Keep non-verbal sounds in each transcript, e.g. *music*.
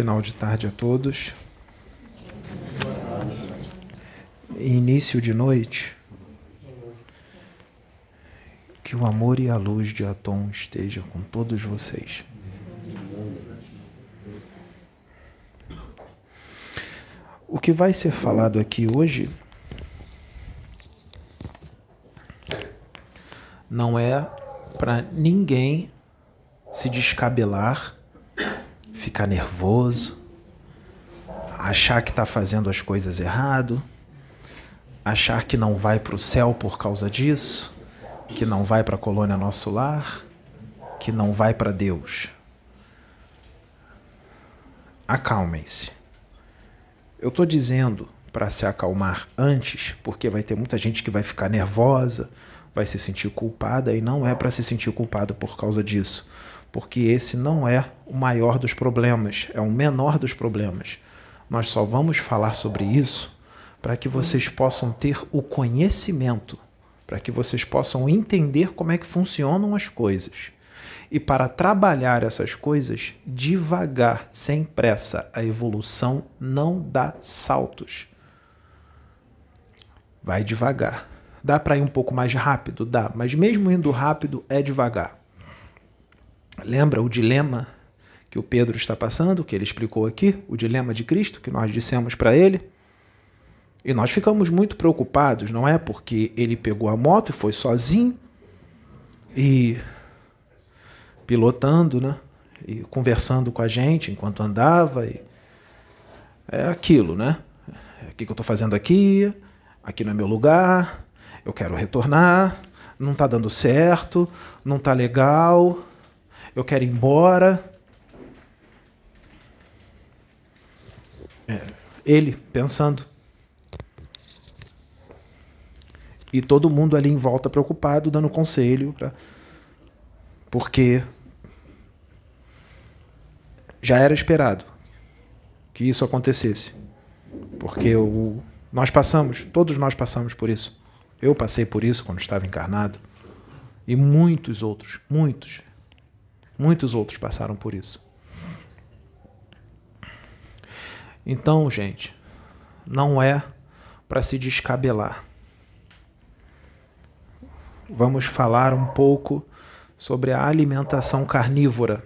final de tarde a todos. Início de noite. Que o amor e a luz de Atom estejam com todos vocês. O que vai ser falado aqui hoje não é para ninguém se descabelar ficar nervoso, achar que está fazendo as coisas errado, achar que não vai para o céu por causa disso, que não vai para a colônia nosso lar, que não vai para Deus. Acalmem-se. Eu estou dizendo para se acalmar antes, porque vai ter muita gente que vai ficar nervosa, vai se sentir culpada e não é para se sentir culpado por causa disso porque esse não é o maior dos problemas, é o menor dos problemas. Nós só vamos falar sobre isso para que vocês possam ter o conhecimento, para que vocês possam entender como é que funcionam as coisas. E para trabalhar essas coisas devagar, sem pressa, a evolução não dá saltos. Vai devagar. Dá para ir um pouco mais rápido? Dá, mas mesmo indo rápido, é devagar. Lembra o dilema que o Pedro está passando, que ele explicou aqui, o dilema de Cristo, que nós dissemos para ele? E nós ficamos muito preocupados, não é? Porque ele pegou a moto e foi sozinho e pilotando, né? E conversando com a gente enquanto andava. E... É aquilo, né? O que eu estou fazendo aqui? Aqui não é meu lugar. Eu quero retornar. Não está dando certo. Não está legal eu quero ir embora. É, ele pensando. E todo mundo ali em volta preocupado, dando conselho, pra... porque já era esperado que isso acontecesse. Porque o... nós passamos, todos nós passamos por isso. Eu passei por isso quando estava encarnado. E muitos outros, muitos. Muitos outros passaram por isso. Então, gente, não é para se descabelar. Vamos falar um pouco sobre a alimentação carnívora.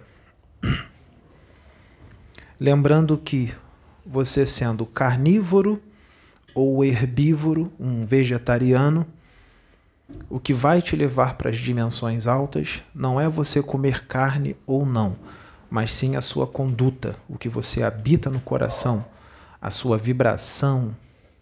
Lembrando que você sendo carnívoro ou herbívoro, um vegetariano, o que vai te levar para as dimensões altas não é você comer carne ou não, mas sim a sua conduta, o que você habita no coração, a sua vibração,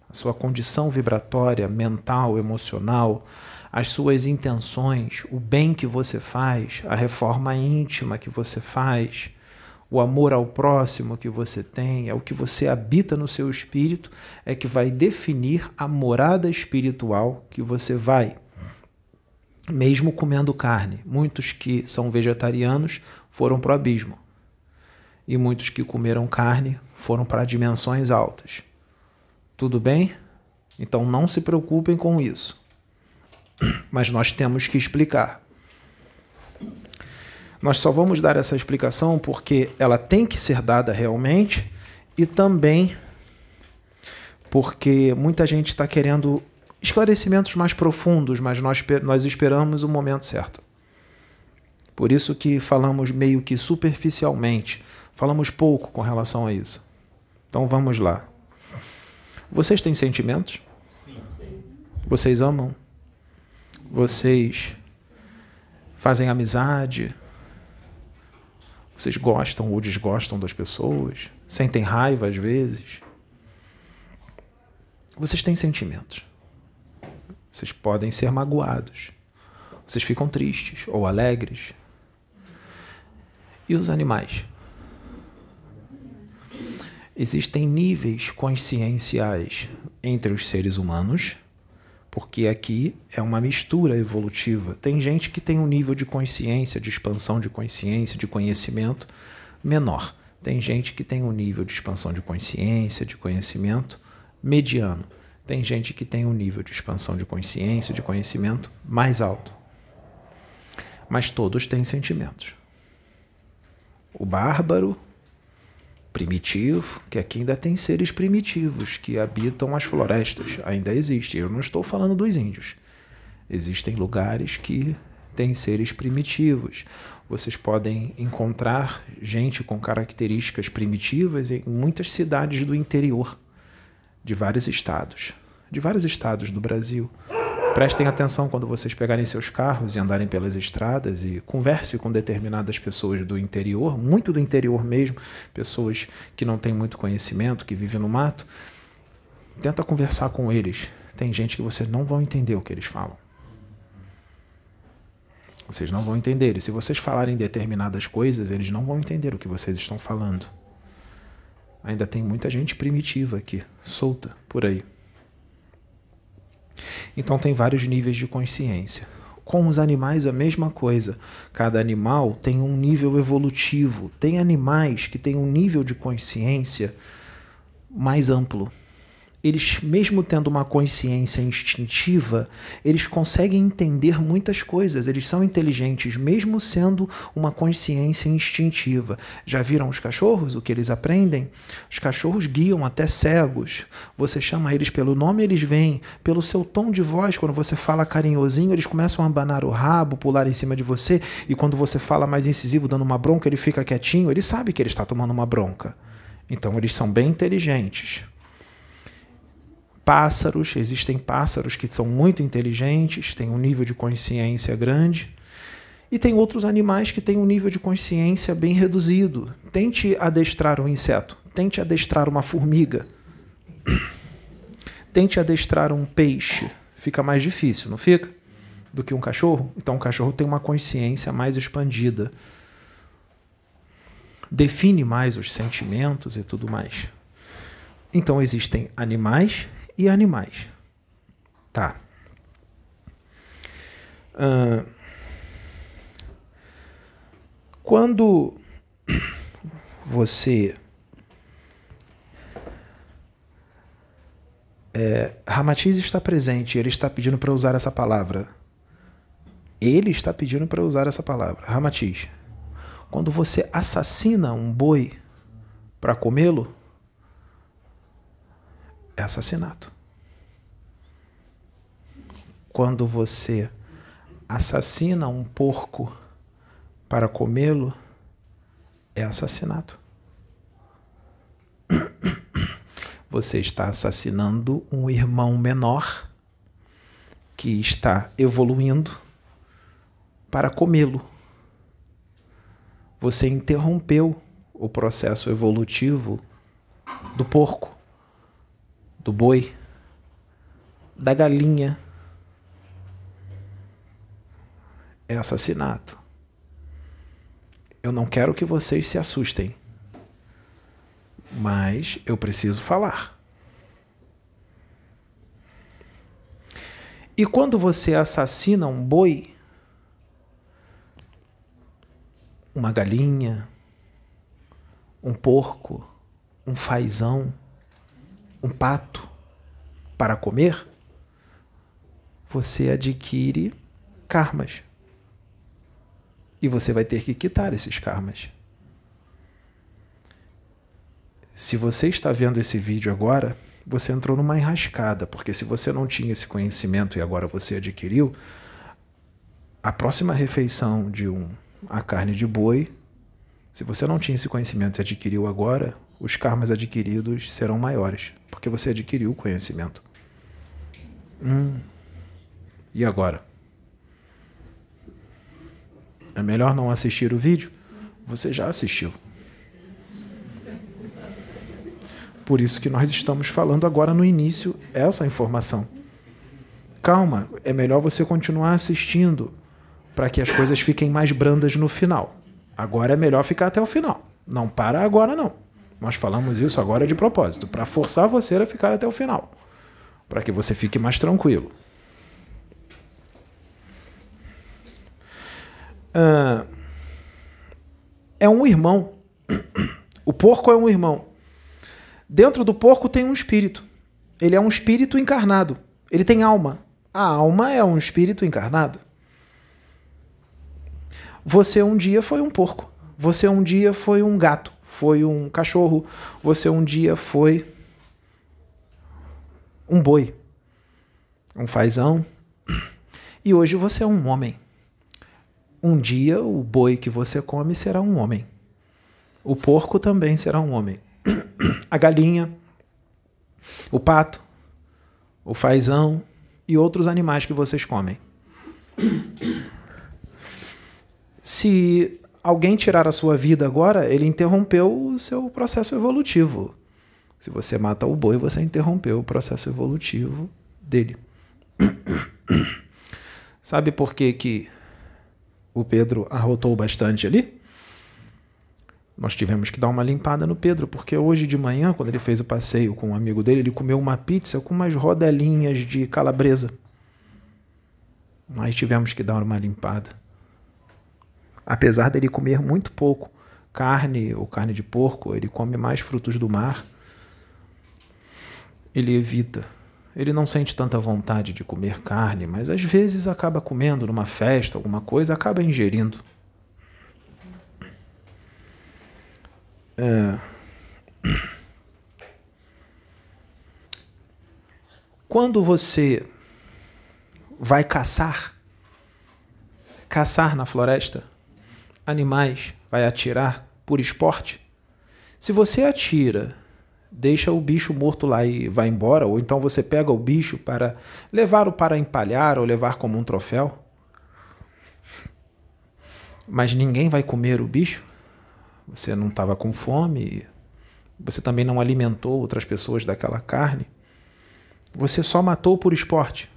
a sua condição vibratória, mental, emocional, as suas intenções, o bem que você faz, a reforma íntima que você faz, o amor ao próximo que você tem, é o que você habita no seu espírito, é que vai definir a morada espiritual que você vai mesmo comendo carne. Muitos que são vegetarianos foram para o abismo. E muitos que comeram carne foram para dimensões altas. Tudo bem? Então não se preocupem com isso. *clears throat* Mas nós temos que explicar. Nós só vamos dar essa explicação porque ela tem que ser dada realmente e também porque muita gente está querendo esclarecimentos mais profundos, mas nós, nós esperamos o momento certo. Por isso que falamos meio que superficialmente, falamos pouco com relação a isso. Então vamos lá. Vocês têm sentimentos? Sim. Vocês amam? Vocês fazem amizade? Vocês gostam ou desgostam das pessoas? Sentem raiva às vezes? Vocês têm sentimentos. Vocês podem ser magoados. Vocês ficam tristes ou alegres. E os animais? Existem níveis conscienciais entre os seres humanos, porque aqui é uma mistura evolutiva. Tem gente que tem um nível de consciência, de expansão de consciência, de conhecimento menor. Tem gente que tem um nível de expansão de consciência, de conhecimento mediano. Tem gente que tem um nível de expansão de consciência, de conhecimento mais alto. Mas todos têm sentimentos. O bárbaro primitivo, que aqui ainda tem seres primitivos que habitam as florestas, ainda existe. Eu não estou falando dos índios. Existem lugares que têm seres primitivos. Vocês podem encontrar gente com características primitivas em muitas cidades do interior de vários estados, de vários estados do Brasil. Prestem atenção quando vocês pegarem seus carros e andarem pelas estradas e converse com determinadas pessoas do interior, muito do interior mesmo, pessoas que não têm muito conhecimento, que vivem no mato. Tenta conversar com eles. Tem gente que vocês não vão entender o que eles falam. Vocês não vão entender. E se vocês falarem determinadas coisas, eles não vão entender o que vocês estão falando. Ainda tem muita gente primitiva aqui, solta por aí. Então tem vários níveis de consciência. Com os animais a mesma coisa. Cada animal tem um nível evolutivo. Tem animais que têm um nível de consciência mais amplo eles, mesmo tendo uma consciência instintiva, eles conseguem entender muitas coisas. Eles são inteligentes, mesmo sendo uma consciência instintiva. Já viram os cachorros, o que eles aprendem? Os cachorros guiam até cegos. Você chama eles pelo nome, eles vêm. Pelo seu tom de voz, quando você fala carinhosinho, eles começam a abanar o rabo, pular em cima de você. E quando você fala mais incisivo, dando uma bronca, ele fica quietinho. Ele sabe que ele está tomando uma bronca. Então, eles são bem inteligentes pássaros, existem pássaros que são muito inteligentes, têm um nível de consciência grande, e tem outros animais que têm um nível de consciência bem reduzido. Tente adestrar um inseto, tente adestrar uma formiga, *coughs* tente adestrar um peixe. Fica mais difícil, não fica? Do que um cachorro? Então, o cachorro tem uma consciência mais expandida. Define mais os sentimentos e tudo mais. Então, existem animais e animais. Tá. Quando você. É, Ramatiz está presente, ele está pedindo para usar essa palavra. Ele está pedindo para usar essa palavra. Ramatiz, quando você assassina um boi para comê-lo, é assassinato. Quando você assassina um porco para comê-lo, é assassinato. *coughs* Você está assassinando um irmão menor que está evoluindo para comê-lo. Você interrompeu o processo evolutivo do porco do boi, da galinha. É assassinato. Eu não quero que vocês se assustem, mas eu preciso falar. E quando você assassina um boi, uma galinha, um porco, um fazão, um pato para comer, você adquire karmas. E você vai ter que quitar esses karmas. Se você está vendo esse vídeo agora, você entrou numa enrascada, porque se você não tinha esse conhecimento e agora você adquiriu, a próxima refeição de um a carne de boi, se você não tinha esse conhecimento e adquiriu agora, os karmas adquiridos serão maiores porque você adquiriu o conhecimento. Hum. E agora? É melhor não assistir o vídeo? Você já assistiu. Por isso que nós estamos falando agora no início essa informação. Calma, é melhor você continuar assistindo para que as coisas fiquem mais brandas no final. Agora é melhor ficar até o final. Não para agora não. Nós falamos isso agora de propósito, para forçar você a ficar até o final, para que você fique mais tranquilo. Uh, é um irmão. *coughs* O porco é um irmão. Dentro do porco tem um espírito. Ele é um espírito encarnado. Ele tem alma. A alma é um espírito encarnado. Você um dia foi um porco. Você um dia foi um gato foi um cachorro, você um dia foi um boi, um fazão, e hoje você é um homem. Um dia o boi que você come será um homem. O porco também será um homem. A galinha, o pato, o fazão e outros animais que vocês comem. Se alguém tirar a sua vida agora, ele interrompeu o seu processo evolutivo. Se você mata o boi, você interrompeu o processo evolutivo dele. *coughs* Sabe por que, que o Pedro arrotou bastante ali? Nós tivemos que dar uma limpada no Pedro, porque hoje de manhã, quando ele fez o passeio com um amigo dele, ele comeu uma pizza com umas rodelinhas de calabresa. Nós tivemos que dar uma limpada. Apesar dele comer muito pouco carne ou carne de porco, ele come mais frutos do mar. Ele evita ele não sente tanta vontade de comer carne, mas às vezes acaba comendo numa festa, alguma coisa, acaba ingerindo. É... Quando você vai caçar, caçar na floresta, animais, vai atirar por esporte, se você atira deixa o bicho morto lá e vai embora, ou então você pega o bicho para levar-o para empalhar ou levar como um troféu. Mas ninguém vai comer o bicho. Você não estava com fome, você também não alimentou outras pessoas daquela carne. Você só matou por esporte.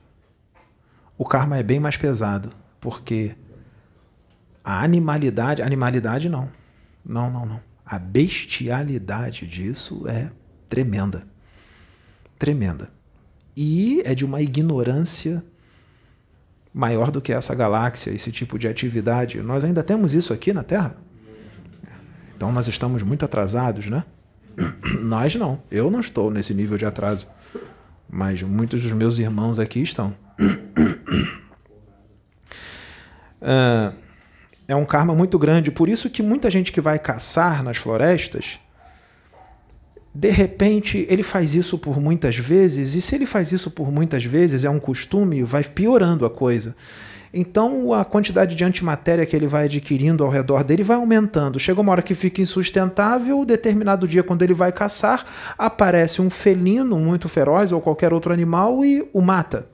O karma é bem mais pesado, porque a animalidade, animalidade não. Não, não, não. A bestialidade disso é tremenda. Tremenda. E é de uma ignorância maior do que essa galáxia, esse tipo de atividade. Nós ainda temos isso aqui na Terra? Então nós estamos muito atrasados, né? *clears throat* Nós não. Eu não estou nesse nível de atraso. Mas muitos dos meus irmãos aqui estão. *clears throat* é um karma muito grande. Por isso que muita gente que vai caçar nas florestas de repente ele faz isso por muitas vezes, e se ele faz isso por muitas vezes, é um costume, vai piorando a coisa. Então a quantidade de antimatéria que ele vai adquirindo ao redor dele vai aumentando. Chega uma hora que fica insustentável, determinado dia, quando ele vai caçar, aparece um felino muito feroz ou qualquer outro animal e o mata.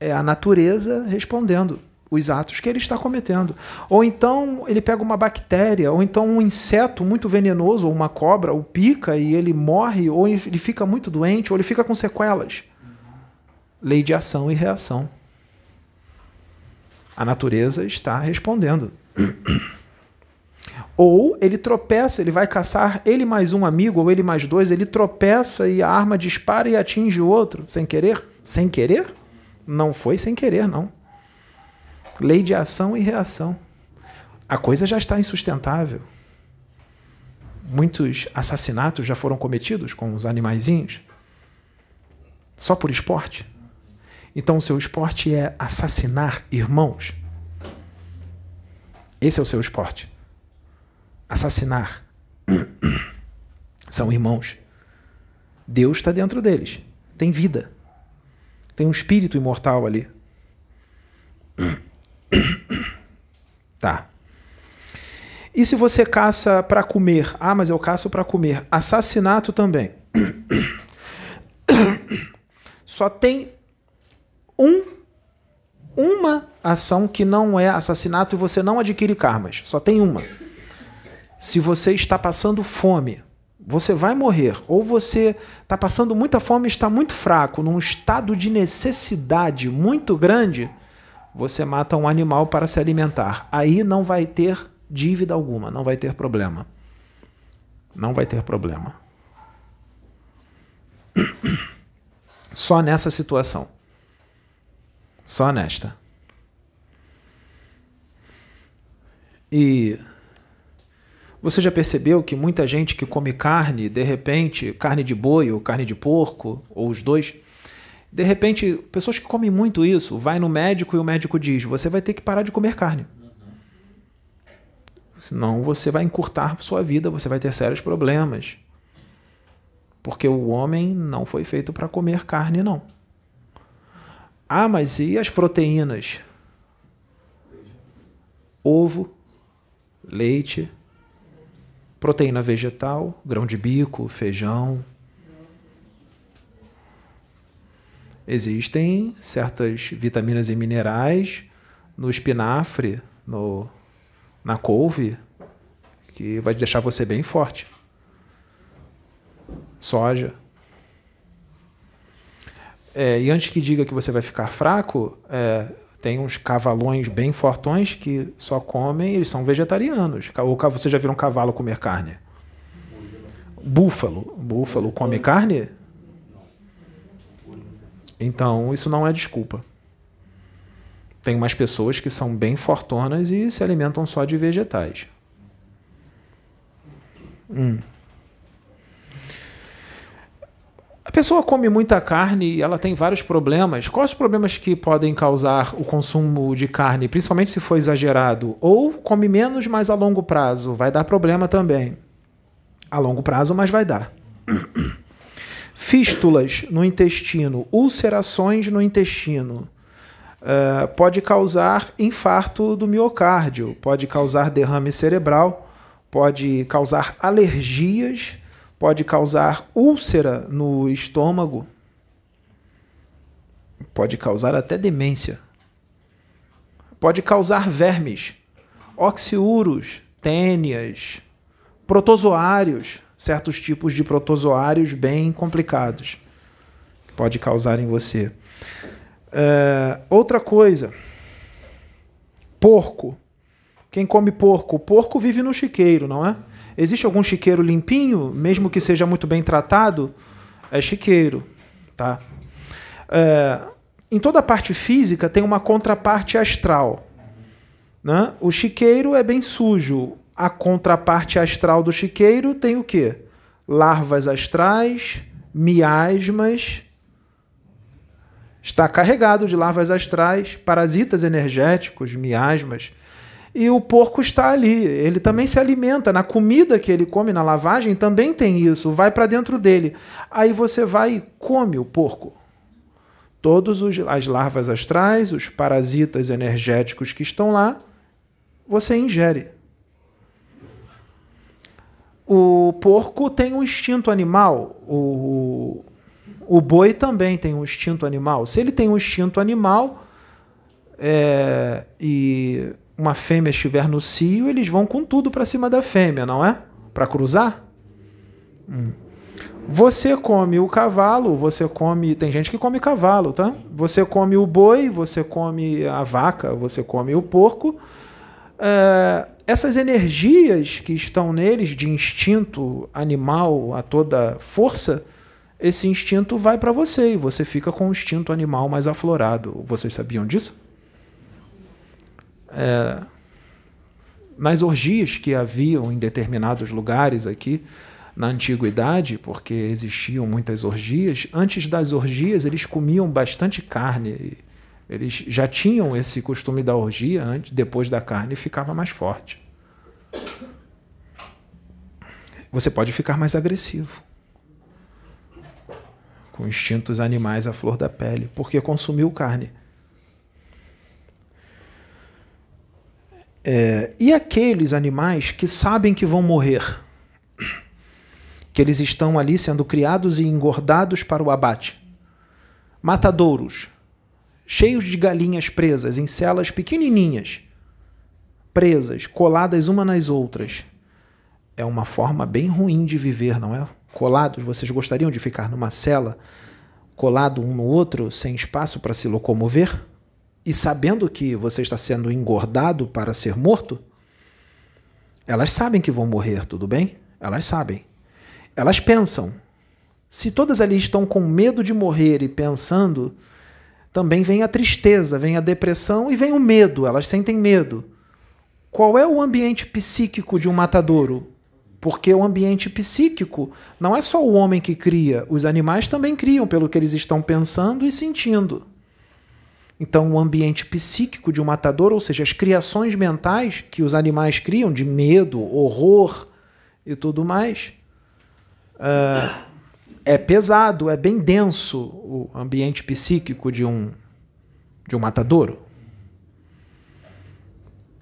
É a natureza respondendo os atos que ele está cometendo. Ou então ele pega uma bactéria, ou então um inseto muito venenoso, ou uma cobra, o pica e ele morre, ou ele fica muito doente, ou ele fica com sequelas. Lei de ação e reação. A natureza está respondendo. *coughs* Ou ele tropeça, ele vai caçar ele mais um amigo, ou ele mais dois, ele tropeça e a arma dispara e atinge o outro, sem querer? Sem querer? Não foi sem querer, não. Lei de ação e reação. A coisa já está insustentável. Muitos assassinatos já foram cometidos com os animaizinhos só por esporte. Então o seu esporte é assassinar irmãos. Esse é o seu esporte. Assassinar. *coughs* São irmãos. Deus está dentro deles. Tem vida. Tem um espírito imortal ali. *coughs* Tá. E se você caça para comer? Ah, mas eu caço para comer. Assassinato também. *coughs* Só tem um uma ação que não é assassinato e você não adquire karmas. Só tem uma. Se você está passando fome, você vai morrer. Ou você está passando muita fome e está muito fraco, num estado de necessidade muito grande você mata um animal para se alimentar. Aí não vai ter dívida alguma, não vai ter problema. Não vai ter problema. *coughs* Só nessa situação. Só nesta. E você já percebeu que muita gente que come carne, de repente, carne de boi ou carne de porco, ou os dois, de repente, pessoas que comem muito isso, vai no médico e o médico diz: você vai ter que parar de comer carne. Senão você vai encurtar sua vida, você vai ter sérios problemas. Porque o homem não foi feito para comer carne, não. Ah, mas e as proteínas? Ovo, leite, proteína vegetal, grão de bico, feijão. Existem certas vitaminas e minerais no espinafre, no, na couve, que vai deixar você bem forte. Soja. É, e antes que diga que você vai ficar fraco, é, tem uns cavalões bem fortões que só comem, eles são vegetarianos. Ou você já viu um cavalo comer carne? Búfalo. Búfalo come carne? Então, isso não é desculpa. Tem umas pessoas que são bem fortonas e se alimentam só de vegetais. Hum. A pessoa come muita carne e ela tem vários problemas. Quais os problemas que podem causar o consumo de carne, principalmente se for exagerado? Ou come menos, mas a longo prazo vai dar problema também. A longo prazo, mas vai dar. *coughs* Fístulas no intestino, ulcerações no intestino. Uh, pode causar infarto do miocárdio, pode causar derrame cerebral, pode causar alergias pode causar úlcera no estômago, pode causar até demência, pode causar vermes, oxiúros, tênias, protozoários, certos tipos de protozoários bem complicados que pode causar em você. Uh, outra coisa, porco. Quem come porco? O porco vive no chiqueiro, não é? Existe algum chiqueiro limpinho, mesmo que seja muito bem tratado? É chiqueiro, tá? É, em toda a parte física tem uma contraparte astral. Né? O chiqueiro é bem sujo. A contraparte astral do chiqueiro tem o quê? Larvas astrais, miasmas. Está carregado de larvas astrais, parasitas energéticos, miasmas e o porco está ali. Ele também se alimenta. Na comida que ele come, na lavagem, também tem isso. Vai para dentro dele. Aí você vai e come o porco. Todas as larvas astrais, os parasitas energéticos que estão lá, você ingere. O porco tem um instinto animal. O, o boi também tem um instinto animal. Se ele tem um instinto animal é, e uma fêmea estiver no cio, eles vão com tudo para cima da fêmea, não é? Para cruzar? Hum. Você come o cavalo, você come. Tem gente que come cavalo, tá? Você come o boi, você come a vaca, você come o porco. É, essas energias que estão neles de instinto animal a toda força, esse instinto vai para você e você fica com o instinto animal mais aflorado. Vocês sabiam disso? é, nas orgias que haviam em determinados lugares aqui na antiguidade, porque existiam muitas orgias, antes das orgias eles comiam bastante carne. Eles já tinham esse costume da orgia, antes, depois da carne ficava mais forte. Você pode ficar mais agressivo, com instintos animais à flor da pele, porque consumiu carne. É, e aqueles animais que sabem que vão morrer? Que eles estão ali sendo criados e engordados para o abate. Matadouros, cheios de galinhas presas em celas pequenininhas, presas, coladas uma nas outras. É uma forma bem ruim de viver, não é? Colados, vocês gostariam de ficar numa cela, colado um no outro, sem espaço para se locomover? e sabendo que você está sendo engordado para ser morto, elas sabem que vão morrer, tudo bem? Elas sabem. Elas pensam. Se todas ali estão com medo de morrer e pensando, também vem a tristeza, vem a depressão e vem o medo, elas sentem medo. Qual é o ambiente psíquico de um matadouro? Porque o ambiente psíquico não é só o homem que cria, os animais também criam pelo que eles estão pensando e sentindo. Então, o ambiente psíquico de um matador, ou seja, as criações mentais que os animais criam, de medo, horror e tudo mais, uh, é pesado, é bem denso o ambiente psíquico de um, de um matadouro.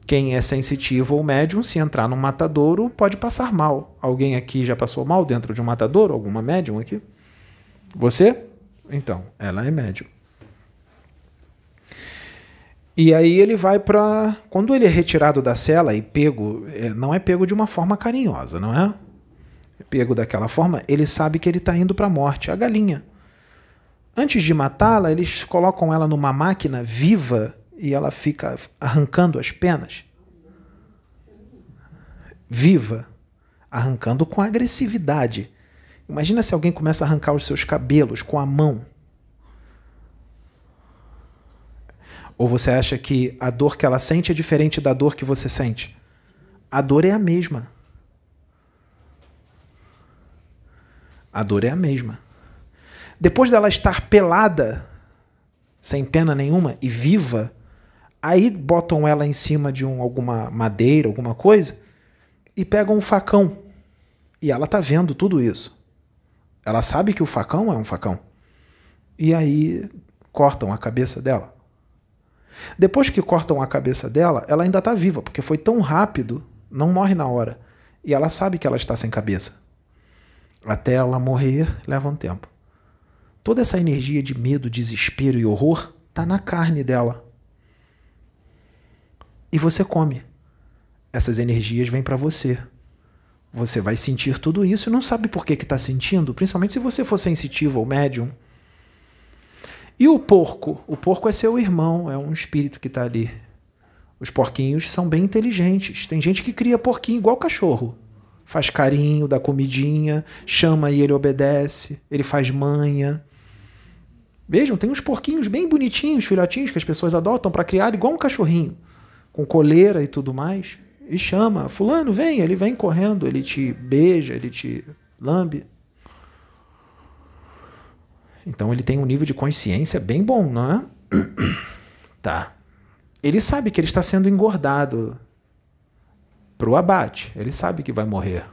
Quem é sensitivo ou médium, se entrar num matadouro, pode passar mal. Alguém aqui já passou mal dentro de um matadouro? Alguma médium aqui? Você? Então, ela é médium. E aí ele vai para. Quando ele é retirado da cela e pego, é, não é pego de uma forma carinhosa, não é? Pego daquela forma, ele sabe que ele está indo para a morte. A galinha. Antes de matá-la, eles colocam ela numa máquina viva e ela fica arrancando as penas. Viva. Arrancando com agressividade. Imagina se alguém começa a arrancar os seus cabelos com a mão. Ou você acha que a dor que ela sente é diferente da dor que você sente? A dor é a mesma. A dor é a mesma. Depois dela estar pelada, sem pena nenhuma e viva, aí botam ela em cima de um, alguma madeira, alguma coisa, e pegam um facão. E ela tá vendo tudo isso. Ela sabe que o facão é um facão. E aí cortam a cabeça dela. Depois que cortam a cabeça dela, ela ainda está viva, porque foi tão rápido, não morre na hora. E ela sabe que ela está sem cabeça. Até ela morrer, leva um tempo. Toda essa energia de medo, desespero e horror está na carne dela. E você come. Essas energias vêm para você. Você vai sentir tudo isso e não sabe por que está sentindo, principalmente se você for sensitivo ou médium. E o porco? O porco é seu irmão, é um espírito que está ali. Os porquinhos são bem inteligentes. Tem gente que cria porquinho igual cachorro. Faz carinho, dá comidinha, chama e ele obedece, ele faz manha. Vejam, tem uns porquinhos bem bonitinhos, filhotinhos, que as pessoas adotam para criar igual um cachorrinho, com coleira e tudo mais. E chama, fulano, vem, ele vem correndo, ele te beija, ele te lambe. Então ele tem um nível de consciência bem bom, não é? *clears throat* tá. Ele sabe que ele está sendo engordado para o abate. Ele sabe que vai morrer.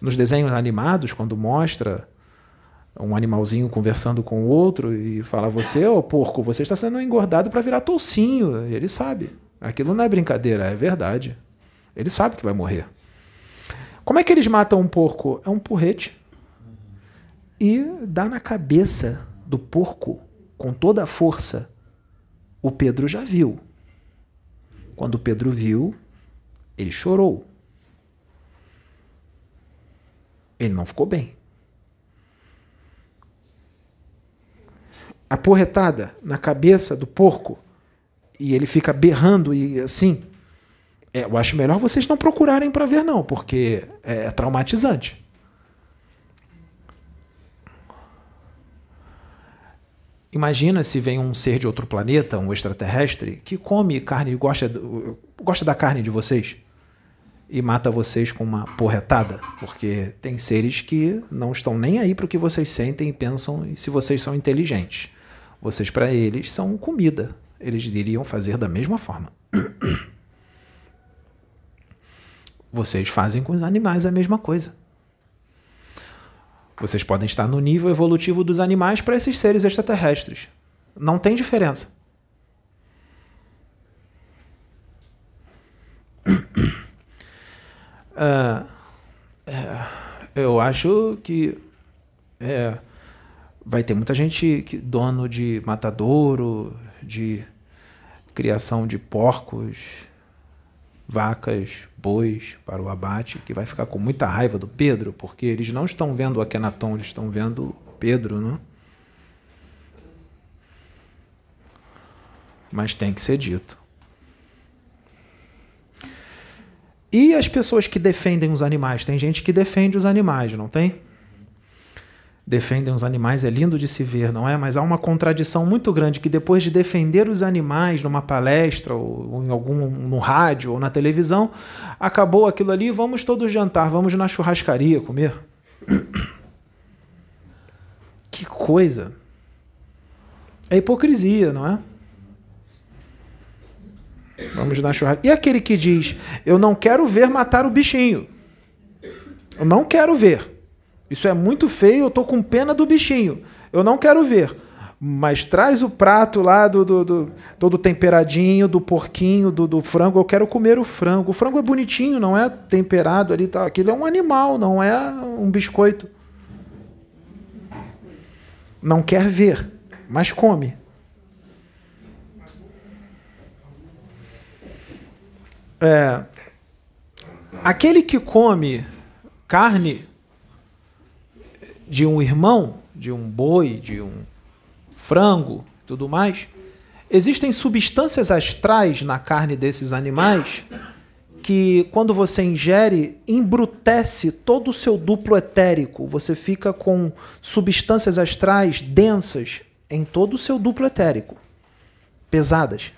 Nos desenhos animados, quando mostra um animalzinho conversando com o outro e fala: Você, ô porco, você está sendo engordado para virar toucinho. Ele sabe. Aquilo não é brincadeira, é verdade. Ele sabe que vai morrer. Como é que eles matam um porco? É um porrete e dá na cabeça do porco com toda a força. O Pedro já viu. Quando o Pedro viu, ele chorou. Ele não ficou bem. A porretada na cabeça do porco e ele fica berrando e assim. É, eu acho melhor vocês não procurarem para ver, não, porque é traumatizante. Imagina se vem um ser de outro planeta, um extraterrestre, que come carne, gosta, gosta da carne de vocês e mata vocês com uma porretada, porque tem seres que não estão nem aí para o que vocês sentem e pensam e se vocês são inteligentes. Vocês, para eles, são comida. Eles iriam fazer da mesma forma. *coughs* Vocês fazem com os animais a mesma coisa. Vocês podem estar no nível evolutivo dos animais para esses seres extraterrestres. Não tem diferença. Uh, é, eu acho que é, vai ter muita gente que, dono de matadouro, de criação de porcos, vacas, bois para o abate, que vai ficar com muita raiva do Pedro, porque eles não estão vendo o Akenaton, eles estão vendo Pedro, não? Mas tem que ser dito. E as pessoas que defendem os animais? Tem gente que defende os animais, não tem? defendem os animais é lindo de se ver, não é? Mas há uma contradição muito grande que depois de defender os animais numa palestra ou em algum no rádio ou na televisão, acabou aquilo ali, vamos todos jantar, vamos na churrascaria comer. *coughs* Que coisa. É hipocrisia, não é? Vamos na churrasco. E aquele que diz: Eu não quero ver matar o bichinho. Eu não quero ver. Isso é muito feio, eu tô com pena do bichinho. Eu não quero ver. Mas traz o prato lá do, do, do todo temperadinho, do porquinho, do, do, frango. Eu quero comer o frango. O frango é bonitinho, não é temperado ali. Tá. Aquilo é um animal, não é um biscoito. Não quer ver, mas come. É, aquele que come carne de um irmão, de um boi, de um frango, tudo mais, existem substâncias astrais na carne desses animais que, quando você ingere, embrutece todo o seu duplo etérico. Você fica com substâncias astrais densas em todo o seu duplo etérico, pesadas.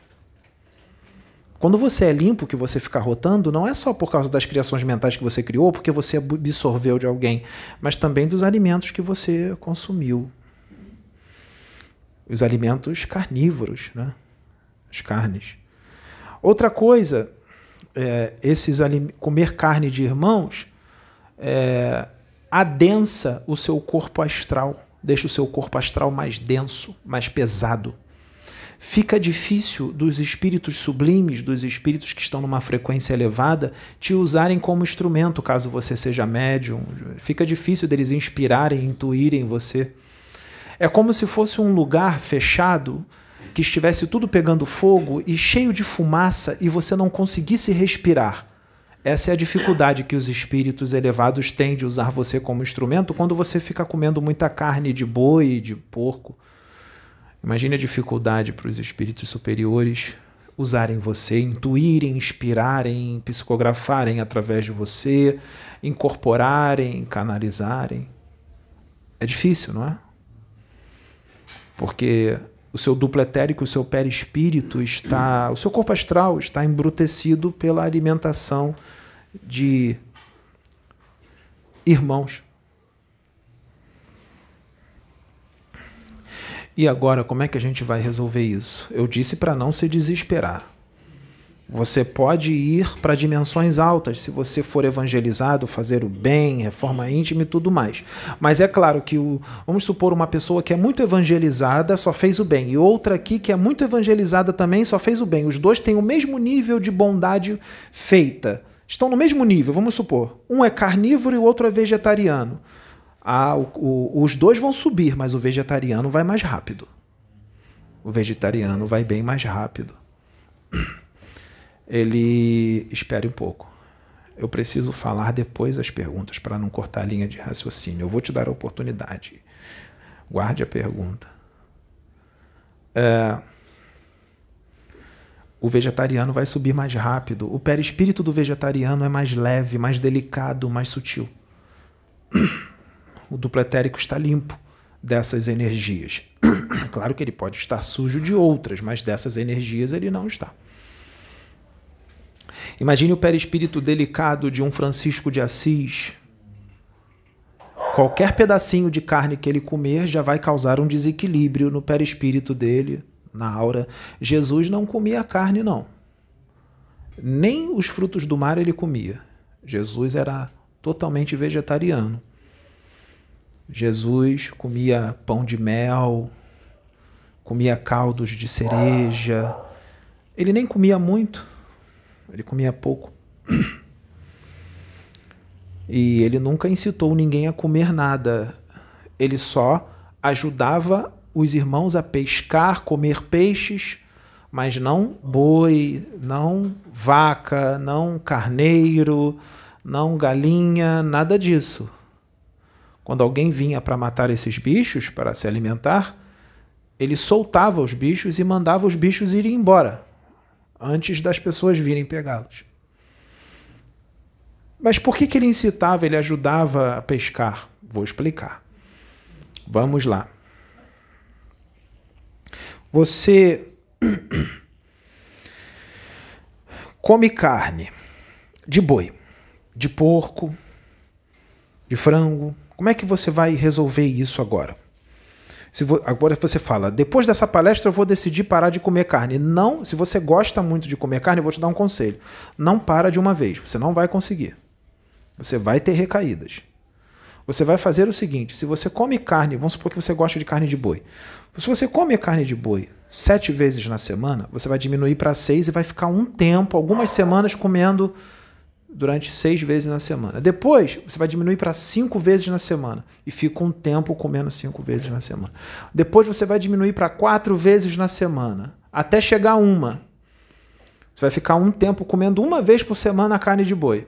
Quando você é limpo, que você fica rotando, não é só por causa das criações mentais que você criou, porque você absorveu de alguém, mas também dos alimentos que você consumiu. Os alimentos carnívoros, né? as carnes. Outra coisa, é, esses comer carne de irmãos é, adensa o seu corpo astral, deixa o seu corpo astral mais denso, mais pesado fica difícil dos espíritos sublimes, dos espíritos que estão numa frequência elevada, te usarem como instrumento, caso você seja médium. Fica difícil deles inspirarem, intuírem você. É como se fosse um lugar fechado que estivesse tudo pegando fogo e cheio de fumaça e você não conseguisse respirar. Essa é a dificuldade que os espíritos elevados têm de usar você como instrumento quando você fica comendo muita carne de boi, de porco. Imagine a dificuldade para os espíritos superiores usarem você, intuírem, inspirarem, psicografarem através de você, incorporarem, canalizarem. É difícil, não é? Porque o seu duplo etérico, o seu perispírito está, o seu corpo astral está embrutecido pela alimentação de irmãos. E agora, como é que a gente vai resolver isso? Eu disse para não se desesperar. Você pode ir para dimensões altas se você for evangelizado, fazer o bem, reforma íntima e tudo mais. Mas é claro que o, vamos supor uma pessoa que é muito evangelizada só fez o bem e outra aqui que é muito evangelizada também só fez o bem. Os dois têm o mesmo nível de bondade feita. Estão no mesmo nível, vamos supor. Um é carnívoro e o outro é vegetariano ah, o, o, os dois vão subir, mas o vegetariano vai mais rápido. O vegetariano vai bem mais rápido. Ele. Espere um pouco. Eu preciso falar depois as perguntas para não cortar a linha de raciocínio. Eu vou te dar a oportunidade. Guarde a pergunta. É, o vegetariano vai subir mais rápido. O perispírito do vegetariano é mais leve, mais delicado, mais sutil. *clears throat* o duplo etérico está limpo dessas energias. *clears throat* claro que ele pode estar sujo de outras, mas dessas energias ele não está. Imagine o perispírito delicado de um Francisco de Assis. Qualquer pedacinho de carne que ele comer já vai causar um desequilíbrio no perispírito dele, na aura. Jesus não comia carne, não. Nem os frutos do mar ele comia. Jesus era totalmente vegetariano. Jesus comia pão de mel, comia caldos de cereja. Ele nem comia muito, ele comia pouco. *clears throat* E ele nunca incitou ninguém a comer nada. Ele só ajudava os irmãos a pescar, comer peixes, mas não boi, não vaca, não carneiro, não galinha, nada disso. Quando alguém vinha para matar esses bichos, para se alimentar, ele soltava os bichos e mandava os bichos irem embora, antes das pessoas virem pegá-los. Mas por que, que ele incitava, ele ajudava a pescar? Vou explicar. Vamos lá. Você *coughs* come carne de boi, de porco, de frango, como é que você vai resolver isso agora? Se vo, agora você fala, depois dessa palestra eu vou decidir parar de comer carne. Não, se você gosta muito de comer carne, eu vou te dar um conselho. Não para de uma vez, você não vai conseguir. Você vai ter recaídas. Você vai fazer o seguinte: se você come carne, vamos supor que você gosta de carne de boi. Se você come carne de boi sete vezes na semana, você vai diminuir para seis e vai ficar um tempo, algumas semanas comendo durante seis vezes na semana. Depois, você vai diminuir para cinco vezes na semana e fica um tempo comendo cinco vezes na semana. Depois, você vai diminuir para quatro vezes na semana, até chegar a uma. Você vai ficar um tempo comendo uma vez por semana a carne de boi.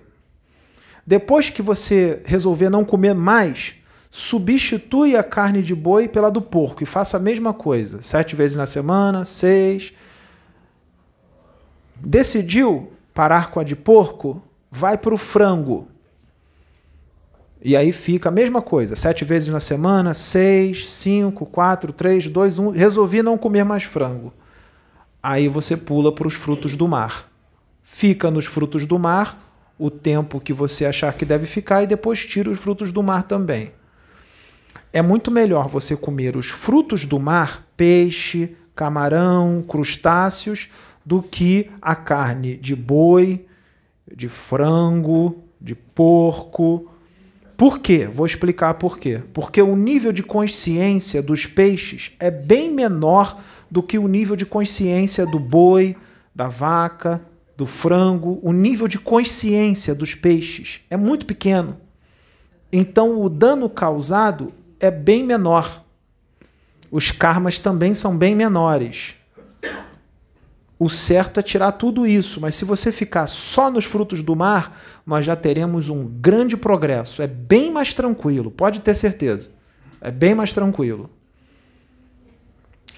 Depois que você resolver não comer mais, substitui a carne de boi pela do porco e faça a mesma coisa, sete vezes na semana, seis. Decidiu parar com a de porco? Vai para o frango. E aí fica a mesma coisa, sete vezes na semana, seis, cinco, quatro, três, dois, um. Resolvi não comer mais frango. Aí você pula para os frutos do mar. Fica nos frutos do mar o tempo que você achar que deve ficar e depois tira os frutos do mar também. É muito melhor você comer os frutos do mar, peixe, camarão, crustáceos, do que a carne de boi, de frango, de porco. Por quê? Vou explicar por quê. Porque o nível de consciência dos peixes é bem menor do que o nível de consciência do boi, da vaca, do frango. O nível de consciência dos peixes é muito pequeno. Então o dano causado é bem menor. Os karmas também são bem menores. O certo é tirar tudo isso, mas se você ficar só nos frutos do mar, nós já teremos um grande progresso. É bem mais tranquilo, pode ter certeza. É bem mais tranquilo.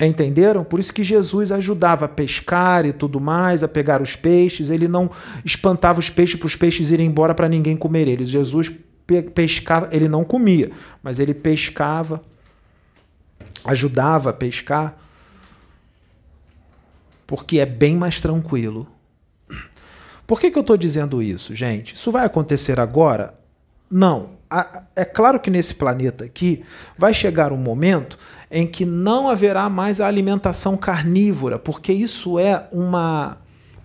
Entenderam? Por isso que Jesus ajudava a pescar e tudo mais, a pegar os peixes. Ele não espantava os peixes para os peixes irem embora para ninguém comer eles. Jesus pescava, ele não comia, mas ele pescava, ajudava a pescar porque é bem mais tranquilo. Por que, que eu estou dizendo isso, gente? Isso vai acontecer agora? Não. É claro que nesse planeta aqui vai chegar um momento em que não haverá mais a alimentação carnívora, porque isso é uma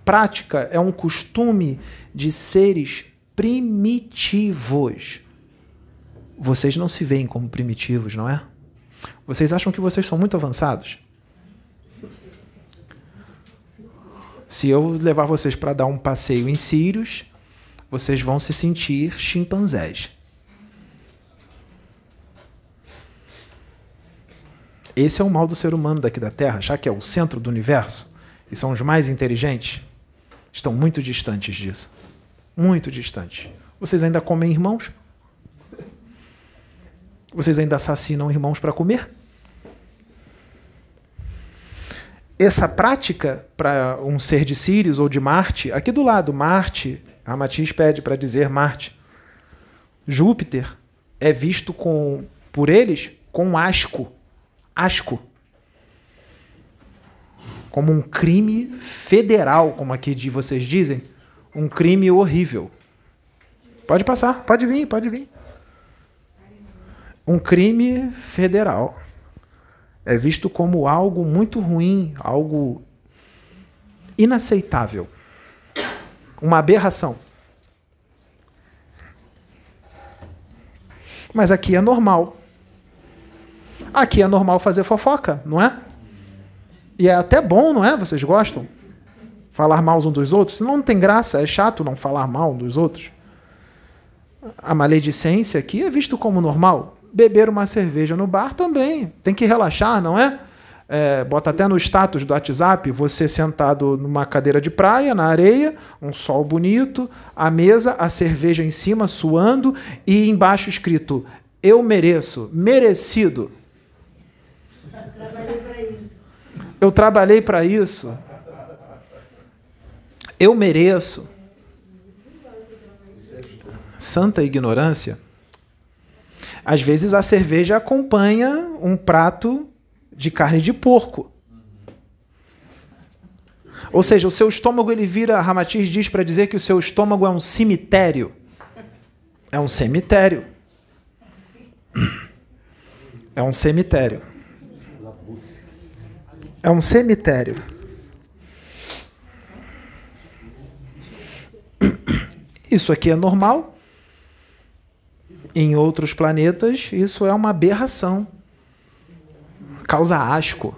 prática, é um costume de seres primitivos. Vocês não se veem como primitivos, não é? Vocês acham que vocês são muito avançados? Se eu levar vocês para dar um passeio em Sírios, vocês vão se sentir chimpanzés. Esse é o mal do ser humano daqui da Terra, achar que é o centro do universo e são os mais inteligentes. Estão muito distantes disso. Muito distantes. Vocês ainda comem irmãos? Vocês ainda assassinam irmãos para comer? Essa prática para um ser de Sirius ou de Marte, aqui do lado, Marte, Ramatiz pede para dizer Marte. Júpiter é visto com, por eles com asco. Asco. Como um crime federal, como aqui de vocês dizem. Um crime horrível. Pode passar, pode vir, pode vir. Um crime federal é visto como algo muito ruim, algo inaceitável, uma aberração. Mas aqui é normal. Aqui é normal fazer fofoca, não é? E é até bom, não é? Vocês gostam? Falar mal uns dos outros? Senão não tem graça, é chato não falar mal um dos outros. A maledicência aqui é visto como normal beber uma cerveja no bar também. Tem que relaxar, não é? é? bota até no status do WhatsApp, você sentado numa cadeira de praia, na areia, um sol bonito, a mesa, a cerveja em cima, suando, e embaixo escrito: Eu mereço, merecido. Eu trabalhei para isso. Eu trabalhei para isso. Eu mereço. Santa ignorância. Às vezes a cerveja acompanha um prato de carne de porco. Ou seja, o seu estômago ele vira, Ramatiz diz para dizer que o seu estômago é um cemitério. É um cemitério. É um cemitério. é um cemitério. Isso aqui é normal. Em outros planetas, isso é uma aberração. Causa asco.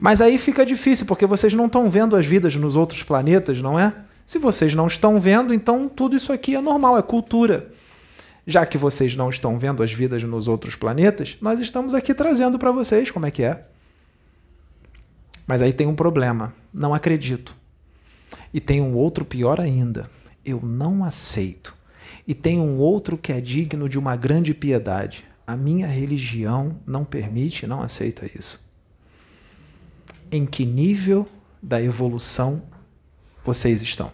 Mas aí fica difícil, porque vocês não estão vendo as vidas nos outros planetas, não é? Se vocês não estão vendo, então tudo isso aqui é normal, é cultura. Já que vocês não estão vendo as vidas nos outros planetas, nós estamos aqui trazendo para vocês como é que é. Mas aí tem um problema. Não acredito. E tem um outro pior ainda. Eu não aceito. E tem um outro que é digno de uma grande piedade. A minha religião não permite, não aceita isso. Em que nível da evolução vocês estão?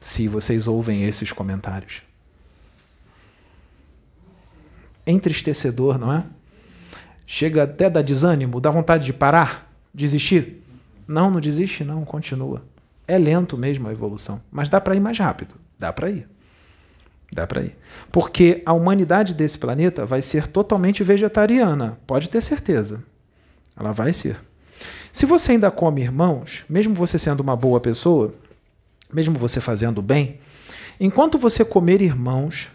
Se vocês ouvem esses comentários. Entristecedor, não é? Chega até dar desânimo, dá vontade de parar, desistir. Não, não desiste, não, continua. É lento mesmo a evolução, mas dá para ir mais rápido. Dá para ir. Dá para ir. Porque a humanidade desse planeta vai ser totalmente vegetariana, pode ter certeza. Ela vai ser. Se você ainda come irmãos, mesmo você sendo uma boa pessoa, mesmo você fazendo bem, enquanto você comer irmãos,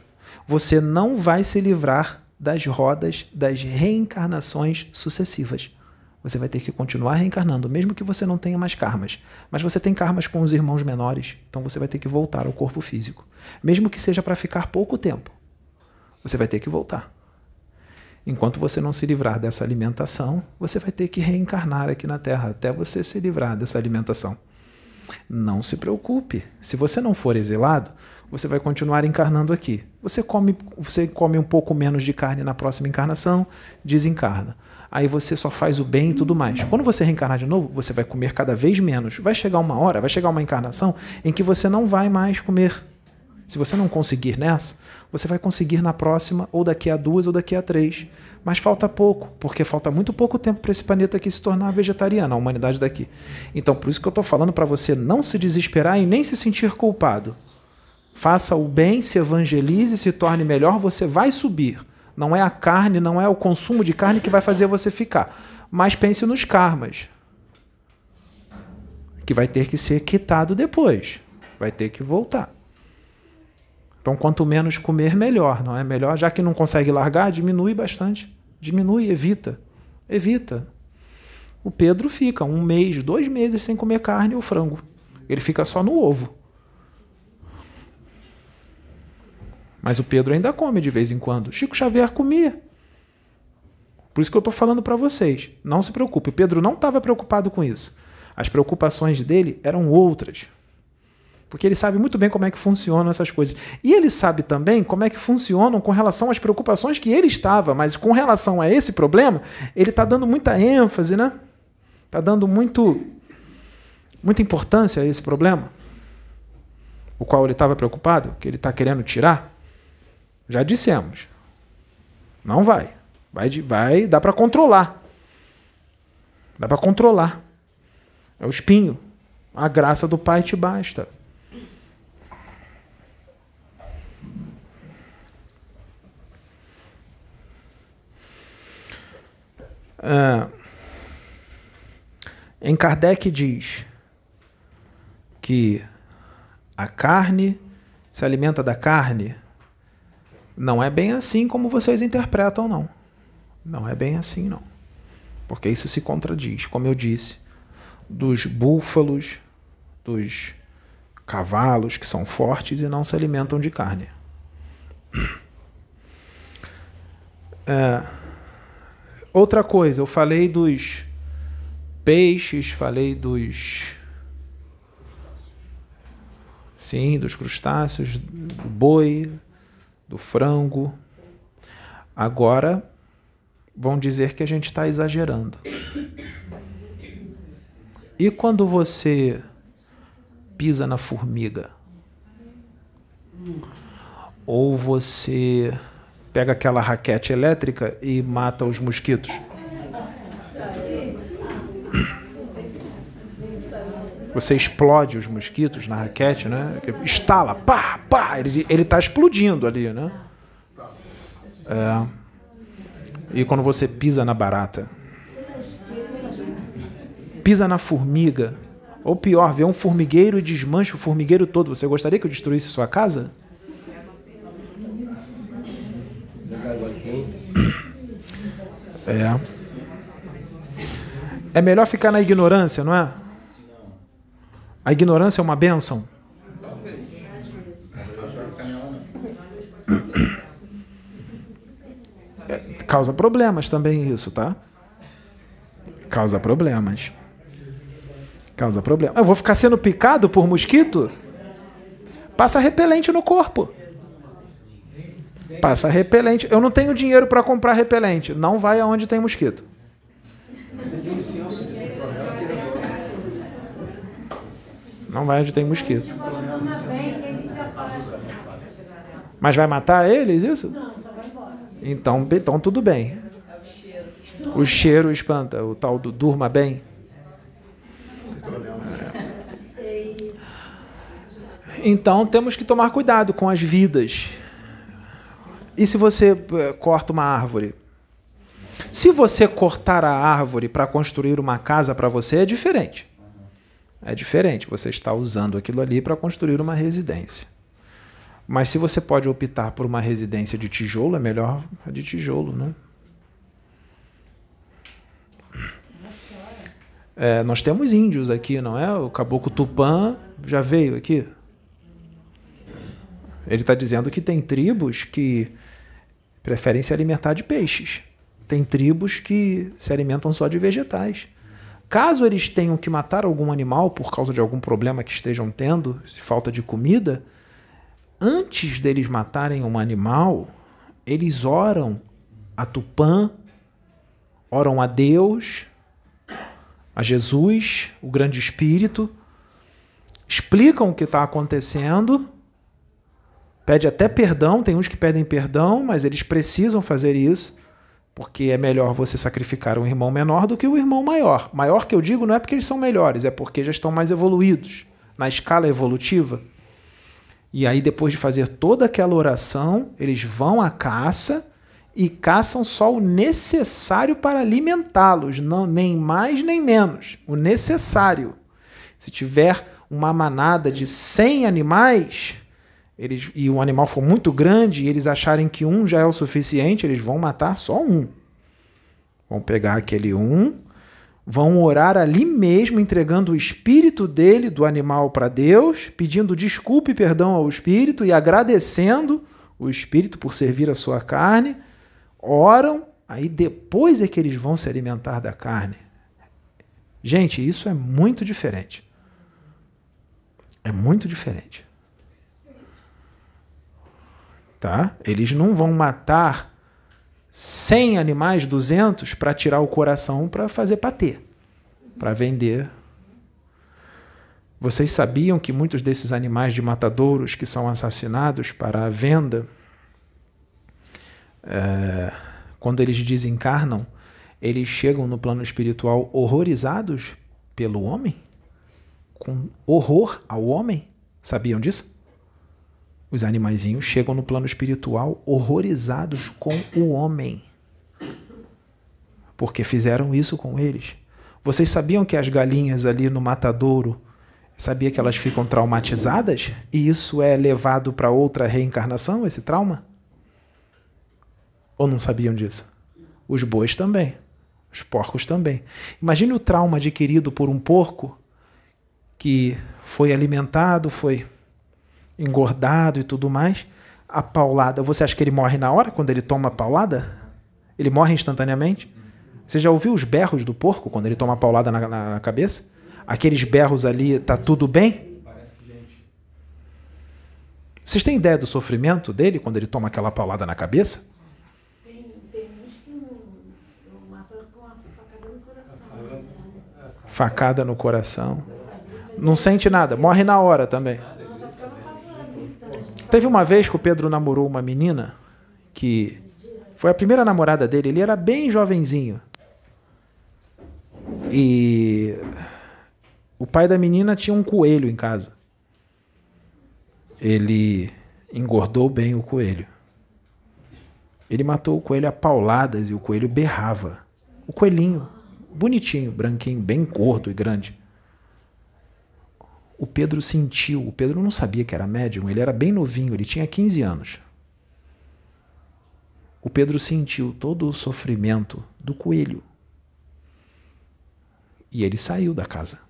você não vai se livrar das rodas das reencarnações sucessivas. Você vai ter que continuar reencarnando, mesmo que você não tenha mais karmas. Mas você tem karmas com os irmãos menores, então você vai ter que voltar ao corpo físico. Mesmo que seja para ficar pouco tempo, você vai ter que voltar. Enquanto você não se livrar dessa alimentação, você vai ter que reencarnar aqui na Terra até você se livrar dessa alimentação. Não se preocupe. Se você não for exilado, você vai continuar encarnando aqui. Você come, você come um pouco menos de carne na próxima encarnação, desencarna. Aí você só faz o bem e tudo mais. Quando você reencarnar de novo, você vai comer cada vez menos. Vai chegar uma hora, vai chegar uma encarnação em que você não vai mais comer. Se você não conseguir nessa, você vai conseguir na próxima, ou daqui a duas, ou daqui a três. Mas falta pouco, porque falta muito pouco tempo para esse planeta aqui se tornar vegetariano, a humanidade daqui. Então, por isso que eu estou falando para você não se desesperar e nem se sentir culpado. Faça o bem, se evangelize, se torne melhor, você vai subir. Não é a carne, não é o consumo de carne que vai fazer você ficar. Mas pense nos karmas. Que vai ter que ser quitado depois. Vai ter que voltar. Então, quanto menos comer, melhor, não é? Melhor, já que não consegue largar, diminui bastante. Diminui, evita. Evita. O Pedro fica um mês, dois meses sem comer carne ou frango. Ele fica só no ovo. Mas o Pedro ainda come de vez em quando. Chico Xavier comia. Por isso que eu estou falando para vocês. Não se preocupe. Pedro não estava preocupado com isso. As preocupações dele eram outras. Porque ele sabe muito bem como é que funcionam essas coisas. E ele sabe também como é que funcionam com relação às preocupações que ele estava. Mas com relação a esse problema, ele está dando muita ênfase, né? Está dando muito, muita importância a esse problema. O qual ele estava preocupado, que ele está querendo tirar. Já dissemos. Não vai. Vai, vai dá para controlar. Dá para controlar. É o espinho. A graça do Pai te basta. Ah, em Kardec diz que a carne se alimenta da carne não é bem assim como vocês interpretam, não. Não é bem assim, não. Porque isso se contradiz, como eu disse, dos búfalos, dos cavalos que são fortes e não se alimentam de carne. *clears throat* É, outra coisa, eu falei dos peixes, falei dos. Sim, dos crustáceos, do boi, do frango. Agora vão dizer que a gente está exagerando. E quando você pisa na formiga? Ou você pega aquela raquete elétrica e mata os mosquitos? Você explode os mosquitos na raquete, né? Estala, pá, pá, ele está explodindo ali, né? É. E quando você pisa na barata? pisa na formiga. Ou pior, vê um formigueiro e desmancha o formigueiro todo. Você gostaria que eu destruísse sua casa? É. É melhor ficar na ignorância, não é? A ignorância é uma bênção. É, causa problemas também isso, tá? Causa problemas. Causa problema. Eu vou ficar sendo picado por mosquito? Passa repelente no corpo. Passa repelente. Eu não tenho dinheiro para comprar repelente. Não vai aonde tem mosquito. Não vai onde tem mosquito. Mas vai matar eles, isso? Então, então tudo bem. O cheiro espanta, o tal do durma bem. Então temos que tomar cuidado com as vidas. E se você eh, corta uma árvore? Se você cortar a árvore para construir uma casa para você, é diferente. É diferente. Você está usando aquilo ali para construir uma residência. Mas se você pode optar por uma residência de tijolo, é melhor a de tijolo, né? É, nós temos índios aqui, não é? O caboclo Tupã já veio aqui. Ele está dizendo que tem tribos que preferem se alimentar de peixes. Tem tribos que se alimentam só de vegetais. Caso eles tenham que matar algum animal por causa de algum problema que estejam tendo, falta de comida, antes deles matarem um animal, eles oram a Tupã, oram a Deus, a Jesus, o grande Espírito, explicam o que está acontecendo Pede até perdão, tem uns que pedem perdão, mas eles precisam fazer isso, porque é melhor você sacrificar um irmão menor do que o um irmão maior. Maior que eu digo não é porque eles são melhores, é porque já estão mais evoluídos na escala evolutiva. E aí, depois de fazer toda aquela oração, eles vão à caça e caçam só o necessário para alimentá-los, não nem mais nem menos, o necessário. Se tiver uma manada de 100 animais, eles, e o animal for muito grande e eles acharem que um já é o suficiente, eles vão matar só um. Vão pegar aquele um, vão orar ali mesmo, entregando o espírito dele, do animal, para Deus, pedindo desculpa e perdão ao espírito e agradecendo o espírito por servir a sua carne. Oram, aí depois é que eles vão se alimentar da carne. Gente, isso é muito diferente. É muito diferente. Tá? Eles não vão matar 100 animais, 200, para tirar o coração para fazer patê, para vender. Vocês sabiam que muitos desses animais de matadouros que são assassinados para a venda, é, quando eles desencarnam, eles chegam no plano espiritual horrorizados pelo homem? Com horror ao homem? Sabiam disso? Os animaizinhos chegam no plano espiritual horrorizados com o homem. Porque fizeram isso com eles. Vocês sabiam que as galinhas ali no matadouro, sabia que elas ficam traumatizadas? E isso é levado para outra reencarnação, esse trauma? Ou não sabiam disso? Os bois também. Os porcos também. Imagine o trauma adquirido por um porco que foi alimentado, foi engordado e tudo mais, a paulada, você acha que ele morre na hora quando ele toma a paulada? Ele morre instantaneamente? Você já ouviu os berros do porco quando ele toma a paulada na, na, na cabeça? Aqueles berros ali, tá tudo bem? Vocês têm ideia do sofrimento dele quando ele toma aquela paulada na cabeça? Tem, tem facada no coração. Facada no coração. Não sente nada, morre na hora também. Teve uma vez que o Pedro namorou uma menina que foi a primeira namorada dele, ele era bem jovenzinho. E o pai da menina tinha um coelho em casa. Ele engordou bem o coelho. Ele matou o coelho a pauladas e o coelho berrava. O coelhinho. bonitinho, branquinho, bem gordo e grande. O Pedro sentiu, o Pedro não sabia que era médium, ele era bem novinho, ele tinha 15 anos. O Pedro sentiu todo o sofrimento do coelho. E ele saiu da casa.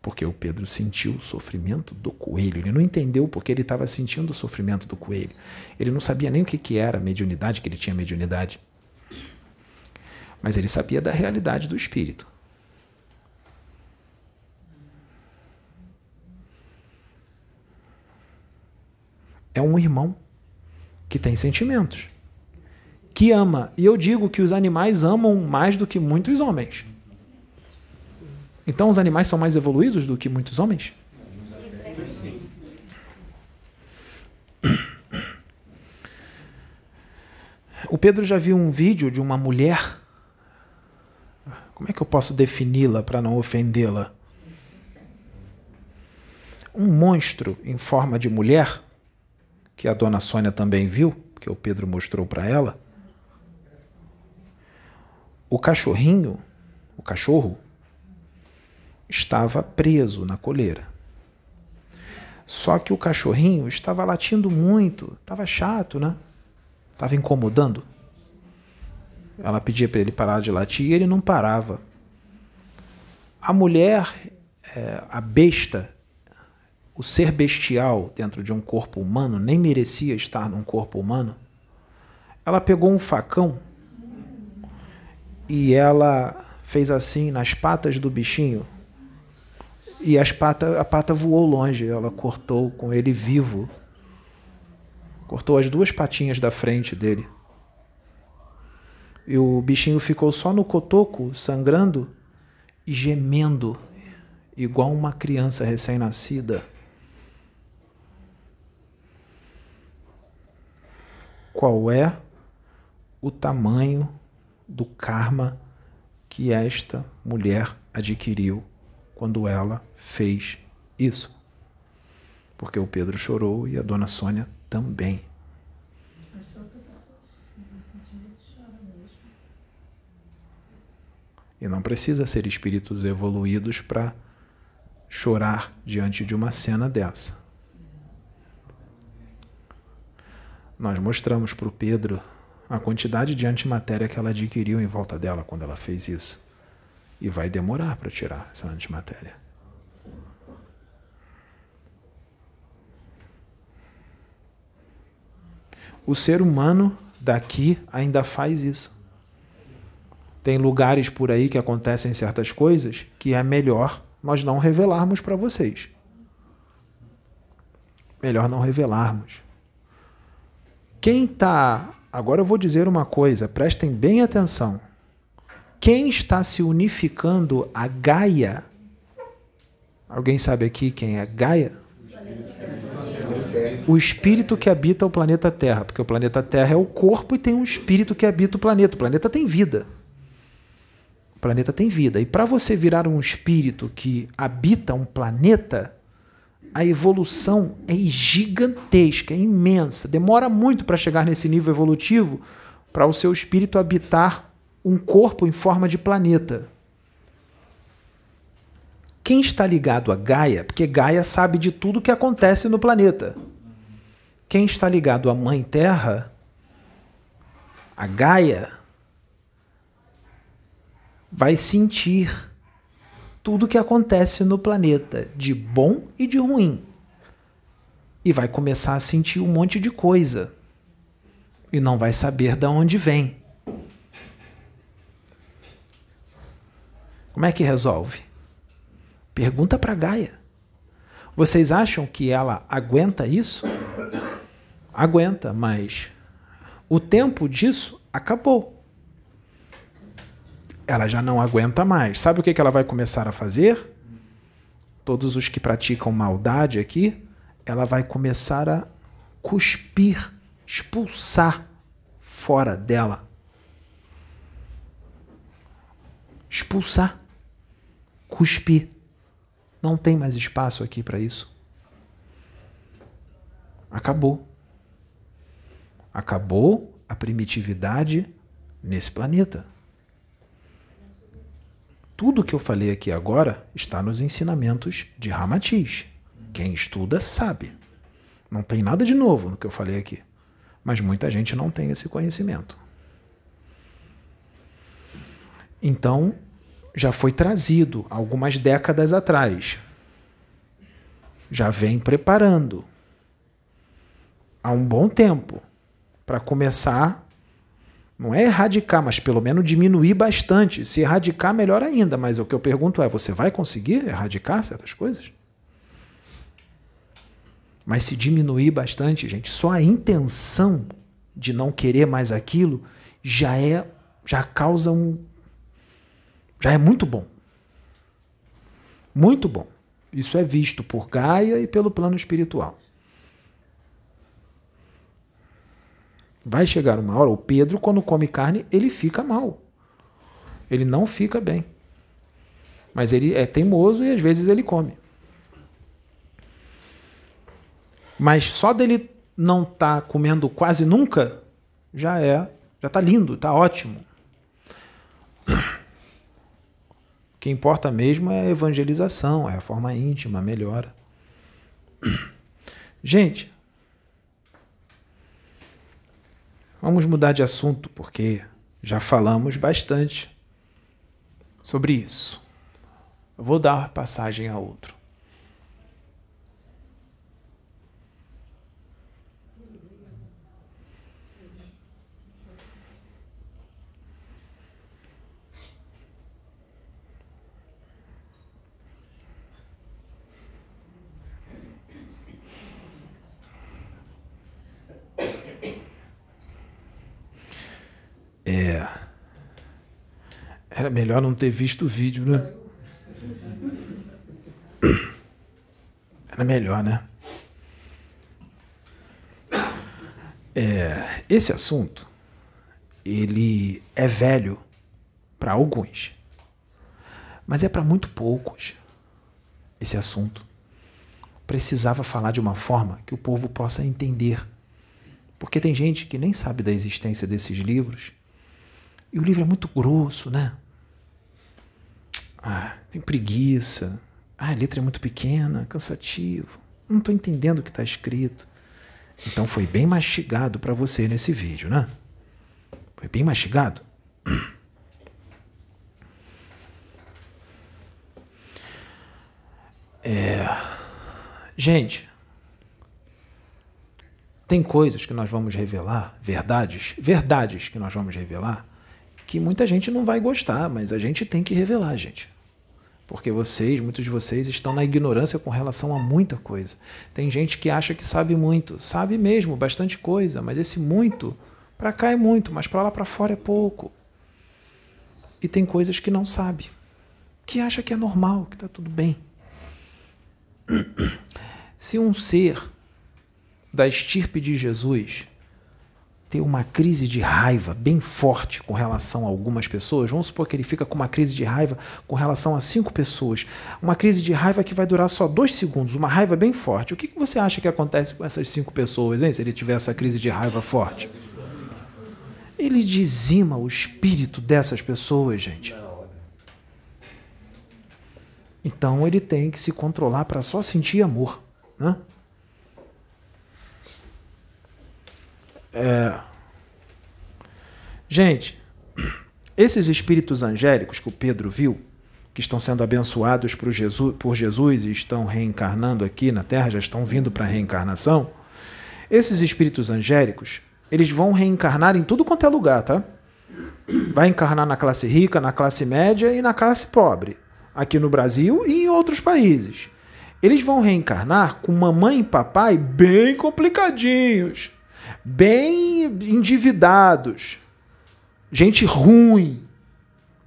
Porque o Pedro sentiu o sofrimento do coelho. Ele não entendeu porque ele estava sentindo o sofrimento do coelho. Ele não sabia nem o que, que era mediunidade, que ele tinha mediunidade. Mas ele sabia da realidade do espírito. É um irmão que tem sentimentos, que ama. E eu digo que os animais amam mais do que muitos homens. Então os animais são mais evoluídos do que muitos homens? O Pedro já viu um vídeo de uma mulher. Como é que eu posso defini-la para não ofendê-la? Um monstro em forma de mulher, que a dona Sônia também viu, que o Pedro mostrou para ela. O cachorrinho, o cachorro, estava preso na coleira. Só que o cachorrinho estava latindo muito, estava chato, né? Estava incomodando. Ela pedia para ele parar de latir e ele não parava. A mulher, é, a besta, o ser bestial dentro de um corpo humano, nem merecia estar num corpo humano. Ela pegou um facão e ela fez assim nas patas do bichinho e as pata, a pata voou longe. Ela cortou com ele vivo. Cortou as duas patinhas da frente dele. E o bichinho ficou só no cotoco, sangrando e gemendo, igual uma criança recém-nascida. Qual é o tamanho do karma que esta mulher adquiriu quando ela fez isso. Porque o Pedro chorou e a dona Sônia também. E não precisa ser espíritos evoluídos para chorar diante de uma cena dessa. Nós mostramos para o Pedro a quantidade de antimatéria que ela adquiriu em volta dela quando ela fez isso. E vai demorar para tirar essa antimatéria. O ser humano daqui ainda faz isso. Tem lugares por aí que acontecem certas coisas que é melhor nós não revelarmos para vocês. Melhor não revelarmos. Quem está. Agora eu vou dizer uma coisa, prestem bem atenção. Quem está se unificando a Gaia? Alguém sabe aqui quem é Gaia? O espírito que habita o planeta Terra, porque o planeta Terra é o corpo e tem um espírito que habita o planeta. O planeta tem vida. O planeta tem vida. E para você virar um espírito que habita um planeta, a evolução é gigantesca, é imensa. Demora muito para chegar nesse nível evolutivo para o seu espírito habitar um corpo em forma de planeta. Quem está ligado a Gaia, porque Gaia sabe de tudo que acontece no planeta. Quem está ligado à Mãe Terra, a Gaia, vai sentir tudo que acontece no planeta, de bom e de ruim. E vai começar a sentir um monte de coisa. E não vai saber de onde vem. Como é que resolve? Pergunta para Gaia. Vocês acham que ela aguenta isso? Aguenta, mas o tempo disso acabou. Ela já não aguenta mais. Sabe o que ela vai começar a fazer? Todos os que praticam maldade aqui, ela vai começar a cuspir, expulsar fora dela. Expulsar cuspir. Não tem mais espaço aqui para isso. Acabou. Acabou a primitividade nesse planeta. Tudo que eu falei aqui agora está nos ensinamentos de Ramatiz. Quem estuda sabe. Não tem nada de novo no que eu falei aqui. Mas muita gente não tem esse conhecimento. Então, já foi trazido algumas décadas atrás. Já vem preparando há um bom tempo para começar não é erradicar, mas pelo menos diminuir bastante. Se erradicar, melhor ainda. Mas o que eu pergunto é: você vai conseguir erradicar certas coisas? Mas se diminuir bastante, gente, só a intenção de não querer mais aquilo já é já causa um já é muito bom. Muito bom. Isso é visto por Gaia e pelo plano espiritual. Vai chegar uma hora, o Pedro, quando come carne, ele fica mal. Ele não fica bem. Mas ele é teimoso e às vezes ele come. Mas só dele não estar tá comendo quase nunca, já é, já está lindo, está ótimo. O que importa mesmo é a evangelização, é a forma íntima, a melhora. Gente, vamos mudar de assunto, porque já falamos bastante sobre isso. Vou dar passagem a outro. É. Era melhor não ter visto o vídeo, né? Era melhor, né? É, esse assunto, ele é velho para alguns, mas é para muito poucos. Esse assunto precisava falar de uma forma que o povo possa entender, porque tem gente que nem sabe da existência desses livros e o livro é muito grosso, né? Ah, tem preguiça. Ah, a letra é muito pequena, cansativo. Não estou entendendo o que está escrito. Então foi bem mastigado para você nesse vídeo, né? Foi bem mastigado? É... Gente, tem coisas que nós vamos revelar, verdades, verdades que nós vamos revelar, que muita gente não vai gostar, mas a gente tem que revelar, gente. Porque vocês, muitos de vocês, estão na ignorância com relação a muita coisa. Tem gente que acha que sabe muito, sabe mesmo bastante coisa, mas esse muito, para cá é muito, mas para lá para fora é pouco. E tem coisas que não sabe, que acha que é normal, que está tudo bem. *clears throat* Se um ser da estirpe de Jesus ter uma crise de raiva bem forte com relação a algumas pessoas, vamos supor que ele fica com uma crise de raiva com relação a cinco pessoas, uma crise de raiva que vai durar só dois segundos, uma raiva bem forte. O que você acha que acontece com essas cinco pessoas, hein, se ele tiver essa crise de raiva forte? Ele dizima o espírito dessas pessoas, gente. Então ele tem que se controlar para só sentir amor, né? É... Gente, esses espíritos angélicos que o Pedro viu, que estão sendo abençoados por Jesus, por Jesus e estão reencarnando aqui na Terra, já estão vindo para a reencarnação, esses espíritos angélicos, eles vão reencarnar em tudo quanto é lugar, tá? Vai encarnar na classe rica, na classe média e na classe pobre, aqui no Brasil e em outros países. Eles vão reencarnar com mamãe e papai bem complicadinhos bem endividados, gente ruim,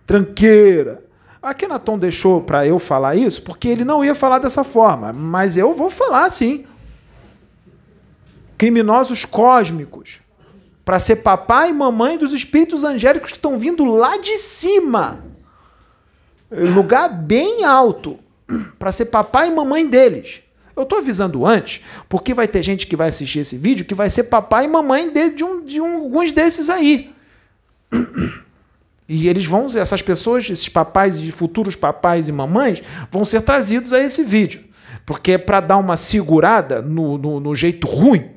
tranqueira. A Kenaton deixou para eu falar isso porque ele não ia falar dessa forma, mas eu vou falar sim. Criminosos cósmicos, para ser papai e mamãe dos espíritos angélicos que estão vindo lá de cima, lugar bem alto, para ser papai e mamãe deles. Eu estou avisando antes, porque vai ter gente que vai assistir esse vídeo que vai ser papai e mamãe de, de, um, de um, alguns desses aí. E eles vão, essas pessoas, esses papais e futuros papais e mamães, vão ser trazidos a esse vídeo. Porque é para dar uma segurada no, no, no jeito ruim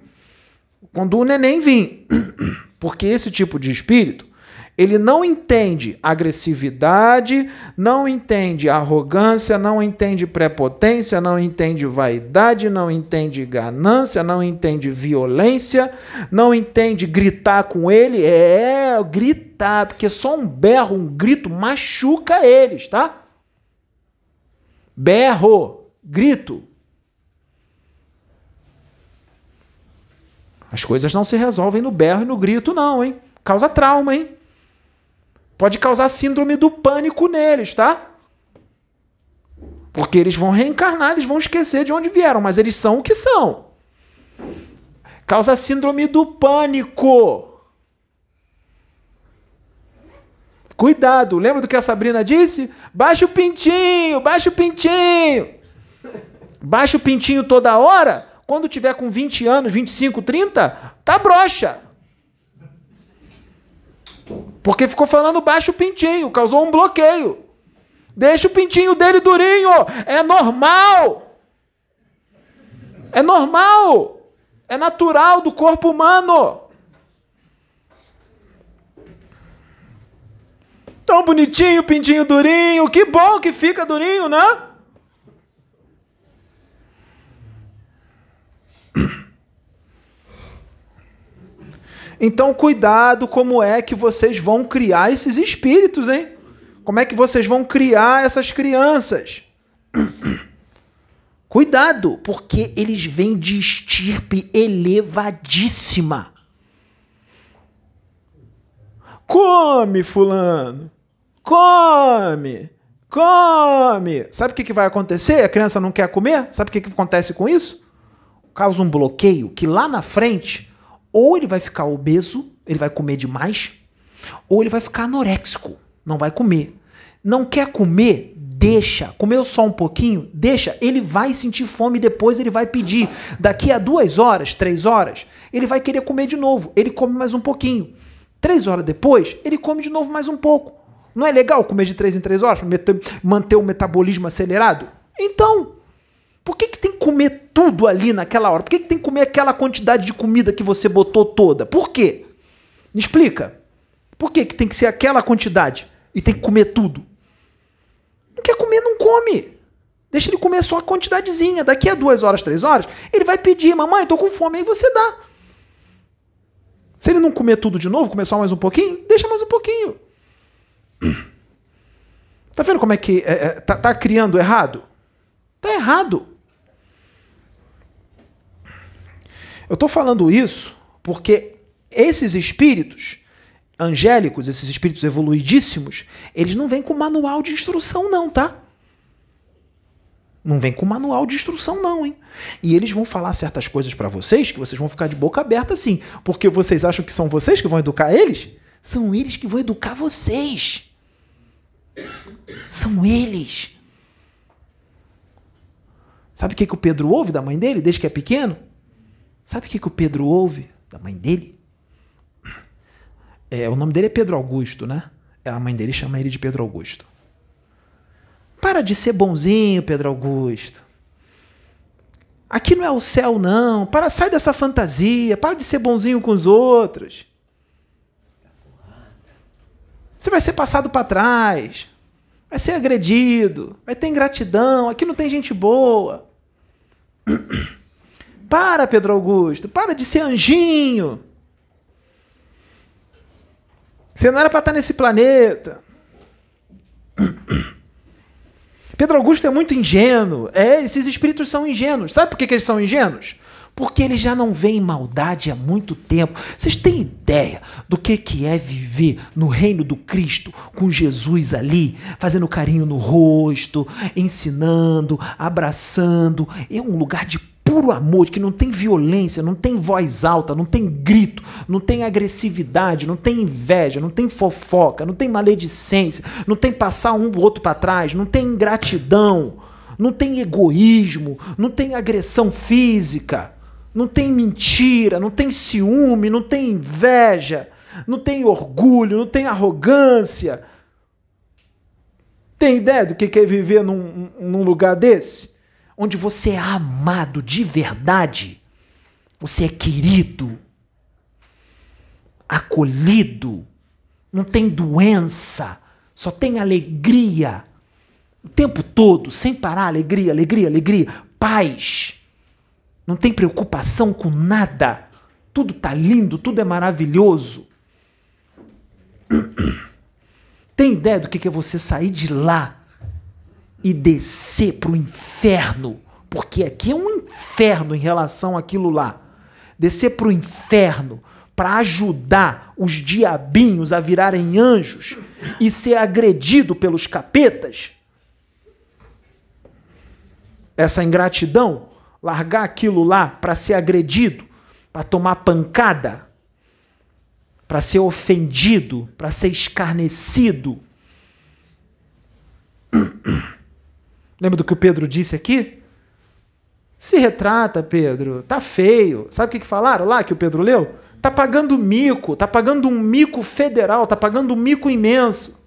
quando o neném vir. *coughs* Porque esse tipo de espírito ele não entende agressividade, não entende arrogância, não entende prepotência, não entende vaidade, não entende ganância, não entende violência, não entende gritar com ele. É, gritar, porque só um berro, um grito machuca eles, tá? Berro, grito. As coisas não se resolvem no berro e no grito, não, hein? Causa trauma, hein? Pode causar síndrome do pânico neles, tá? Porque eles vão reencarnar, eles vão esquecer de onde vieram, mas eles são o que são. Causa síndrome do pânico. Cuidado, lembra do que a Sabrina disse? Baixa o pintinho, baixa o pintinho. Baixa o pintinho toda hora. Quando tiver com 20 anos, 25, 30, tá broxa. Porque ficou falando baixo o pintinho, causou um bloqueio. Deixa o pintinho dele durinho, é normal. É normal. É natural do corpo humano. Tão bonitinho, pintinho durinho. Que bom que fica durinho, né? Então, cuidado como é que vocês vão criar esses espíritos, hein? Como é que vocês vão criar essas crianças? *clears throat* Cuidado, porque eles vêm de estirpe elevadíssima. Come, fulano. Come. Come. Sabe o que, vai acontecer? A criança não quer comer? Sabe o que, que acontece com isso? Causa um bloqueio que lá na frente ou ele vai ficar obeso, ele vai comer demais, ou ele vai ficar anoréxico, não vai comer. Não quer comer? Deixa. Comeu só um pouquinho? Deixa. Ele vai sentir fome depois ele vai pedir. Daqui a duas horas, três horas, ele vai querer comer de novo. Ele come mais um pouquinho. Três horas depois, ele come de novo mais um pouco. Não é legal comer de três em três horas manter o metabolismo acelerado? Então, por que, que tem que comer tudo ali naquela hora? Por que, que tem que comer aquela quantidade de comida que você botou toda? Por quê? Me explica. Por que, que tem que ser aquela quantidade e tem que comer tudo? Não quer comer, não come. Deixa ele comer só a quantidadezinha. Daqui a duas horas, três horas, ele vai pedir, mamãe, tô com fome, aí você dá. Se ele não comer tudo de novo, comer só mais um pouquinho, deixa mais um pouquinho. *clears throat* Tá vendo como é que é, é, tá, tá criando errado? Tá errado. Eu estou falando isso porque esses espíritos angélicos, esses espíritos evoluidíssimos, eles não vêm com manual de instrução, não, tá? Não vem com manual de instrução, não, hein? E eles vão falar certas coisas para vocês que vocês vão ficar de boca aberta assim. Porque vocês acham que são vocês que vão educar eles? São eles que vão educar vocês. São eles. Sabe o que, que o Pedro ouve da mãe dele desde que é pequeno? Sabe o que, que o Pedro ouve da mãe dele? É, o nome dele é Pedro Augusto, né? A mãe dele chama ele de Pedro Augusto. Para de ser bonzinho, Pedro Augusto. Aqui não é o céu, não. Para, sai dessa fantasia. Para de ser bonzinho com os outros. Você vai ser passado para trás. Vai ser agredido. Vai ter ingratidão. Aqui não tem gente boa. *clears throat* Para, Pedro Augusto, para de ser anjinho. Você não era para estar nesse planeta. *coughs* Pedro Augusto é muito ingênuo. É, esses espíritos são ingênuos. Sabe por que, que eles são ingênuos? Porque eles já não veem maldade há muito tempo. Vocês têm ideia do que, que é viver no reino do Cristo com Jesus ali, fazendo carinho no rosto, ensinando, abraçando? É um lugar de puro amor, que não tem violência, não tem voz alta, não tem grito, não tem agressividade, não tem inveja, não tem fofoca, não tem maledicência, não tem passar um outro para trás, não tem ingratidão, não tem egoísmo, não tem agressão física, não tem mentira, não tem ciúme, não tem inveja, não tem orgulho, não tem arrogância. Tem ideia do que é viver num, num lugar desse? Onde você é amado de verdade, você é querido, acolhido, não tem doença, só tem alegria. O tempo todo, sem parar, alegria, alegria, alegria, paz. Não tem preocupação com nada. Tudo tá lindo, tudo é maravilhoso. *coughs* Tem ideia do que é você sair de lá e descer para o inferno? Porque aqui é um inferno em relação àquilo lá. Descer para o inferno para ajudar os diabinhos a virarem anjos e ser agredido pelos capetas? Essa ingratidão, largar aquilo lá para ser agredido, para tomar pancada, para ser ofendido, para ser escarnecido. Lembra do que o Pedro disse aqui? Se retrata, Pedro. Tá feio. Sabe o que, que falaram lá que o Pedro leu? Tá pagando mico, tá pagando um mico federal, tá pagando um mico imenso.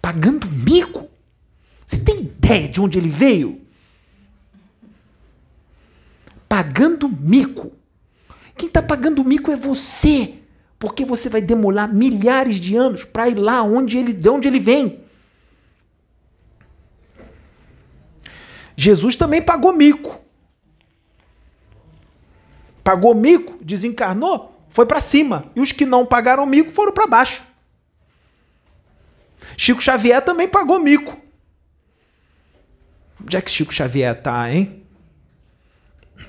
Pagando mico? Você tem ideia de onde ele veio? Pagando mico. Quem está pagando mico é você, porque você vai demorar milhares de anos para ir lá onde ele, de onde ele vem. Jesus também pagou mico pagou mico, desencarnou, foi para cima. E os que não pagaram mico foram para baixo. Chico Xavier também pagou mico. Onde é que Chico Xavier tá, hein?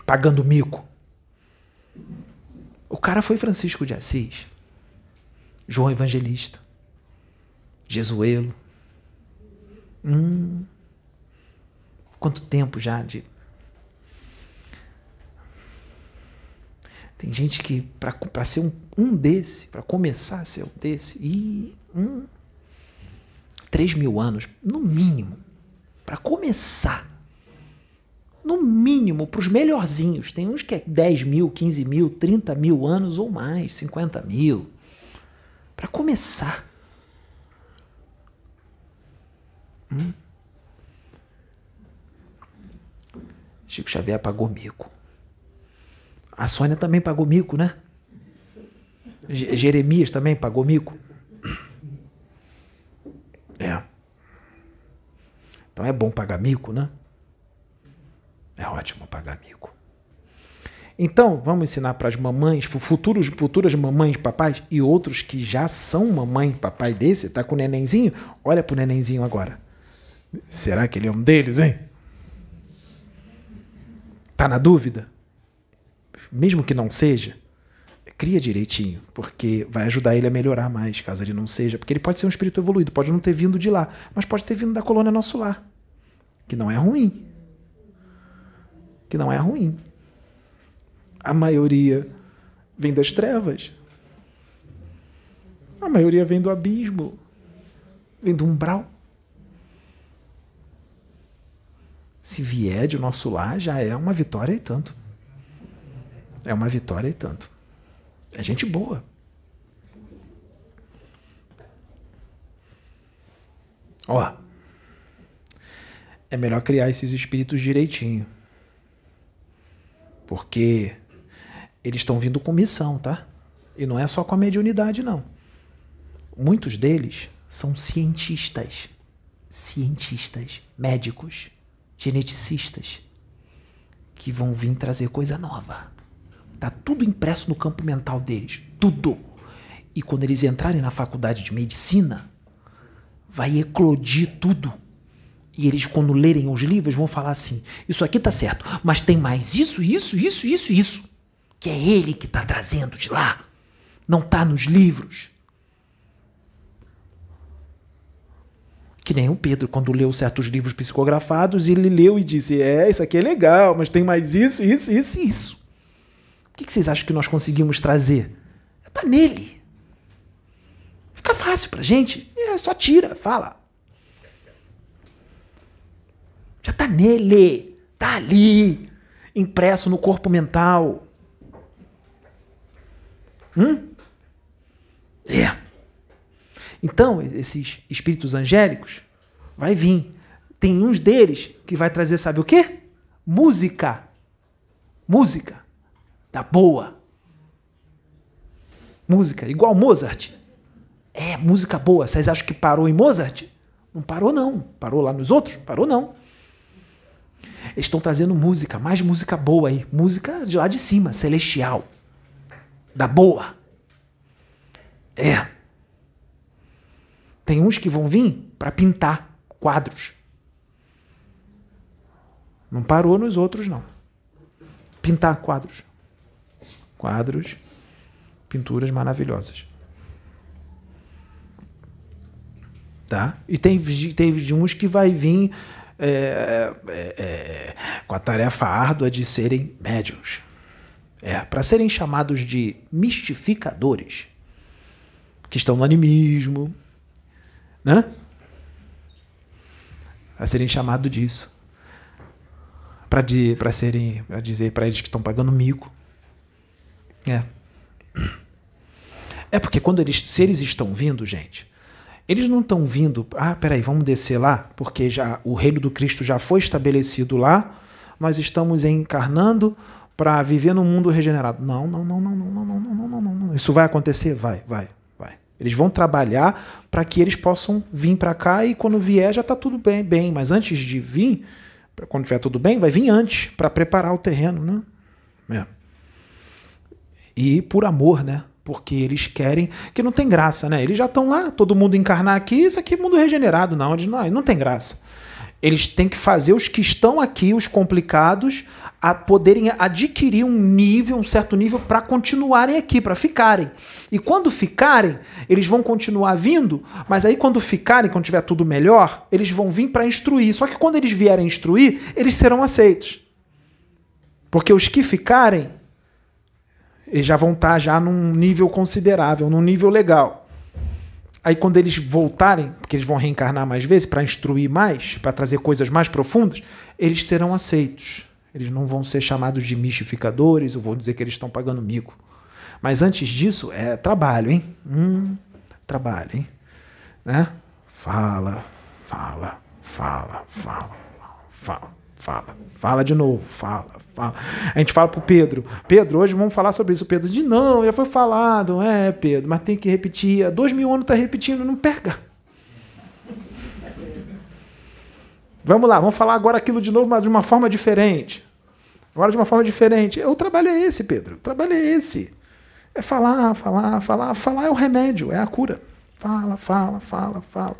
Pagando mico. O cara foi Francisco de Assis, João Evangelista, Jesuelo. Hum, quanto tempo já de Tem gente que, para ser um, um desse, para começar a ser um desse, e um, três mil anos, no mínimo, para começar. No mínimo, para os melhorzinhos. Tem uns que é 10 mil, 15 mil, 30 mil anos ou mais, 50 mil. Para começar. Hum? Chico Xavier pagou mico. A Sônia também pagou mico, né? Jeremias também pagou mico. É. Então é bom pagar mico, né? É ótimo pagar mico. Então, vamos ensinar para as mamães, para futuros, futuras mamães, papais e outros que já são mamãe, papai desse, tá com o nenenzinho? Olha pro nenenzinho agora. Será que ele é um deles, hein? Tá na dúvida? mesmo que não seja, cria direitinho, porque vai ajudar ele a melhorar mais, caso ele não seja. Porque ele pode ser um espírito evoluído, pode não ter vindo de lá, mas pode ter vindo da colônia Nosso Lar, que não é ruim. Que não é ruim. A maioria vem das trevas. A maioria vem do abismo, vem do umbral. Se vier de nosso lar, já é uma vitória e tanto. É uma vitória e tanto. É gente boa. Ó. É melhor criar esses espíritos direitinho. Porque eles estão vindo com missão, tá? E não é só com a mediunidade, não. Muitos deles são cientistas. Cientistas, médicos, geneticistas, que vão vir trazer coisa nova. Tá tudo impresso no campo mental deles. Tudo. E quando eles entrarem na faculdade de medicina, vai eclodir tudo. E eles, quando lerem os livros, vão falar assim: Isso aqui tá certo, mas tem mais isso, isso, isso, isso, isso. Que é ele que tá trazendo de lá. Não tá nos livros. Que nem o Pedro, quando leu certos livros psicografados, ele leu e disse: É, isso aqui é legal, mas tem mais isso, isso, isso e isso. O que vocês acham que nós conseguimos trazer? Está nele. Fica fácil pra gente. É, só tira, fala. Já está nele. Está ali. Impresso no corpo mental. Hum? É. Então, esses espíritos angélicos vai vir. Tem uns deles que vai trazer, sabe o quê? Música. Música. Da boa. Música, igual Mozart. É, música boa. Vocês acham que parou em Mozart? Não parou, não. Parou lá nos outros? Parou, não. Eles estão trazendo música, mais música boa aí. Música de lá de cima, celestial. Da boa. É. Tem uns que vão vir para pintar quadros. Não parou nos outros, não. Pintar quadros. Quadros, pinturas maravilhosas. Tá? E tem, tem uns que vai vir é, é, é, com a tarefa árdua de serem médiums. É, para serem chamados de mistificadores, que estão no animismo, né? A serem chamados disso. Para serem, para dizer para eles que estão pagando mico. É. É porque quando eles, se eles estão vindo, gente, eles não estão vindo, ah, peraí, vamos descer lá, porque já o reino do Cristo já foi estabelecido lá, nós estamos encarnando para viver num mundo regenerado. Não, não, não, não, não, não, não, não, não, não. Isso vai acontecer? Vai, vai. Eles vão trabalhar para que eles possam vir para cá e quando vier já está tudo bem, bem. Mas antes de vir, quando tiver tudo bem, vai vir antes para preparar o terreno, né? É. E por amor, né? porque eles querem que não tem graça, né? Eles já estão lá, todo mundo encarnar aqui, isso aqui é mundo regenerado, não, eles não, não tem graça. Eles têm que fazer os que estão aqui, os complicados, a poderem adquirir um nível, um certo nível para continuarem aqui, para ficarem. E quando ficarem, eles vão continuar vindo, mas aí quando ficarem, quando tiver tudo melhor, eles vão vir para instruir. Só que quando eles vierem instruir, eles serão aceitos. Porque os que ficarem eles já vão estar já num nível considerável, num nível legal. Aí quando eles voltarem, porque eles vão reencarnar mais vezes para instruir mais, para trazer coisas mais profundas, eles serão aceitos. Eles não vão ser chamados de mistificadores, eu vou dizer que eles estão pagando mico. Mas antes disso, é trabalho, hein? Hum, trabalho, hein? Né? Fala, fala, fala, fala, fala, fala, fala de novo, fala, fala. A gente fala pro Pedro, Pedro, hoje vamos falar sobre isso. O Pedro diz, não, já foi falado, é, Pedro, mas tem que repetir. Há dois mil anos tá repetindo, não pega. Vamos lá, vamos falar agora aquilo de novo, mas de uma forma diferente. Agora de uma forma diferente. O trabalho é esse, Pedro. O trabalho é esse. É falar, falar, falar. Falar é o remédio, é a cura. Fala, fala, fala, fala.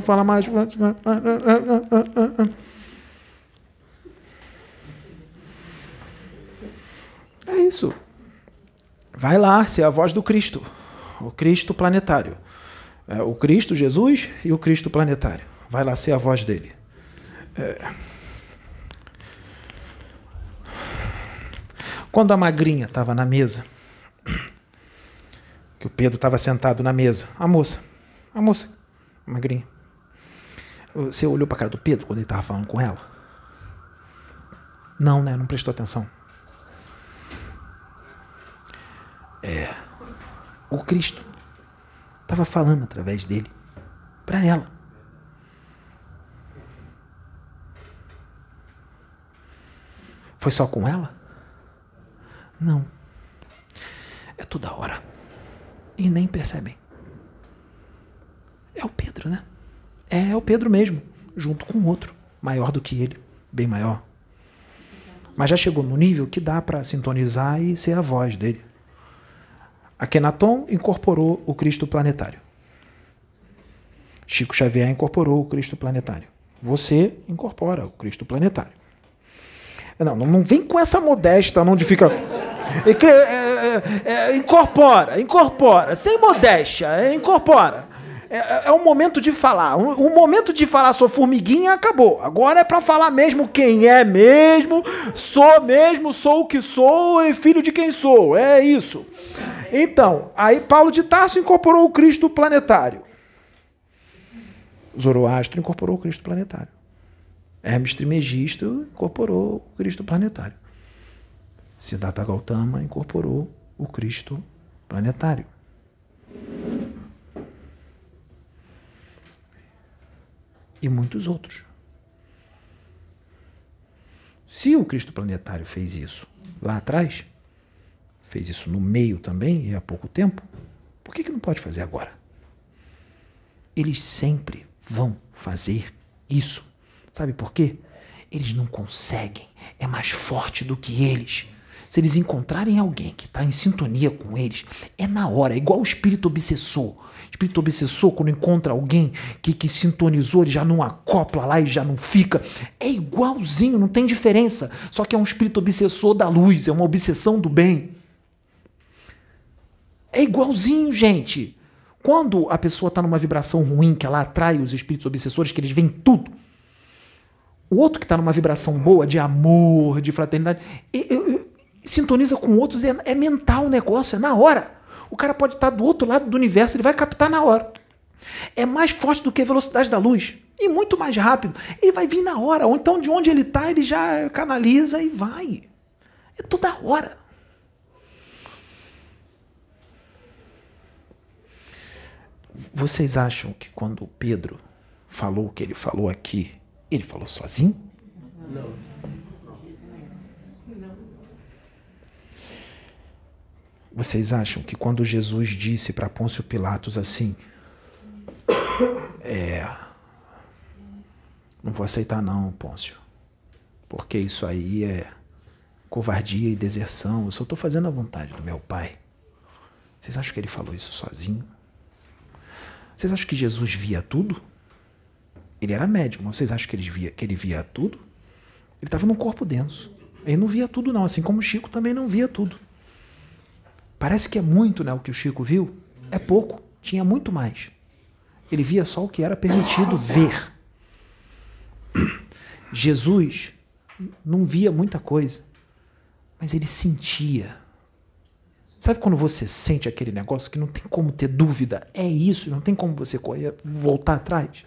Fala mais. É isso. Vai lá ser a voz do Cristo, o Cristo planetário. É, o Cristo Jesus e o Cristo planetário. Vai lá ser a voz dele. É. Quando a magrinha estava na mesa, que o Pedro estava sentado na mesa. A moça, a moça, magrinha. Você olhou para a cara do Pedro quando ele estava falando com ela? Não, né? Não prestou atenção. É. O Cristo estava falando através dele para ela. Foi só com ela? Não. É toda hora e nem percebem. É o Pedro, né? É, é o Pedro mesmo, junto com outro, maior do que ele, bem maior. Mas já chegou no nível que dá para sintonizar e ser a voz dele. A Kenaton incorporou o Cristo planetário. Chico Xavier incorporou o Cristo planetário. Você incorpora o Cristo planetário. Não, não vem com essa modesta, não de fica. *laughs* É, é, é, incorpora, incorpora, sem modéstia, incorpora. É, é um momento de falar. O momento de falar sou formiguinha acabou. Agora é para falar mesmo quem é mesmo, sou mesmo, sou o que sou e filho de quem sou. É isso. Então, aí Paulo de Tarso incorporou o Cristo planetário. Zoroastro incorporou o Cristo planetário. Hermes Trismegisto incorporou o Cristo planetário. Siddhartha Gautama incorporou o Cristo planetário. E muitos outros. Se o Cristo planetário fez isso lá atrás, fez isso no meio também e há pouco tempo, por que, que não pode fazer agora? Eles sempre vão fazer isso. Sabe por quê? Eles não conseguem. É mais forte do que eles. Se eles encontrarem alguém que está em sintonia com eles, é na hora, é igual o espírito obsessor. Espírito obsessor, quando encontra alguém que, que sintonizou, ele já não acopla lá e já não fica. É igualzinho, não tem diferença. Só que é um espírito obsessor da luz, é uma obsessão do bem. É igualzinho, gente. Quando a pessoa está numa vibração ruim, que ela atrai os espíritos obsessores, que eles veem tudo. O outro que está numa vibração boa, de amor, de fraternidade, sintoniza com outros, é, é mental o negócio, é na hora. O cara pode estar do outro lado do universo, ele vai captar na hora. É mais forte do que a velocidade da luz. E muito mais rápido. Ele vai vir na hora. Ou então, de onde ele está, ele já canaliza e vai. É toda hora. Vocês acham que quando Pedro falou o que ele falou aqui, ele falou sozinho? Não. Vocês acham que quando Jesus disse para Pôncio Pilatos assim, é, não vou aceitar não, Pôncio, porque isso aí é covardia e deserção, eu só estou fazendo a vontade do meu pai. Vocês acham que ele falou isso sozinho? Vocês acham que Jesus via tudo? Ele era médico, mas vocês acham que ele via, que ele via tudo? Ele estava num corpo denso. Ele não via tudo, não, assim como Chico também não via tudo. Parece que é muito né, o que o Chico viu. É pouco, tinha muito mais. Ele via só o que era permitido ver. *coughs* Jesus não via muita coisa, mas ele sentia. Sabe quando você sente aquele negócio que não tem como ter dúvida? É isso, não tem como você correr, voltar atrás?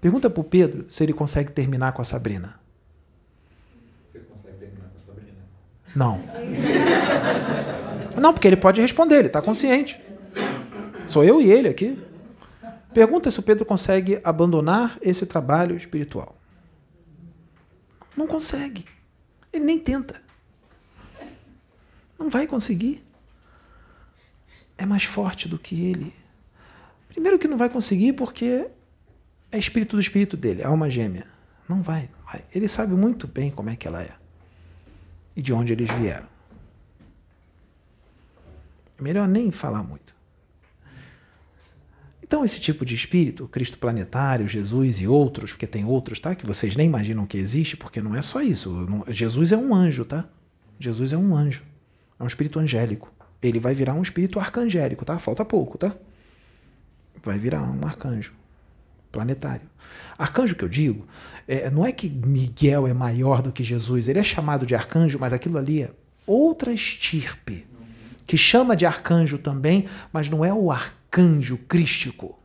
Pergunta para o Pedro se ele consegue terminar com a Sabrina. Não. Não, porque ele pode responder, ele está consciente. Sou eu e ele aqui. Pergunta se o Pedro consegue abandonar esse trabalho espiritual. Não consegue. Ele nem tenta. Não vai conseguir. É mais forte do que ele. Primeiro que não vai conseguir porque é espírito do espírito dele, alma gêmea. Não vai, não vai. Ele sabe muito bem como é que ela é e de onde eles vieram. É melhor nem falar muito. Então, esse tipo de espírito, Cristo planetário, Jesus e outros, porque tem outros, tá? Que vocês nem imaginam que existe, porque não é só isso. Jesus é um anjo, tá? Jesus é um anjo. É um espírito angélico. Ele vai virar um espírito arcangélico, tá? Falta pouco, tá? Vai virar um arcanjo planetário. Arcanjo que eu digo, é, não é que Miguel é maior do que Jesus, ele é chamado de arcanjo, mas aquilo ali é outra estirpe, que chama de arcanjo também, mas não é o arcanjo crístico.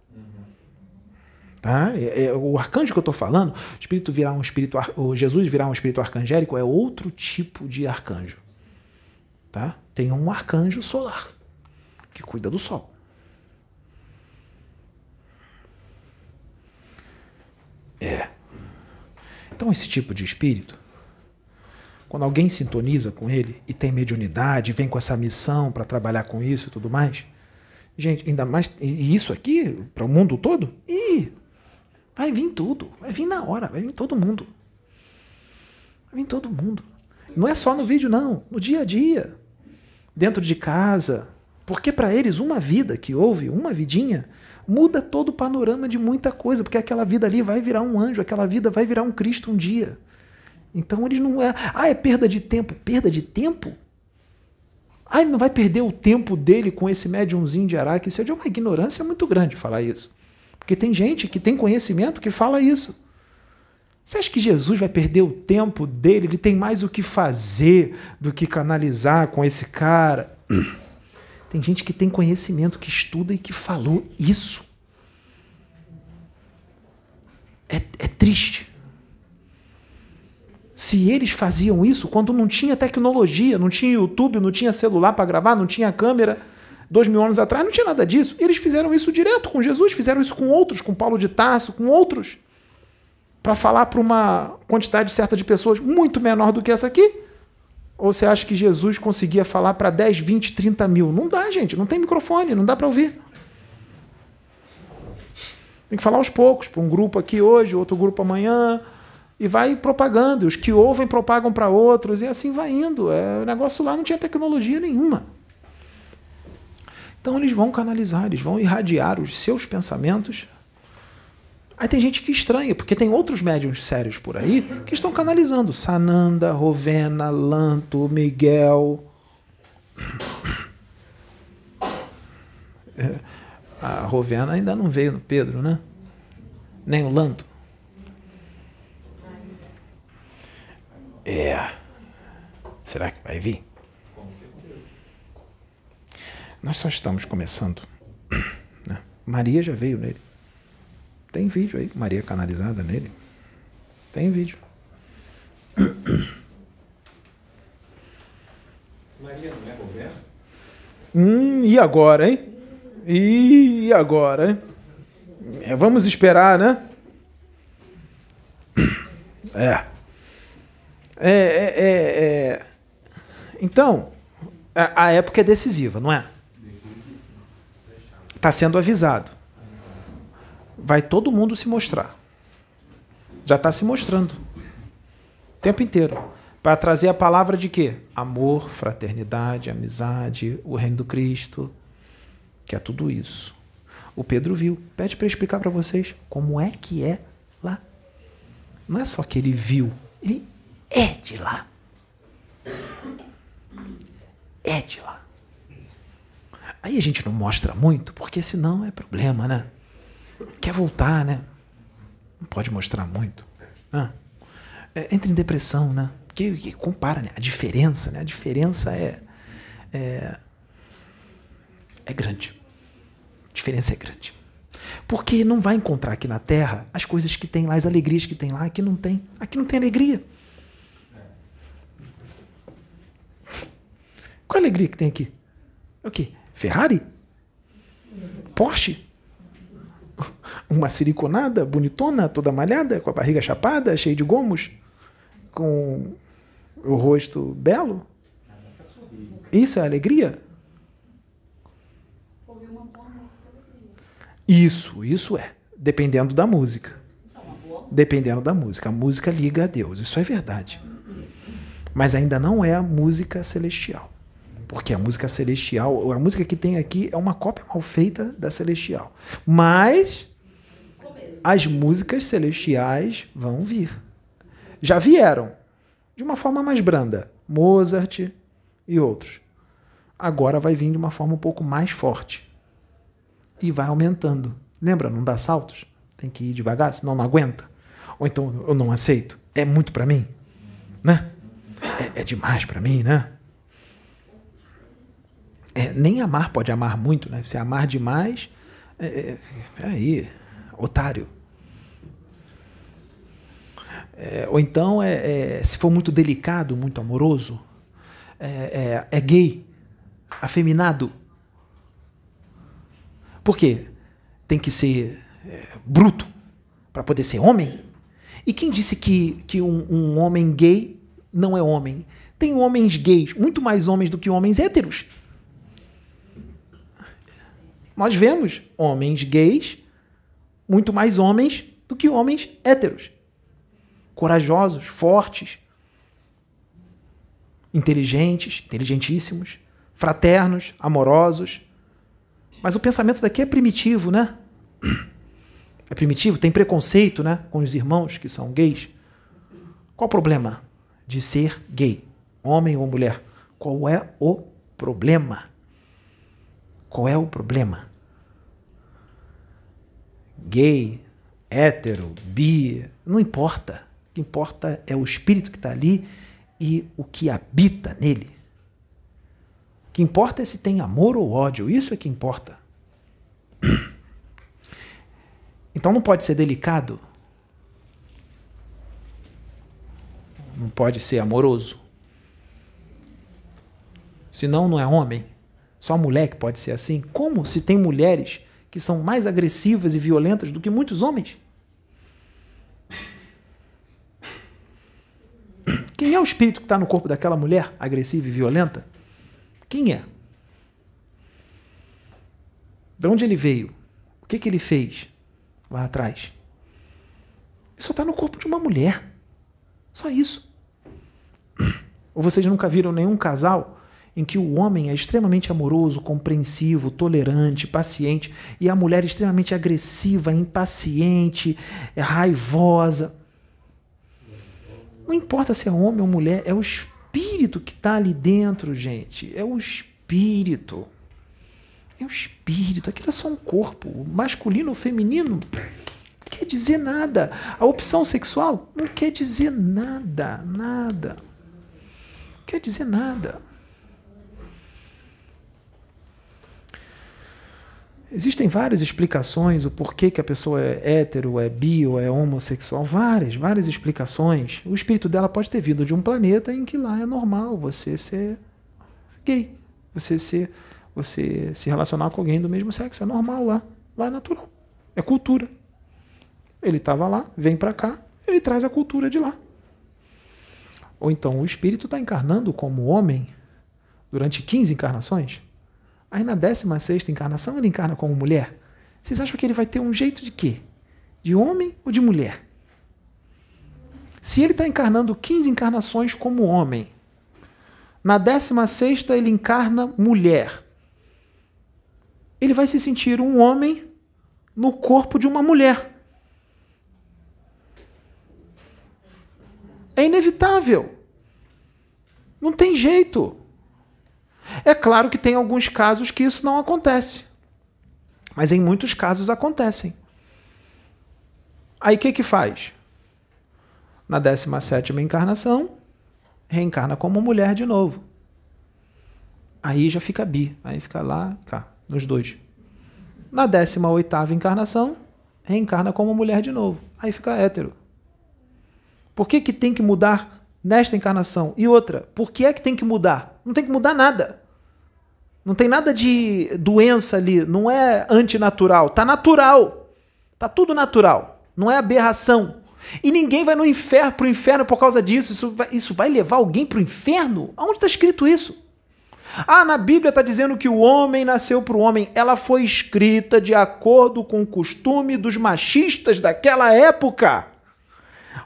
Tá? É, é, o arcanjo que eu estou falando, espírito virar um espírito, o Jesus virar um espírito arcangélico é outro tipo de arcanjo. Tá? Tem um arcanjo solar que cuida do sol. É. Então, esse tipo de espírito, quando alguém sintoniza com ele e tem mediunidade, vem com essa missão para trabalhar com isso e tudo mais, gente, ainda mais. E isso aqui, para o mundo todo? Ih, vai vir tudo. Vai vir na hora, vai vir todo mundo. Vai vir todo mundo. Não é só no vídeo, não. No dia a dia. Dentro de casa. Porque para eles, uma vida que houve, uma vidinha, muda todo o panorama de muita coisa, porque aquela vida ali vai virar um anjo, aquela vida vai virar um Cristo um dia. Então ele não é. Ah, é perda de tempo. Perda de tempo? Ah, ele não vai perder o tempo dele com esse médiumzinho de Araque. Isso é de uma ignorância muito grande falar isso. Porque tem gente que tem conhecimento que fala isso. Você acha que Jesus vai perder o tempo dele? Ele tem mais o que fazer do que canalizar com esse cara. *clears throat* Tem gente que tem conhecimento, que estuda e que falou isso. É, é triste. Se eles faziam isso quando não tinha tecnologia, não tinha YouTube, não tinha celular para gravar, não tinha câmera, dois mil anos atrás não tinha nada disso. Eles fizeram isso direto com Jesus, fizeram isso com outros, com Paulo de Tarso, com outros, para falar para uma quantidade certa de pessoas muito menor do que essa aqui. Ou você acha que Jesus conseguia falar para 10, 20, 30 mil? Não dá, gente, não tem microfone, não dá para ouvir. Tem que falar aos poucos, para um grupo aqui hoje, outro grupo amanhã, e vai propagando. Os que ouvem propagam para outros, e assim vai indo. É, o negócio lá não tinha tecnologia nenhuma. Então eles vão canalizar, eles vão irradiar os seus pensamentos. Aí tem gente que estranha, porque tem outros médiums sérios por aí que estão canalizando. Sananda, Rovena, Lanto, Miguel. *coughs* É, a Rovena ainda não veio no Pedro, né? Nem o Lanto. É. Será que vai vir? Nós só estamos começando. *coughs* Né? Maria já veio nele. Tem vídeo aí, Maria canalizada nele. Tem vídeo. Maria não é governo? Hum, e agora, hein? E agora, hein? É, vamos esperar, né? É. É, é, é, é. Então, a, a, época é decisiva, não é? Está sendo avisado. Vai todo mundo se mostrar. Já está se mostrando. O tempo inteiro. Para trazer a palavra de quê? Amor, fraternidade, amizade, o reino do Cristo, que é tudo isso. O Pedro viu. Pede para explicar para vocês como é que é lá. Não é só que ele viu, ele é de lá. É de lá. Aí a gente não mostra muito, porque senão é problema, né? Quer voltar, né? Não pode mostrar muito. É, entra em depressão, né? Porque, porque compara, né? A diferença, né? A diferença é, é, é grande. A diferença é grande. Porque não vai encontrar aqui na Terra as coisas que tem lá, as alegrias que tem lá, aqui não tem. Aqui não tem alegria. Qual a alegria que tem aqui? O quê? Ferrari? Porsche? *laughs* Uma siliconada bonitona, toda malhada, com a barriga chapada, cheia de gomos, com o rosto belo? Isso é alegria? Isso, isso é. Dependendo da música. Dependendo da música. A música liga a Deus. Isso é verdade. Mas ainda não é a música celestial. Porque a música celestial, a música que tem aqui é uma cópia mal feita da celestial. Mas as músicas celestiais vão vir. Já vieram de uma forma mais branda, Mozart e outros. Agora vai vir de uma forma um pouco mais forte. E vai aumentando. Lembra, não dá saltos? Tem que ir devagar, senão não aguenta. Ou então eu não aceito. É muito para mim, né? É, é demais para mim, né? É, nem amar pode amar muito, né? Se amar demais, é, é, peraí, otário. É, ou então, é, é, se for muito delicado, muito amoroso, é, é, gay, afeminado. Por quê? Tem que ser bruto para poder ser homem? E quem disse que, que um, um homem gay não é homem? Tem homens gays, muito mais homens do que homens héteros. Nós vemos homens gays, muito mais homens do que homens héteros. Corajosos, fortes, inteligentes, inteligentíssimos, fraternos, amorosos. Mas o pensamento daqui é primitivo, né? É primitivo, tem preconceito, né, com os irmãos que são gays. Qual o problema de ser gay, homem ou mulher? Qual é o problema? Qual é o problema? Gay, hétero, bi, não importa. O que importa é o espírito que está ali e o que habita nele. O que importa é se tem amor ou ódio. Isso é que importa. *coughs* Então não pode ser delicado. não pode ser amoroso. Senão não é homem. Só mulher que pode ser assim. Como se tem mulheres que são mais agressivas e violentas do que muitos homens? Quem é o espírito que está no corpo daquela mulher agressiva e violenta? Quem é? De onde ele veio? O que, que ele fez lá atrás? Isso está no corpo de uma mulher. Só isso. Ou vocês nunca viram nenhum casal em que o homem é extremamente amoroso, compreensivo, tolerante, paciente, e a mulher é extremamente agressiva, impaciente, raivosa. Não importa se é homem ou mulher, é o espírito que está ali dentro, gente. É o espírito. É o espírito. Aquilo é só um corpo. O masculino ou feminino não quer dizer nada. A opção sexual não quer dizer nada. Nada. Não quer dizer nada. Existem várias explicações o porquê que a pessoa é hétero, é bi ou é homossexual. Várias, várias explicações. O espírito dela pode ter vindo de um planeta em que lá é normal você ser gay, você ser, você se relacionar com alguém do mesmo sexo. É normal lá. Lá é natural. É cultura. Ele estava lá, vem para cá, ele traz a cultura de lá. Ou então o espírito está encarnando como homem durante 15 encarnações Aí na 16 encarnação ele encarna como mulher. Vocês acham que ele vai ter um jeito de quê? De homem ou de mulher? Se ele está encarnando 15 encarnações como homem, na 16 ele encarna mulher. Ele vai se sentir um homem no corpo de uma mulher. É inevitável. Não tem jeito. É claro que tem alguns casos que isso não acontece. Mas em muitos casos acontecem. Aí o que, que faz? Na 17 encarnação, reencarna como mulher de novo. Aí já fica bi. Aí fica lá, cá, nos dois. Na 18 encarnação, reencarna como mulher de novo. Aí fica hétero. Por que, que tem que mudar nesta encarnação. E outra, por que é que tem que mudar? Não tem que mudar nada. Não tem nada de doença ali, não é antinatural, tá natural. Tá tudo natural, não é aberração. E ninguém vai no inferno pro inferno por causa disso. Isso vai, isso vai levar alguém pro inferno? Aonde está escrito isso? Ah, na Bíblia está dizendo que o homem nasceu para o homem. Ela foi escrita de acordo com o costume dos machistas daquela época.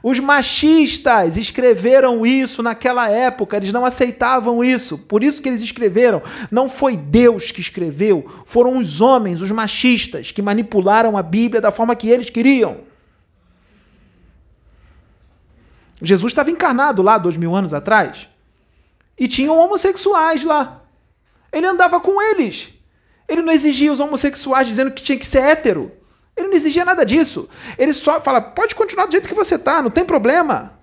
Os machistas escreveram isso naquela época, eles não aceitavam isso. Por isso que eles escreveram. Não foi Deus que escreveu, foram os homens, os machistas, que manipularam a Bíblia da forma que eles queriam. Jesus estava encarnado lá dois mil anos atrás e tinham homossexuais lá. Ele andava com eles. Ele não exigia os homossexuais dizendo que tinha que ser hétero. Ele não exigia nada disso. Ele só fala: pode continuar do jeito que você está, não tem problema.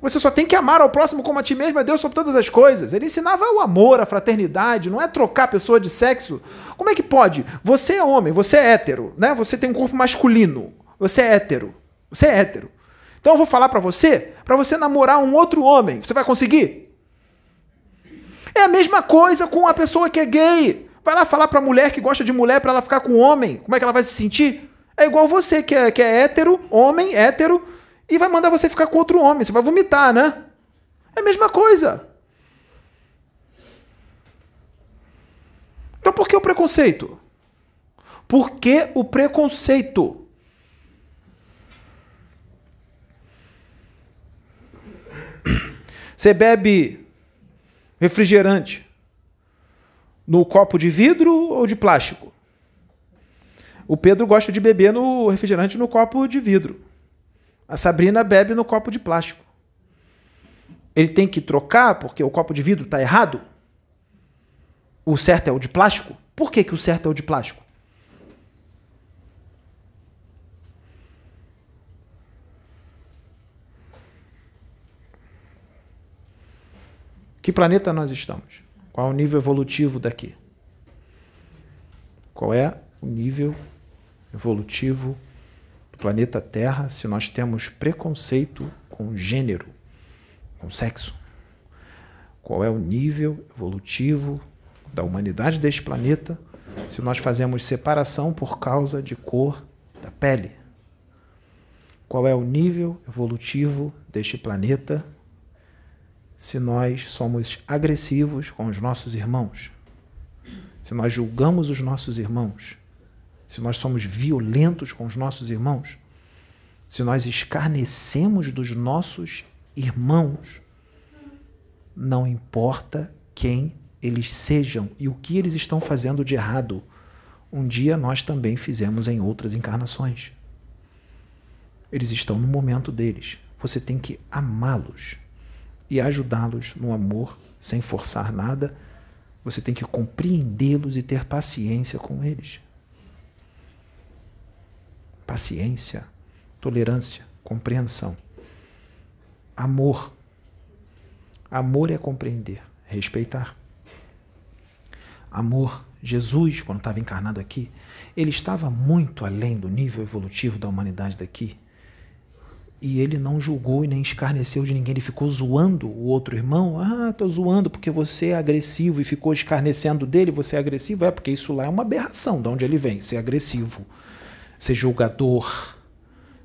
Você só tem que amar ao próximo como a ti mesmo, é Deus sobre todas as coisas. Ele ensinava o amor, a fraternidade, não é trocar a pessoa de sexo. Como é que pode? Você é homem, você é hétero, né? Você tem um corpo masculino. Você é hétero. Você é hétero. Então eu vou falar para você, para você namorar um outro homem. Você vai conseguir? É a mesma coisa com a pessoa que é gay. Vai lá falar pra mulher que gosta de mulher para ela ficar com homem. Como é que ela vai se sentir? É igual você, que é, que é hétero, homem, hétero, e vai mandar você ficar com outro homem. Você vai vomitar, né? É a mesma coisa. Então por que o preconceito? Por que o preconceito? *coughs* Você bebe refrigerante no copo de vidro ou de plástico? O Pedro gosta de beber no refrigerante no copo de vidro. A Sabrina bebe no copo de plástico. Ele tem que trocar porque o copo de vidro está errado? O certo é o de plástico? Por que, que o certo é o de plástico? Que planeta nós estamos? Qual é o nível evolutivo daqui? Qual é o nível evolutivo do planeta Terra se nós temos preconceito com gênero. com sexo. Qual é o nível evolutivo da humanidade deste planeta se nós fazemos separação por causa de cor da pele? Qual é o nível evolutivo deste planeta se nós somos agressivos com os nossos irmãos? Se nós julgamos os nossos irmãos? Se nós somos violentos com os nossos irmãos? Se nós escarnecemos dos nossos irmãos? Não importa quem eles sejam e o que eles estão fazendo de errado. Um dia nós também fizemos em outras encarnações. Eles estão no momento deles. Você tem que amá-los e ajudá-los no amor, sem forçar nada. Você tem que compreendê-los e ter paciência com eles. Paciência, tolerância, compreensão. Amor. Amor é compreender, respeitar. Amor, Jesus, quando estava encarnado aqui, ele estava muito além do nível evolutivo da humanidade daqui. E ele não julgou e nem escarneceu de ninguém. Ele ficou zoando o outro irmão. Ah, estou zoando porque você é agressivo e ficou escarnecendo dele. Você é agressivo? É porque isso lá é uma aberração de onde ele vem. Ser agressivo, ser julgador,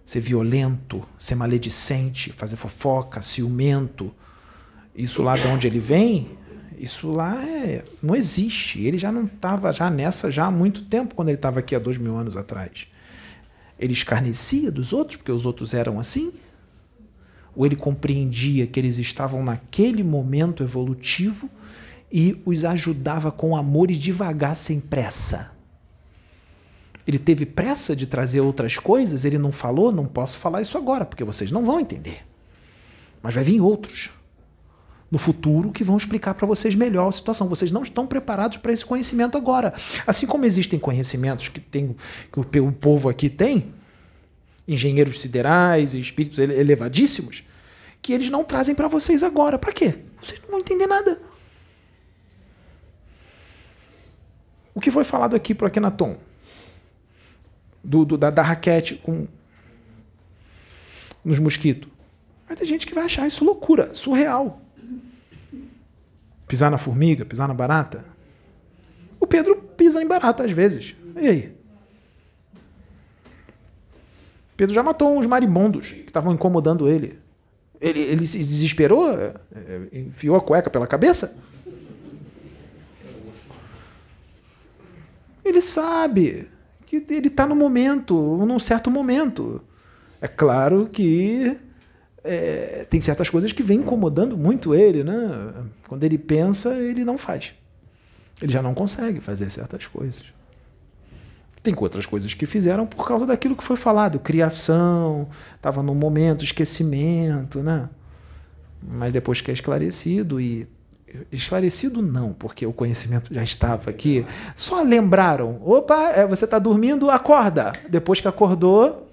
ser violento, ser maledicente, fazer fofoca, ciumento. Isso lá de onde ele vem, isso lá é, não existe. Ele já não estava já nessa já há muito tempo quando ele estava aqui há dois mil anos atrás. Ele escarnecia dos outros porque os outros eram assim? Ou ele compreendia que eles estavam naquele momento evolutivo e os ajudava com amor e devagar, sem pressa? Ele teve pressa de trazer outras coisas, ele não falou, não posso falar isso agora, porque vocês não vão entender. Mas vai vir outros no futuro que vão explicar para vocês melhor a situação. Vocês não estão preparados para esse conhecimento agora. Assim como existem conhecimentos que, tem, que o, povo aqui tem, engenheiros siderais e espíritos elevadíssimos, que eles não trazem para vocês agora. Para quê? Vocês não vão entender nada. O que foi falado aqui por Akenaton? Do, do, da, da raquete com nos mosquitos. Vai ter gente que vai achar isso loucura, surreal pisar na formiga, pisar na barata. O Pedro pisa em barata às vezes. E aí? Pedro já matou uns marimbondos que estavam incomodando ele. ele. Ele se desesperou, é, é, enfiou a cueca pela cabeça. Ele sabe que ele está no momento, num certo momento. É claro que é, tem certas coisas que vêm incomodando muito ele, né? Quando ele pensa, ele não faz. Ele já não consegue fazer certas coisas. Tem outras coisas que fizeram por causa daquilo que foi falado, criação, estava num momento, esquecimento, né? Mas depois que é esclarecido e esclarecido não, porque o conhecimento já estava aqui, só lembraram, opa, é, você está dormindo, acorda. Depois que acordou,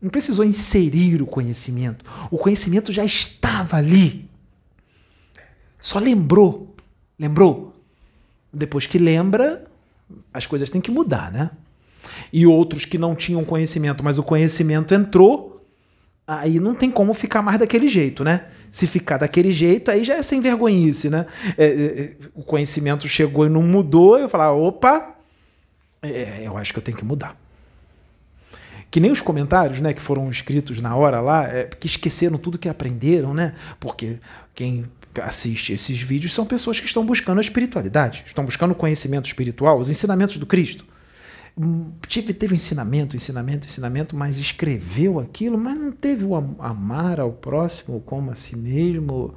não precisou inserir o conhecimento. O conhecimento já estava ali. Só lembrou. Lembrou? Depois que lembra, as coisas têm que mudar, né? E outros que não tinham conhecimento, mas o conhecimento entrou, aí não tem como ficar mais daquele jeito, né? Se ficar daquele jeito, aí já é sem vergonhice, né? É, é, é o conhecimento chegou e não mudou, eu falar, opa, é, eu acho que eu tenho que mudar que nem os comentários, né, que foram escritos na hora lá, é, que esqueceram tudo que aprenderam, né? Porque quem assiste esses vídeos são pessoas que estão buscando a espiritualidade, estão buscando o conhecimento espiritual, os ensinamentos do Cristo. Tive, teve ensinamento, ensinamento, ensinamento, mas escreveu aquilo, mas não teve o amar ao próximo como a si mesmo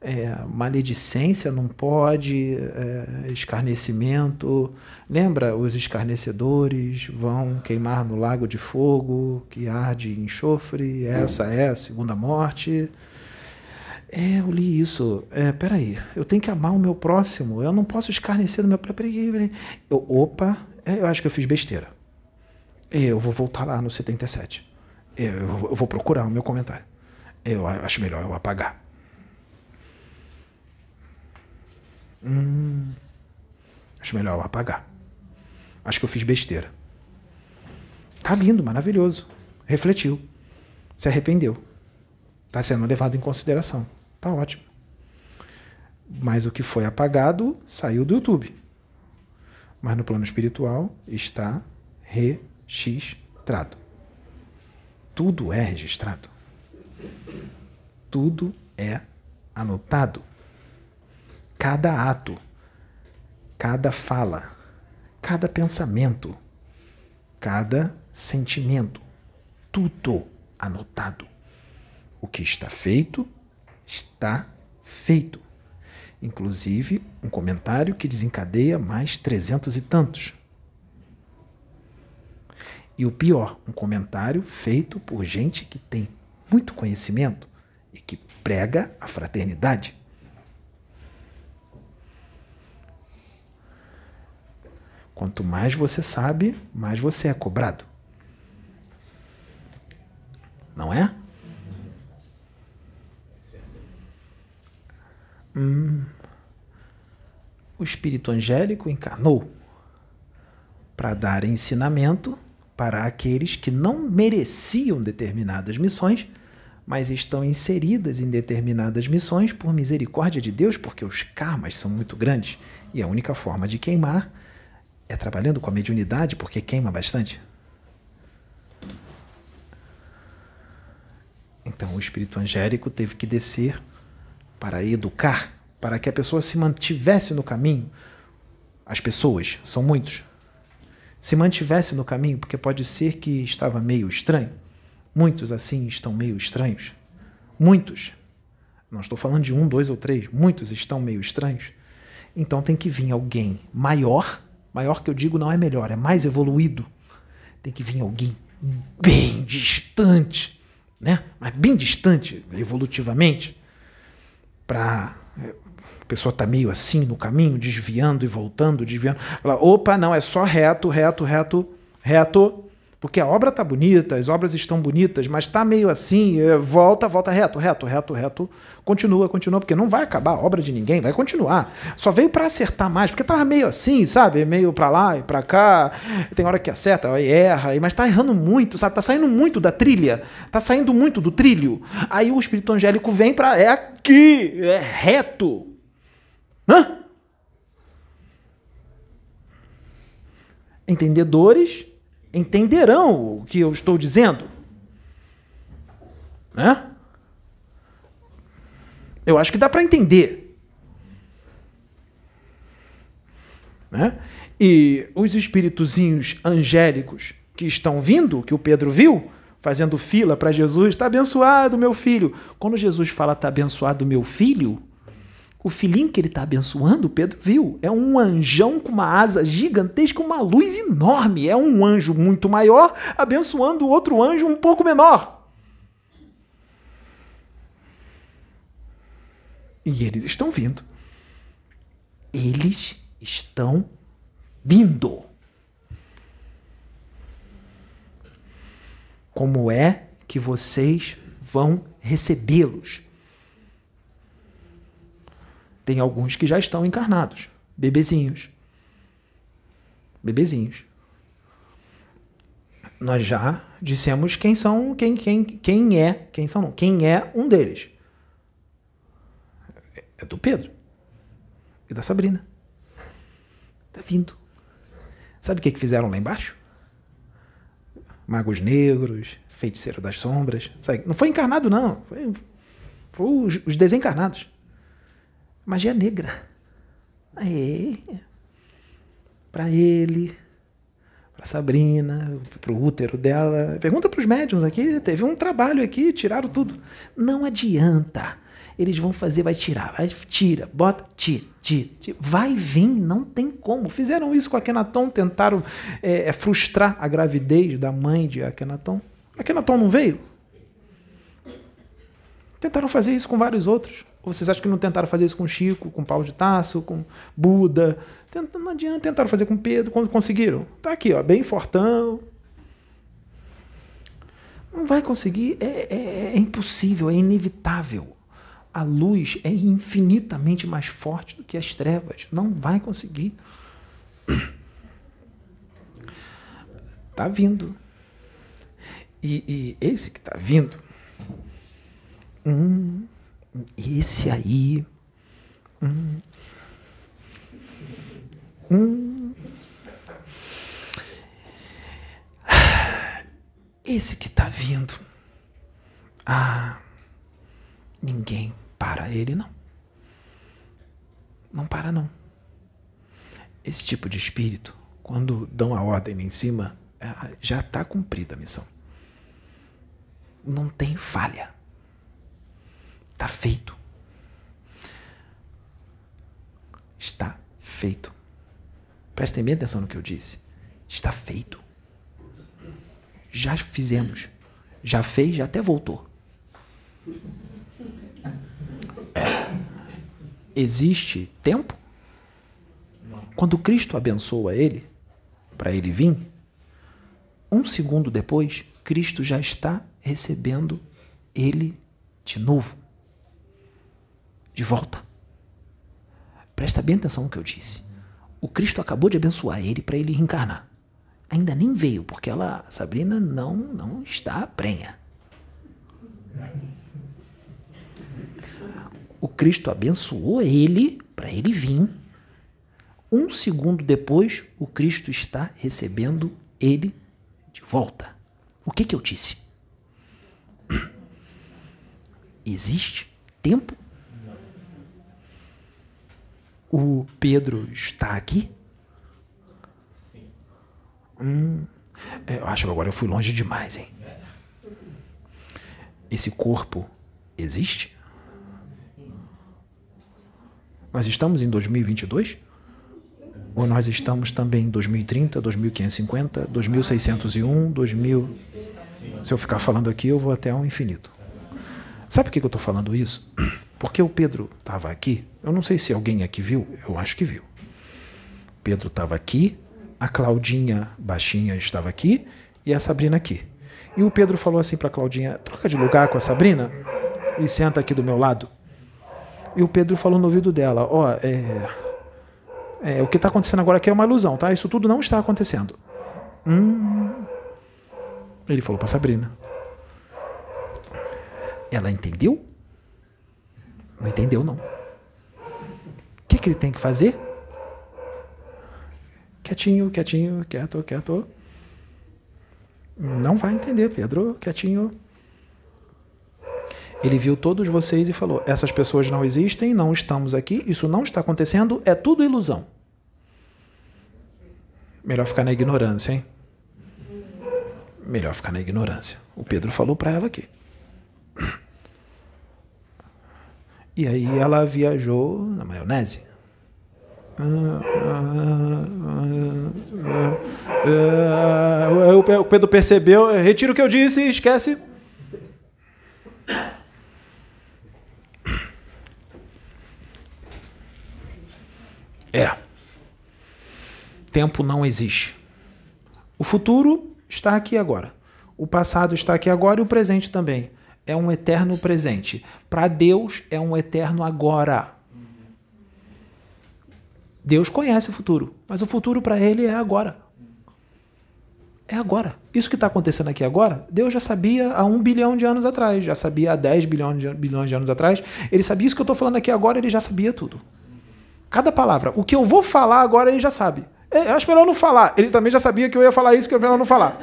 é, maledicência não pode, é, escarnecimento. Lembra, os escarnecedores vão queimar no lago de fogo que arde enxofre, essa é a segunda morte. É, eu li isso. É, peraí, eu tenho que amar o meu próximo, eu não posso escarnecer do meu próprio. Opa, eu acho que eu fiz besteira. Eu vou voltar lá no 77. Eu, eu vou procurar o meu comentário. Eu acho melhor eu apagar. Hum, acho melhor eu apagar. Acho que eu fiz besteira. Tá lindo, maravilhoso. Refletiu. Se arrependeu. Está sendo levado em consideração. Tá ótimo. Mas o que foi apagado saiu do YouTube. Mas no plano espiritual está registrado. Tudo é registrado. Tudo é anotado. Cada ato, cada fala, cada pensamento, cada sentimento, tudo anotado. O que está feito, está feito. Inclusive, um comentário que desencadeia mais trezentos e tantos. E o pior, um comentário feito por gente que tem muito conhecimento e que prega a fraternidade. Quanto mais você sabe, mais você é cobrado. Não é? Hum, o espírito angélico encarnou para dar ensinamento para aqueles que não mereciam determinadas missões, mas estão inseridas em determinadas missões por misericórdia de Deus, porque os karmas são muito grandes e a única forma de queimar é trabalhando com a mediunidade, porque queima bastante. Então o espírito angélico teve que descer para educar, para que a pessoa se mantivesse no caminho. As pessoas, são muitos, se mantivesse no caminho, porque pode ser que estava meio estranho. Muitos assim estão meio estranhos. Muitos. Não estou falando de um, dois ou três. Muitos estão meio estranhos. Então tem que vir alguém maior. Maior que eu digo não é melhor, é mais evoluído. Tem que vir alguém bem distante, né? Mas bem distante evolutivamente para é, a pessoa está meio assim no caminho, desviando e voltando, desviando. Fala, opa, não, é só reto, reto, reto, reto. Porque a obra está bonita, as obras estão bonitas, mas está meio assim, é, volta, volta reto, reto, reto, reto. Continua, continua, porque não vai acabar a obra de ninguém, vai continuar. Só veio para acertar mais, porque estava meio assim, sabe? Meio para lá e para cá. Tem hora que acerta, aí erra, mas está errando muito, sabe? Está saindo muito da trilha, está saindo muito do trilho. Aí o espírito angélico vem para é aqui, é reto. Hã? Entendedores entenderão o que eu estou dizendo. Né? Eu acho que dá para entender. Né? E os espíritozinhos angélicos que estão vindo, que o Pedro viu, fazendo fila para Jesus, está abençoado meu filho. Quando Jesus fala está abençoado meu filho, o filhinho que ele está abençoando, Pedro viu, é um anjão com uma asa gigantesca, uma luz enorme. É um anjo muito maior abençoando outro anjo um pouco menor. E eles estão vindo. Eles estão vindo. Como é que vocês vão recebê-los? Tem alguns que já estão encarnados, bebezinhos. Bebezinhos. Nós já dissemos quem são, quem, quem, quem é, quem são não, quem é um deles. É do Pedro e da Sabrina. Tá vindo. Sabe o que, que fizeram lá embaixo? Magos negros, feiticeiro das sombras. Não foi encarnado, não. Foi, foi os, os desencarnados. Magia negra. Aí, para ele, para Sabrina, para o útero dela. Pergunta para os médiums aqui, teve um trabalho aqui, tiraram tudo. Não adianta. Eles vão fazer, vai tirar, vai tira, bota, tira, tira, tira. vai vir, não tem como. Fizeram isso com Akenaton, tentaram é, é, frustrar a gravidez da mãe de Akenaton. Akenaton não veio? Tentaram fazer isso com vários outros. Vocês acham que não tentaram fazer isso com Chico, com Paulo de Tasso, com Buda? Não adianta, tentaram fazer com Pedro, quando conseguiram. Tá aqui, ó, bem fortão. Não vai conseguir, é, é, é impossível, é inevitável. A luz é infinitamente mais forte do que as trevas. Não vai conseguir. *coughs* Tá vindo. E, e esse que está vindo, hum, Esse aí. Hum, hum, esse que está vindo. Ah, ninguém para ele, não. Não para, não. Esse tipo de espírito, quando dão a ordem em cima, é, já está cumprida a missão. Não tem falha. Está feito. Está feito. Prestem bem atenção no que eu disse. Está feito. Já fizemos. Já fez, já até voltou. É. Existe tempo? Quando Cristo abençoa ele, para ele vir, um segundo depois, Cristo já está recebendo ele de novo, de volta. Presta bem atenção no que eu disse. O Cristo acabou de abençoar ele para ele reencarnar. Ainda nem veio, porque ela, Sabrina, não, não está prenha. O Cristo abençoou ele para ele vir. Um segundo depois, o Cristo está recebendo ele de volta. O que, que eu disse? *clears throat* Existe tempo? O Pedro está aqui? Sim. Hum, é, eu acho que agora eu fui longe demais, hein? Esse corpo existe? Nós estamos em 2022? Ou nós estamos também em 2030, 2550, 2601, 2000? Se eu ficar falando aqui, eu vou até ao infinito. Sabe por que eu estou falando isso? Porque o Pedro estava aqui. Eu não sei se alguém aqui viu, eu acho que viu. Pedro estava aqui, a Claudinha baixinha estava aqui e a Sabrina aqui. E o Pedro falou assim para a Claudinha: troca de lugar com a Sabrina e senta aqui do meu lado. E o Pedro falou no ouvido dela: Ó, oh, é, é, o que está acontecendo agora aqui é uma ilusão, tá? Isso tudo não está acontecendo. Hum. Ele falou para Sabrina. Ela entendeu? Não entendeu, não. O que, que ele tem que fazer? Quietinho, quietinho, quieto, quieto. Não vai entender, Pedro, quietinho. Ele viu todos vocês e falou: essas pessoas não existem, não estamos aqui, isso não está acontecendo, é tudo ilusão. Melhor ficar na ignorância, hein? Melhor ficar na ignorância. O Pedro falou para ela aqui. E aí ela viajou na maionese. O Pedro percebeu, retira o que eu disse, esquece. É. Tempo não existe. O futuro está aqui agora. O passado está aqui agora e o presente também. É um eterno presente. Para Deus é um eterno agora. Deus conhece o futuro, mas o futuro para ele é agora. É agora. Isso que está acontecendo aqui agora, Deus já sabia há um bilhão de anos atrás, já sabia há 10 bilhões de, bilhões de anos atrás. Ele sabia isso que eu estou falando aqui agora, ele já sabia tudo. Cada palavra. O que eu vou falar agora, ele já sabe. É, eu acho melhor não falar. Ele também já sabia que eu ia falar isso, que é melhor não falar.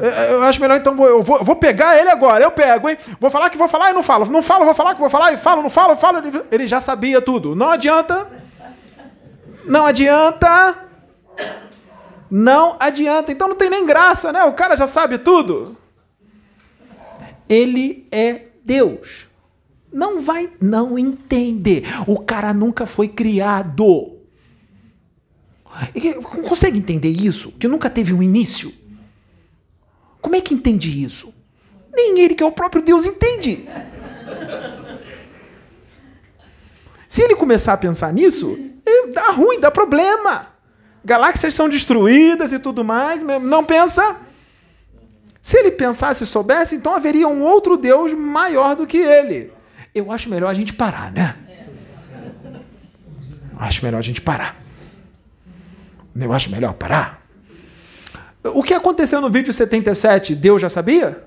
Eu acho melhor, então, eu vou, eu vou pegar ele agora. Eu pego, hein? Vou falar que vou falar e não falo. Não falo, vou falar que vou falar e falo, não falo, falo. Ele já sabia tudo. Não adianta. Não adianta. Não adianta. Então não tem nem graça, né? O cara já sabe tudo. Ele é Deus. Não vai não entender. O cara nunca foi criado. Consegue entender isso? Que nunca teve um início? Como é que entende isso? Nem ele, que é o próprio Deus, entende. Se ele começar a pensar nisso, é, dá ruim, dá problema. Galáxias são destruídas e tudo mais. Não pensa? Se ele pensasse e soubesse, então haveria um outro Deus maior do que ele eu acho melhor a gente parar, né? Eu acho melhor a gente parar. Eu acho melhor parar. O que aconteceu no vídeo 77, Deus já sabia?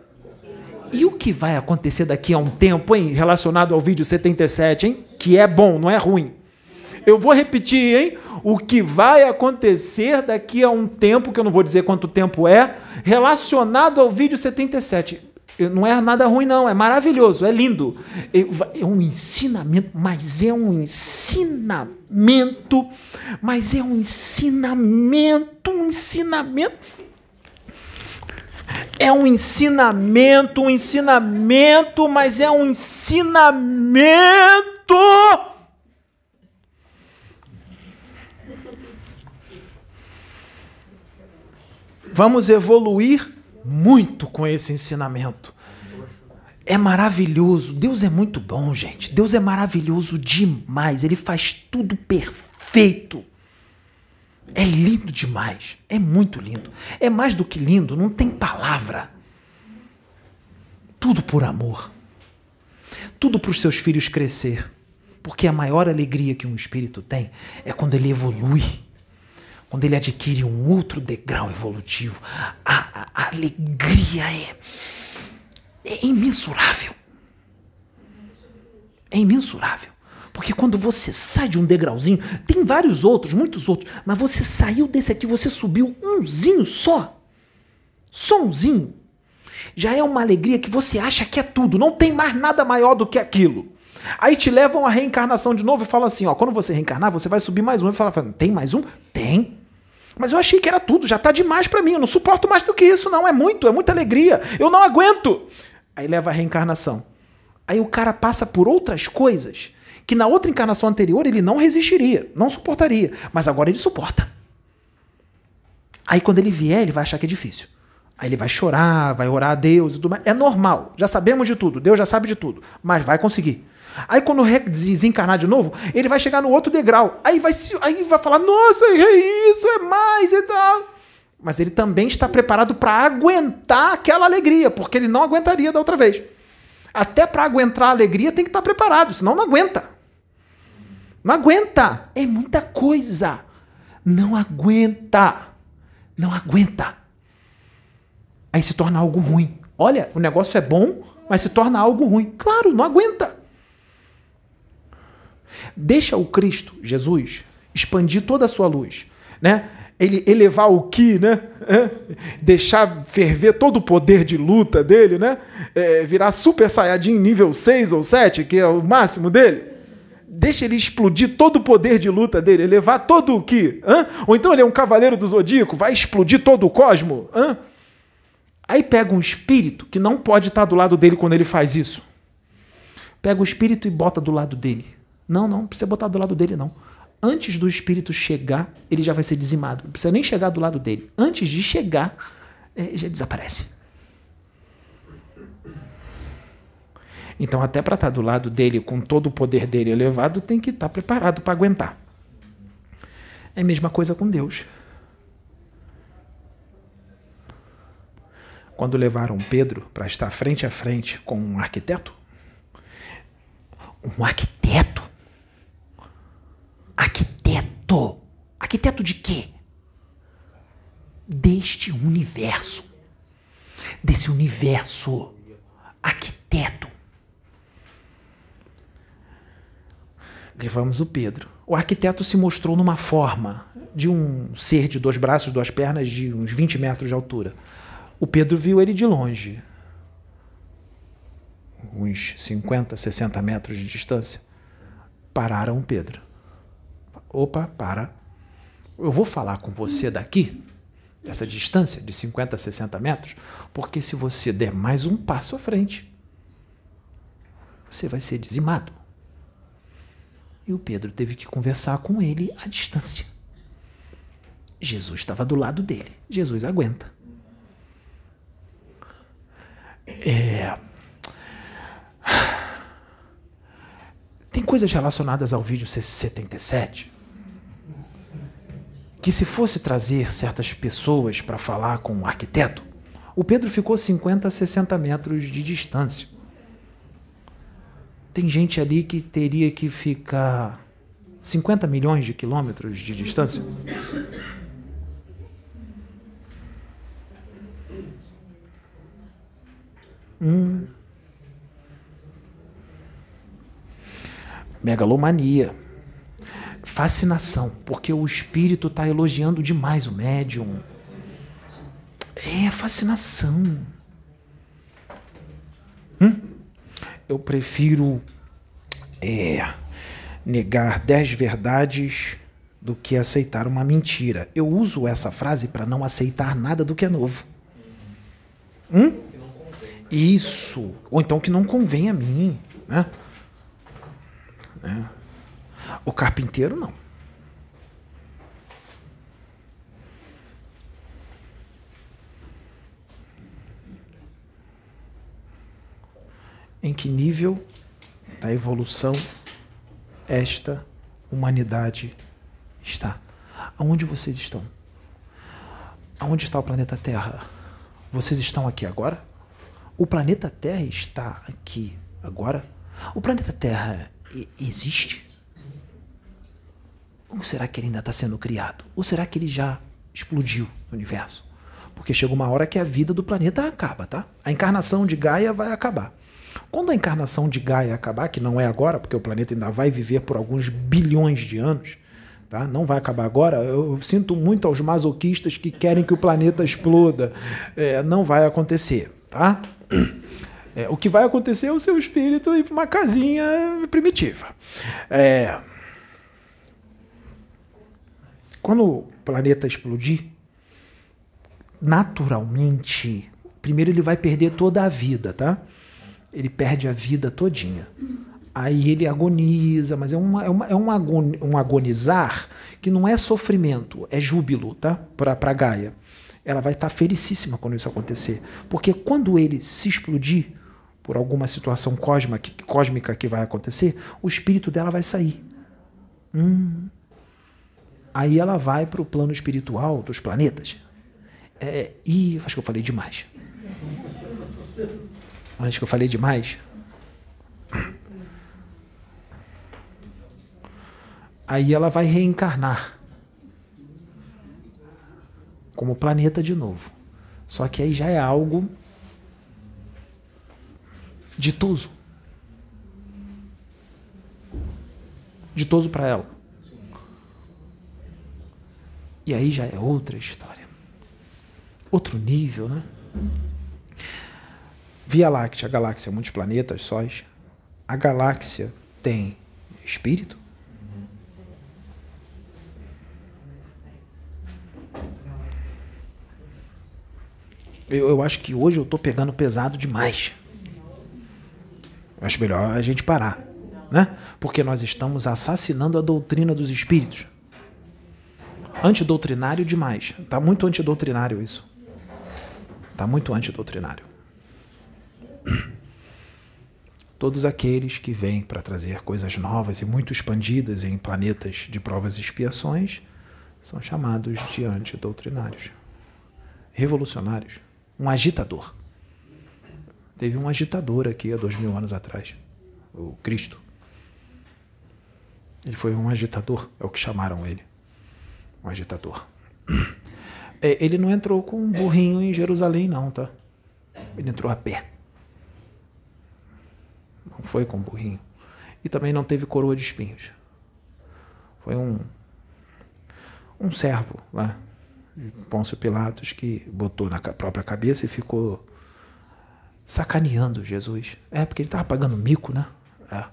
E o que vai acontecer daqui a um tempo, hein? Relacionado ao vídeo 77, hein? Que é bom, não é ruim. Eu vou repetir, hein? O que vai acontecer daqui a um tempo, que eu não vou dizer quanto tempo é, relacionado ao vídeo 77. Não é nada ruim, não, é maravilhoso, é lindo. É um ensinamento, mas é um ensinamento, mas é um ensinamento, um ensinamento é um ensinamento, um ensinamento, mas é um ensinamento. Vamos evoluir muito com esse ensinamento. É maravilhoso. Deus é muito bom, gente. Deus é maravilhoso demais. Ele faz tudo perfeito. É lindo demais. É muito lindo. É mais do que lindo, não tem palavra. Tudo por amor. Tudo para os seus filhos crescer. Porque a maior alegria que um espírito tem é quando ele evolui. Quando ele adquire um outro degrau evolutivo. A, a, a alegria é, é imensurável. É imensurável. Porque quando você sai de um degrauzinho, tem vários outros, muitos outros, mas você saiu desse aqui, você subiu umzinho só. Só umzinho. Já é uma alegria que você acha que é tudo, não tem mais nada maior do que aquilo. Aí te levam à reencarnação de novo e falam assim: ó, quando você reencarnar, você vai subir mais um. E fala, tem mais um? Tem. Mas eu achei que era tudo, já tá demais para mim, eu não suporto mais do que isso, não. É muito, é muita alegria. Eu não aguento. Aí leva a reencarnação. Aí o cara passa por outras coisas que na outra encarnação anterior ele não resistiria, não suportaria, mas agora ele suporta. Aí quando ele vier, ele vai achar que é difícil. Aí ele vai chorar, vai orar a Deus e tudo mais. É normal, já sabemos de tudo, Deus já sabe de tudo, mas vai conseguir. Aí quando desencarnar de novo, ele vai chegar no outro degrau. Aí vai, aí vai falar: Nossa, é isso, é mais e tal. Mas ele também está preparado para aguentar aquela alegria, porque ele não aguentaria da outra vez. Até para aguentar a alegria tem que estar preparado, senão não aguenta. Não aguenta. É muita coisa. Não aguenta. Não aguenta. Aí se torna algo ruim. Olha, o negócio é bom, mas se torna algo ruim. Claro, não aguenta. Deixa o Cristo, Jesus, expandir toda a sua luz, né? ele elevar o Ki, né? deixar ferver todo o poder de luta dele, né? É, virar Super Saiyajin nível 6 ou 7, que é o máximo dele. Deixa ele explodir todo o poder de luta dele, elevar todo o. Hã? Ou então ele é um cavaleiro do Zodíaco, vai explodir todo o cosmo. Hã? Aí pega um espírito que não pode estar do lado dele quando ele faz isso. Pega o espírito e bota do lado dele. Não, não, não precisa botar do lado dele, não antes do espírito chegar, ele já vai ser dizimado. Não precisa nem chegar do lado dele. Antes de chegar, é, já desaparece. Então, até para estar tá do lado dele, com todo o poder dele elevado, tem que estar tá preparado para aguentar. É a mesma coisa com Deus. Quando levaram Pedro para estar frente a frente com um arquiteto, um arquiteto Arquiteto. Arquiteto de quê? Deste universo. Desse universo. Arquiteto. Levamos o Pedro. O arquiteto se mostrou numa forma de um ser de dois braços, duas pernas, de uns 20 metros de altura. O Pedro viu ele de longe, uns 50, 60 metros de distância. Pararam o Pedro opa, para. Eu vou falar com você daqui, essa distância de 50 a 60 metros, porque se você der mais um passo à frente, você vai ser dizimado. E o Pedro teve que conversar com ele à distância. Jesus estava do lado dele. Jesus aguenta. É... Tem coisas relacionadas ao vídeo 77 que se fosse trazer certas pessoas para falar com o arquiteto, o Pedro ficou 50, 60 metros de distância. Tem gente ali que teria que ficar 50 milhões de quilômetros de distância. Hum. Megalomania. Fascinação, porque o espírito está elogiando demais o médium. É fascinação. Hum? Eu prefiro é, negar dez verdades do que aceitar uma mentira. Eu uso essa frase para não aceitar nada do que é novo. Hum? Isso. Ou então que não convém a mim. Né? É. O carpinteiro não. Em que nível da evolução esta humanidade está? Aonde vocês estão? Aonde está o planeta Terra? Vocês estão aqui agora? O planeta Terra está aqui agora? O planeta Terra existe? Ou será que ele ainda está sendo criado? Ou será que ele já explodiu no universo? Porque chega uma hora que a vida do planeta acaba, tá? A encarnação de Gaia vai acabar. Quando a encarnação de Gaia acabar, que não é agora, porque o planeta ainda vai viver por alguns bilhões de anos, tá? não vai acabar agora. Eu sinto muito aos masoquistas que querem que o planeta exploda. É, não vai acontecer. Tá? *clears throat* É, o que vai acontecer é o seu espírito ir para uma casinha primitiva. É, quando o planeta explodir, naturalmente, primeiro ele vai perder toda a vida, tá? Ele perde a vida todinha. Aí ele agoniza, mas é, uma, é, uma, é um, agon, um agonizar que não é sofrimento, é júbilo, tá? Para Gaia. Ela vai estar tá felicíssima quando isso acontecer. Porque quando ele se explodir, por alguma situação cósmica, cósmica que vai acontecer, o espírito dela vai sair. Hum. Aí ela vai para o plano espiritual dos planetas. É, e acho que eu falei demais. Acho que eu falei demais. Aí ela vai reencarnar como planeta de novo. Só que aí já é algo ditoso. Ditoso para ela. E aí já é outra história. Outro nível, né? Via Láctea, a galáxia, muitos planetas, sóis. A galáxia tem espírito? Eu, eu acho que hoje eu estou pegando pesado demais. Acho melhor a gente parar, né? Porque nós estamos assassinando a doutrina dos espíritos. Antidoutrinário demais. Tá muito antidoutrinário isso. Tá muito antidoutrinário. Todos aqueles que vêm para trazer coisas novas e muito expandidas em planetas de provas e expiações são chamados de antidoutrinários. Revolucionários. Um agitador. Teve um agitador aqui há dois mil anos atrás, o Cristo. Ele foi um agitador, é o que chamaram ele. Um agitador. *clears throat* É, ele não entrou com um burrinho em Jerusalém, não, tá? Ele entrou a pé. Não foi com burrinho. E também não teve coroa de espinhos. Foi um um servo lá, Pôncio Pilatos, que botou na própria cabeça e ficou sacaneando Jesus. É, porque ele estava pagando mico, né? É.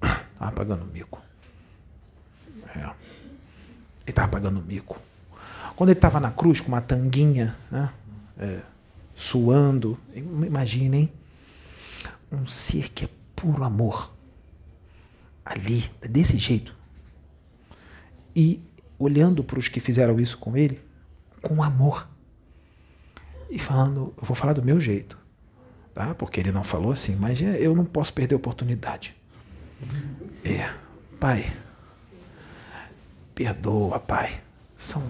*coughs* Estava pagando mico. É. Ele estava pagando mico. Quando ele estava na cruz com uma tanguinha, né? É, suando, imaginem um ser que é puro amor. Ali, desse jeito. E olhando para os que fizeram isso com ele, com amor. E falando, eu vou falar do meu jeito tá? porque ele não falou assim, mas é, eu não posso perder a oportunidade. É, pai, perdoa, pai. São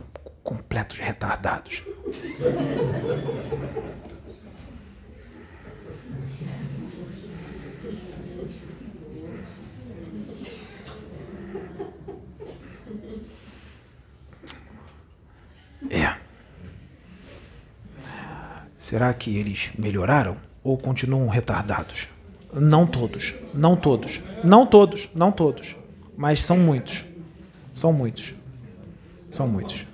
completos retardados. Será que eles melhoraram? ou continuam retardados? Não todos, não todos, não todos, não todos, mas são muitos, são muitos, são muitos.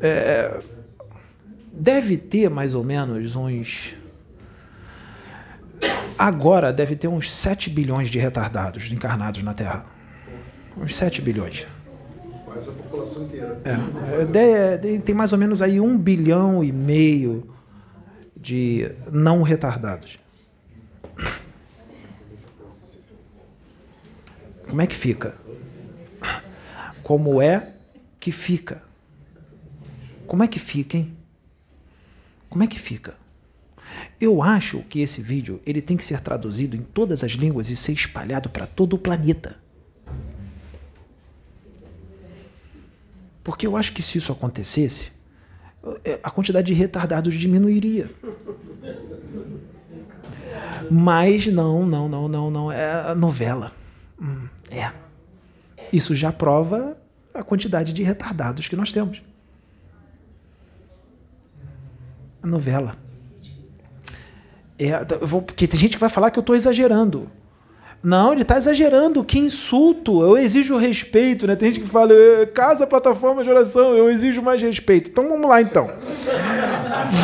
É, deve ter mais ou menos uns. Agora deve ter uns 7 bilhões de retardados encarnados na Terra. Uns 7 bilhões. Quase a população inteira. É, é, tem mais ou menos aí um bilhão e meio de não retardados. Como é que fica? Como é que fica? Como é que fica, hein? Como é que fica? Eu acho que esse vídeo ele tem que ser traduzido em todas as línguas e ser espalhado para todo o planeta. Porque eu acho que se isso acontecesse, a quantidade de retardados diminuiria. Mas não, não, não, não, não. É novela. Hum, é. Isso já prova a quantidade de retardados que nós temos. A novela. É, vou, porque tem gente que vai falar que eu estou exagerando. Não, ele está exagerando. Que insulto. Eu exijo respeito, né? Tem gente que fala, é, casa, plataforma de oração, eu exijo mais respeito. Então vamos lá, então.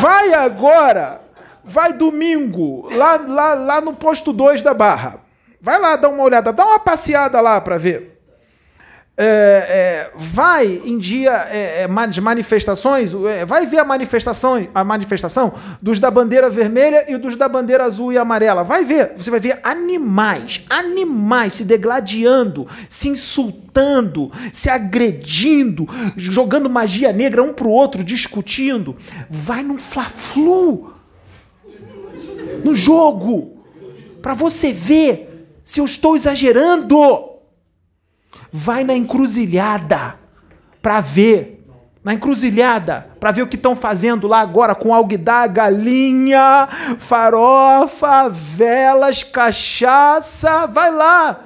Vai agora, vai domingo, lá, lá, lá no posto 2 da Barra. Vai lá dar uma olhada, dá uma passeada lá para ver é, é, vai em dia é, é de manifestações, é, vai ver a manifestação, a manifestação dos da bandeira vermelha e dos da bandeira azul e amarela. Vai ver, você vai ver animais, animais se degladiando, se insultando, se agredindo, jogando magia negra um pro outro, discutindo. Vai num fla-flu no jogo para você ver se eu estou exagerando vai na encruzilhada para ver. Na encruzilhada, para ver o que estão fazendo lá agora com alguidar, galinha, farofa, velas, cachaça. Vai lá.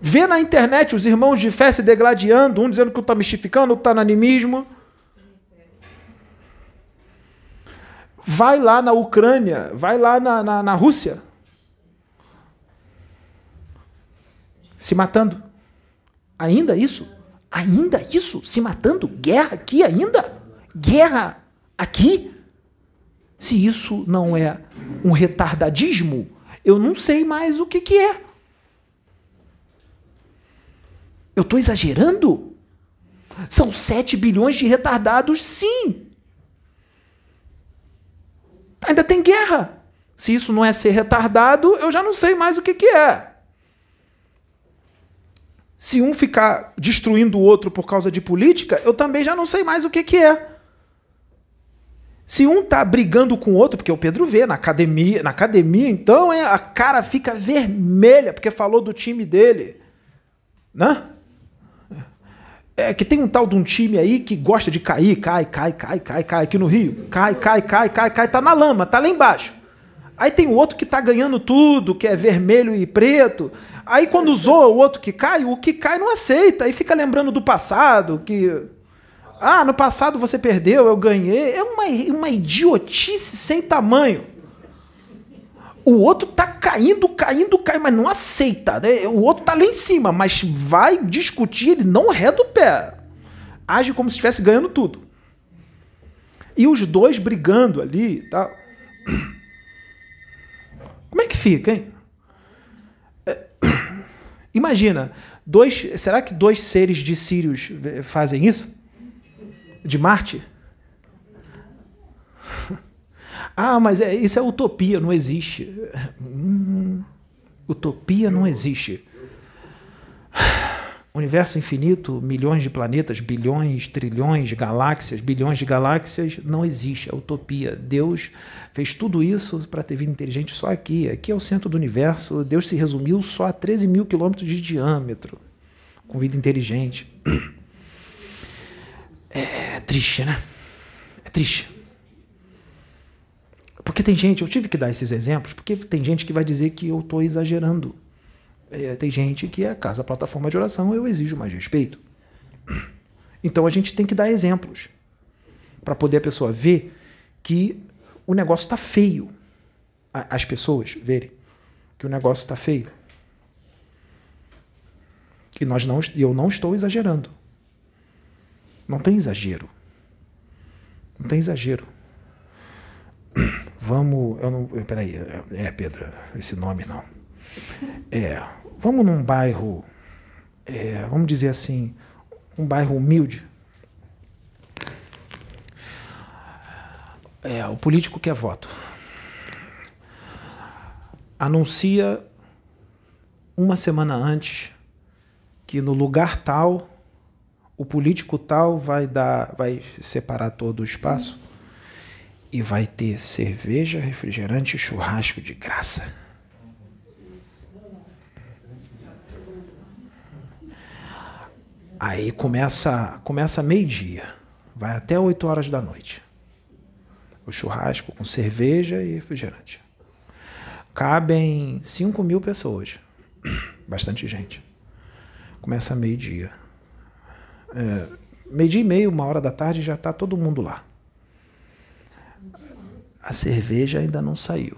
Vê na internet os irmãos de fé se degladiando, um dizendo que está mistificando, outro está no animismo. Vai lá na Ucrânia, vai lá na, na, na Rússia. Se matando. Ainda isso? Ainda isso? Se matando? Guerra aqui ainda? Guerra aqui? Se isso não é um retardadismo, eu não sei mais o que, que é. Eu estou exagerando? São 7 bilhões de retardados, sim. Ainda tem guerra. Se isso não é ser retardado, eu já não sei mais o que, que é. Se um ficar destruindo o outro por causa de política, eu também já não sei mais o que, que é. Se um tá brigando com o outro, porque o Pedro vê na academia, na academia, então é, a cara fica vermelha porque falou do time dele, né? É que tem um tal de um time aí que gosta de cair, cai, cai, cai, cai, cai aqui no Rio, cai, cai, cai, cai, cai, tá na lama, tá lá embaixo. Aí tem o outro que tá ganhando tudo, que é vermelho e preto. Aí quando zoa o outro que cai, o que cai não aceita. Aí fica lembrando do passado, que. Ah, no passado você perdeu, eu ganhei. É uma, uma idiotice sem tamanho. O outro tá caindo, caindo, caindo, mas não aceita. Né? O outro tá lá em cima, mas vai discutir, ele não reda o pé. Age como se estivesse ganhando tudo. E os dois brigando ali tá? *clears throat* Como é que fica, hein? Imagina, dois, será que dois seres de Sírios fazem isso? De Marte? *laughs* ah, mas é, isso é utopia, não existe. Hum, utopia não existe. *sighs* Universo infinito, milhões de planetas, bilhões, trilhões galáxias, bilhões de galáxias, não existe. É utopia. Deus fez tudo isso para ter vida inteligente só aqui. Aqui é o centro do universo. Deus se resumiu só a 13 mil quilômetros de diâmetro, com vida inteligente. É triste, né? É triste. Porque tem gente, eu tive que dar esses exemplos, porque tem gente que vai dizer que eu estou exagerando. É, tem gente que é casa plataforma de oração, eu exijo mais respeito. Então a gente tem que dar exemplos. para poder a pessoa ver que o negócio está feio. As pessoas verem que o negócio está feio. E nós não, eu não estou exagerando. Não tem exagero. Não tem exagero. Vamos. Eu não. Peraí. É, Pedro, esse nome não. É. Vamos num bairro. É, vamos dizer assim. Um bairro humilde. É, o político quer voto. Anuncia uma semana antes que no lugar tal o político tal vai dar vai separar todo o espaço e vai ter cerveja, refrigerante e churrasco de graça. Aí começa, começa meio-dia, vai até 8 horas da noite. O churrasco com cerveja e refrigerante. Cabem 5 mil pessoas. *clears throat* Bastante gente. Começa meio-dia. É, meio-dia e meio, uma hora da tarde, já está todo mundo lá a cerveja ainda não saiu.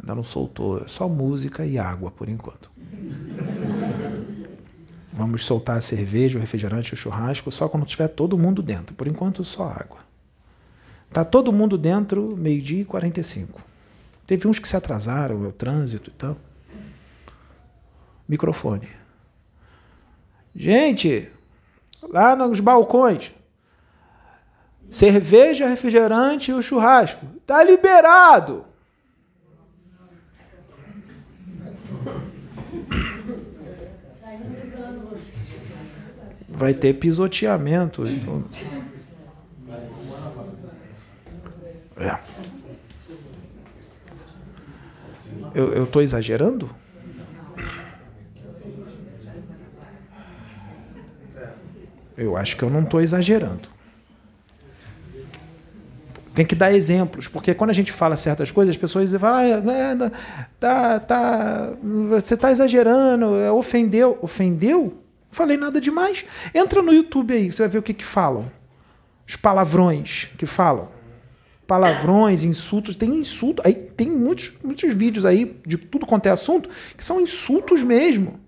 Ainda não soltou. Só música e água por enquanto. Vamos soltar a cerveja, o refrigerante, o churrasco só quando tiver todo mundo dentro. Por enquanto, só água. Tá todo mundo dentro, meio-dia e 45. Teve uns que se atrasaram, o trânsito e tal. Microfone. Gente, lá nos balcões, cerveja, refrigerante e o churrasco. Tá liberado. Vai ter pisoteamento. Então... É. Eu estou exagerando? Eu acho que eu não estou exagerando. Tem que dar exemplos, porque quando a gente fala certas coisas, as pessoas falam, ah, é, tá, tá, você está exagerando, é, ofendeu. Ofendeu? Falei nada demais. Entra no YouTube aí, você vai ver o que, que falam. Os palavrões que falam. Palavrões, insultos, tem insulto. Aí tem muitos, muitos vídeos aí de tudo quanto é assunto que são insultos mesmo.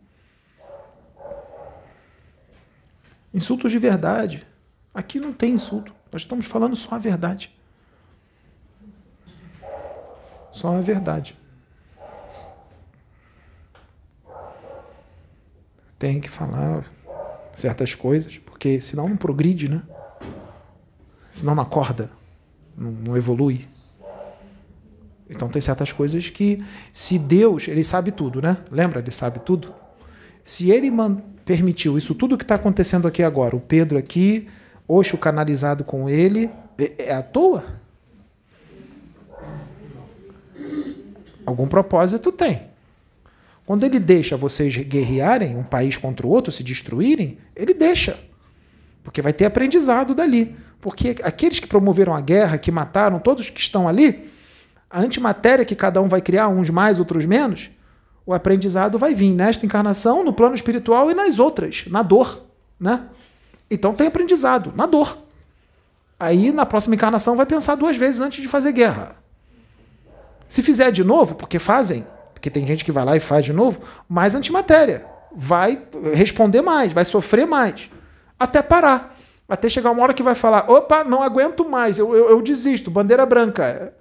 Insultos de verdade. Aqui não tem insulto. Nós estamos falando só a verdade. Só a verdade. Tem que falar certas coisas, porque senão não progride, né? Senão não acorda, não, não evolui. Então tem certas coisas que, se Deus, ele sabe tudo, né? Lembra? Ele sabe tudo. Se ele permitiu isso tudo que está acontecendo aqui agora, o Pedro aqui, Oxo canalizado com ele, é, é à toa? Algum propósito tem. Quando ele deixa vocês guerrearem um país contra o outro, se destruírem, ele deixa. Porque vai ter aprendizado dali. Porque aqueles que promoveram a guerra, que mataram todos que estão ali, a antimatéria que cada um vai criar, uns mais, outros menos, o aprendizado vai vir nesta encarnação, no plano espiritual e nas outras, na dor. Né? Então tem aprendizado, na dor. Aí na próxima encarnação vai pensar duas vezes antes de fazer guerra. Se fizer de novo, porque fazem, porque tem gente que vai lá e faz de novo, mais antimatéria. Vai responder mais, vai sofrer mais. Até parar. Até chegar uma hora que vai falar: opa, não aguento mais, eu, eu, eu desisto, bandeira branca.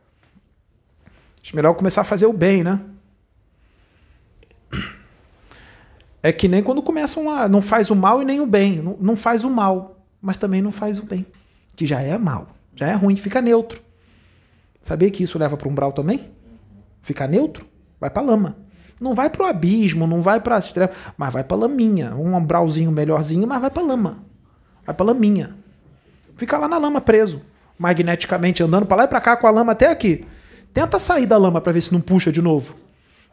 Acho melhor começar a fazer o bem, né? É que nem quando começam a. Não faz o mal e nem o bem. Não, não faz o mal, mas também não faz o bem. Que já é mal, já é ruim, fica neutro. Sabia que isso leva para um umbral também? Ficar neutro? Vai para lama. Não vai para o abismo, não vai para as trevas, mas vai para laminha. Um umbralzinho melhorzinho, mas vai para lama. Vai para laminha. Fica lá na lama preso, magneticamente andando para lá e para cá com a lama até aqui. Tenta sair da lama para ver se não puxa de novo.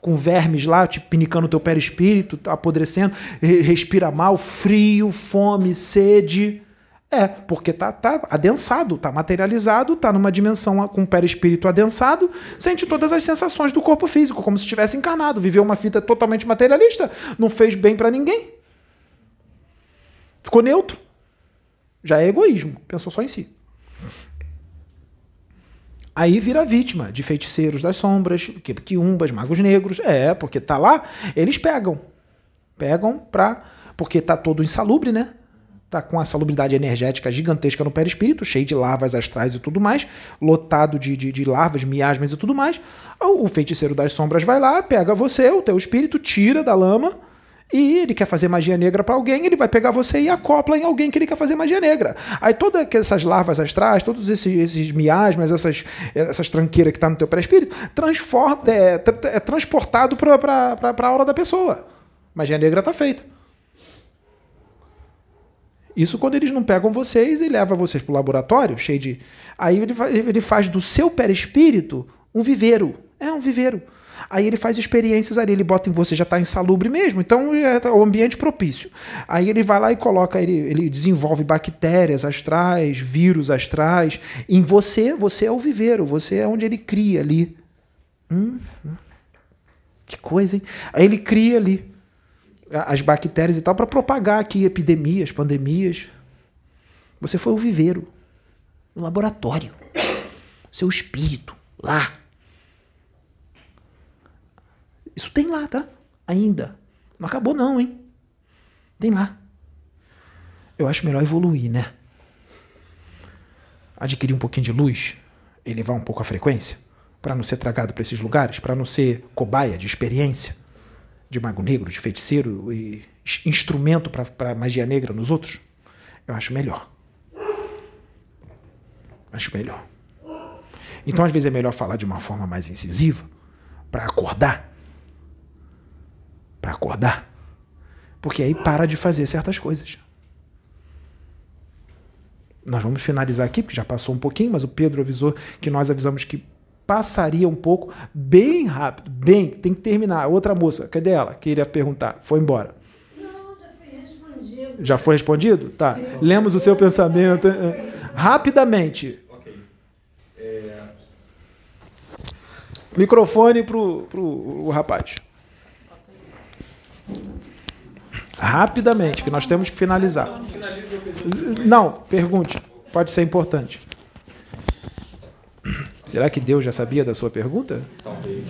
Com vermes lá, te pinicando o teu perispírito, apodrecendo, respira mal, frio, fome, sede. É, porque tá, tá adensado, tá materializado, tá numa dimensão com o perispírito adensado, sente todas as sensações do corpo físico, como se estivesse encarnado, viveu uma vida totalmente materialista, não fez bem para ninguém. Ficou neutro. Já é egoísmo, pensou só em si. Aí vira vítima de feiticeiros das sombras, quiumbas, magos negros. É, porque tá lá, eles pegam. Pegam pra. Porque tá todo insalubre, né? Tá com a salubridade energética gigantesca no perispírito, cheio de larvas astrais e tudo mais, lotado de, de, de larvas, miasmas e tudo mais. O feiticeiro das sombras vai lá, pega você, o teu espírito, tira da lama e ele quer fazer magia negra para alguém, ele vai pegar você e acopla em alguém que ele quer fazer magia negra. Aí todas essas larvas astrais, todos esses, esses miasmas, essas, essas tranqueiras que tá no teu pré-espírito, é, é transportado para a aura da pessoa. Magia negra tá feita. Isso quando eles não pegam vocês e levam vocês para o laboratório, cheio de. Aí ele, faz do seu perispírito um viveiro. É um viveiro. Aí ele faz experiências ali, ele bota em você, já está insalubre mesmo, então é o ambiente propício. Aí ele vai lá e coloca, ele, ele desenvolve bactérias astrais, vírus astrais. Em você, você é o viveiro, você é onde ele cria ali. Hum, hum. que coisa, hein? Aí ele cria ali as bactérias e tal para propagar aqui epidemias, pandemias. Você foi o viveiro, o laboratório, seu espírito lá. Isso tem lá, tá? Ainda. Não acabou não, hein? Tem lá. Eu acho melhor evoluir, né? Adquirir um pouquinho de luz, elevar um pouco a frequência, para não ser tragado para esses lugares, para não ser cobaia de experiência de mago negro, de feiticeiro e instrumento para magia negra nos outros. Eu acho melhor. Acho melhor. Então, às vezes, é melhor falar de uma forma mais incisiva para acordar para acordar. Porque aí para de fazer certas coisas. Nós vamos finalizar aqui, porque já passou um pouquinho, mas o Pedro avisou que nós avisamos que passaria um pouco, bem rápido, bem, tem que terminar. Outra moça, cadê ela? Queria perguntar, foi embora. Não, já foi respondido. Já foi respondido? Tá. Lemos o seu pensamento. Rapidamente. Ok. É... Microfone pro, pro o rapaz. Rapidamente, que nós temos que finalizar. Não, pergunte. Pode ser importante. Será que Deus já sabia da sua pergunta? Talvez.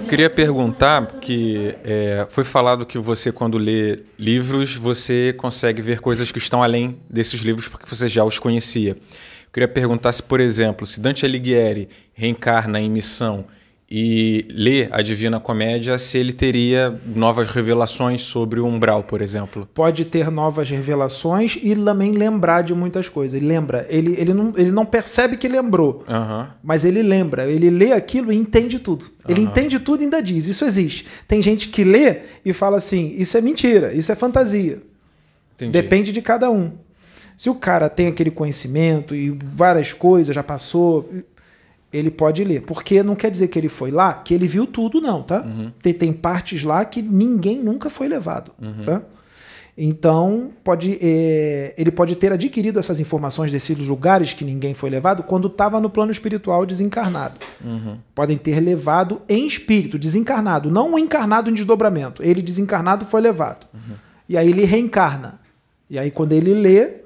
Eu queria perguntar que é, foi falado que você, quando lê livros, você consegue ver coisas que estão além desses livros porque você já os conhecia. Eu queria perguntar se, por exemplo, se Dante Alighieri reencarna em missão e ler a Divina Comédia se ele teria novas revelações sobre o umbral, por exemplo. Pode ter novas revelações e também lembrar de muitas coisas. Ele lembra, ele, ele, não, ele não percebe que lembrou, uhum. mas ele lembra, ele lê aquilo e entende tudo. Uhum. Ele entende tudo e ainda diz: Isso existe. Tem gente que lê e fala assim: Isso é mentira, isso é fantasia. Entendi. Depende de cada um. Se o cara tem aquele conhecimento e várias coisas já passou, ele pode ler. Porque não quer dizer que ele foi lá, que ele viu tudo, não, tá? Uhum. Tem, tem, partes lá que ninguém nunca foi levado, uhum. tá? Então, pode, é, ele pode ter adquirido essas informações desses lugares que ninguém foi levado quando estava no plano espiritual desencarnado. Uhum. Podem ter levado em espírito, desencarnado, não encarnado em desdobramento. Ele desencarnado foi levado. Uhum. E aí ele reencarna. E aí, quando ele lê,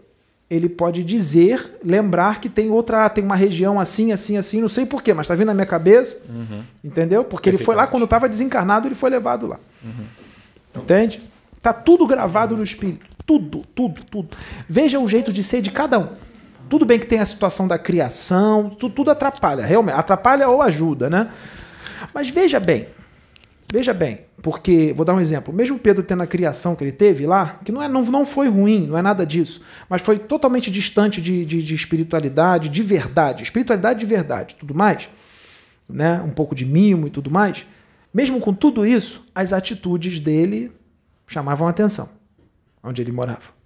ele pode dizer, lembrar que tem outra, tem uma região assim, assim, assim, não sei porquê, mas está vindo na minha cabeça, uhum. entendeu? Porque ele foi lá quando estava desencarnado, ele foi levado lá. Uhum. Entende? Tá tudo gravado no espírito, tudo, tudo, tudo. Veja o jeito de ser de cada um. Tudo bem que tem a situação da criação, tudo, tudo atrapalha, realmente, atrapalha ou ajuda, né? Mas veja bem, veja bem, porque, vou dar um exemplo, mesmo Pedro tendo a criação que ele teve lá, que não, é, não, não foi ruim, não é nada disso, mas foi totalmente distante de, de, de espiritualidade, de verdade, espiritualidade de verdade, tudo mais, né? um pouco de mimo e tudo mais, mesmo com tudo isso, as atitudes dele chamavam atenção, onde ele morava.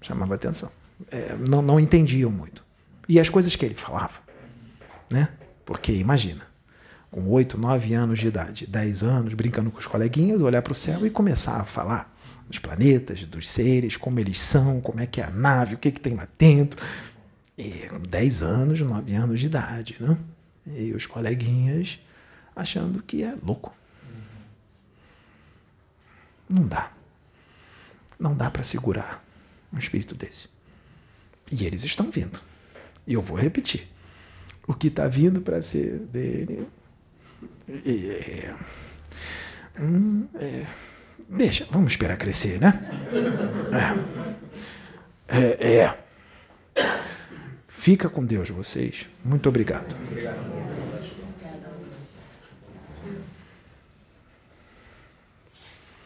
Chamava atenção. É, não, não entendiam muito. E as coisas que ele falava, né? Porque imagina, com 8, 9 anos de idade, 10 anos, brincando com os coleguinhas, olhar para o céu e começar a falar dos planetas, dos seres, como eles são, como é que é a nave, o que, que tem lá dentro. E com 10 anos, 9 anos de idade, né? E os coleguinhas achando que é louco. Não dá. Não dá para segurar um espírito desse. E eles estão vindo. E eu vou repetir. o que está vindo para ser dele. É, hum, é, deixa, vamos esperar crescer, né? É, é, é. Fica com Deus, vocês. Muito obrigado. obrigado.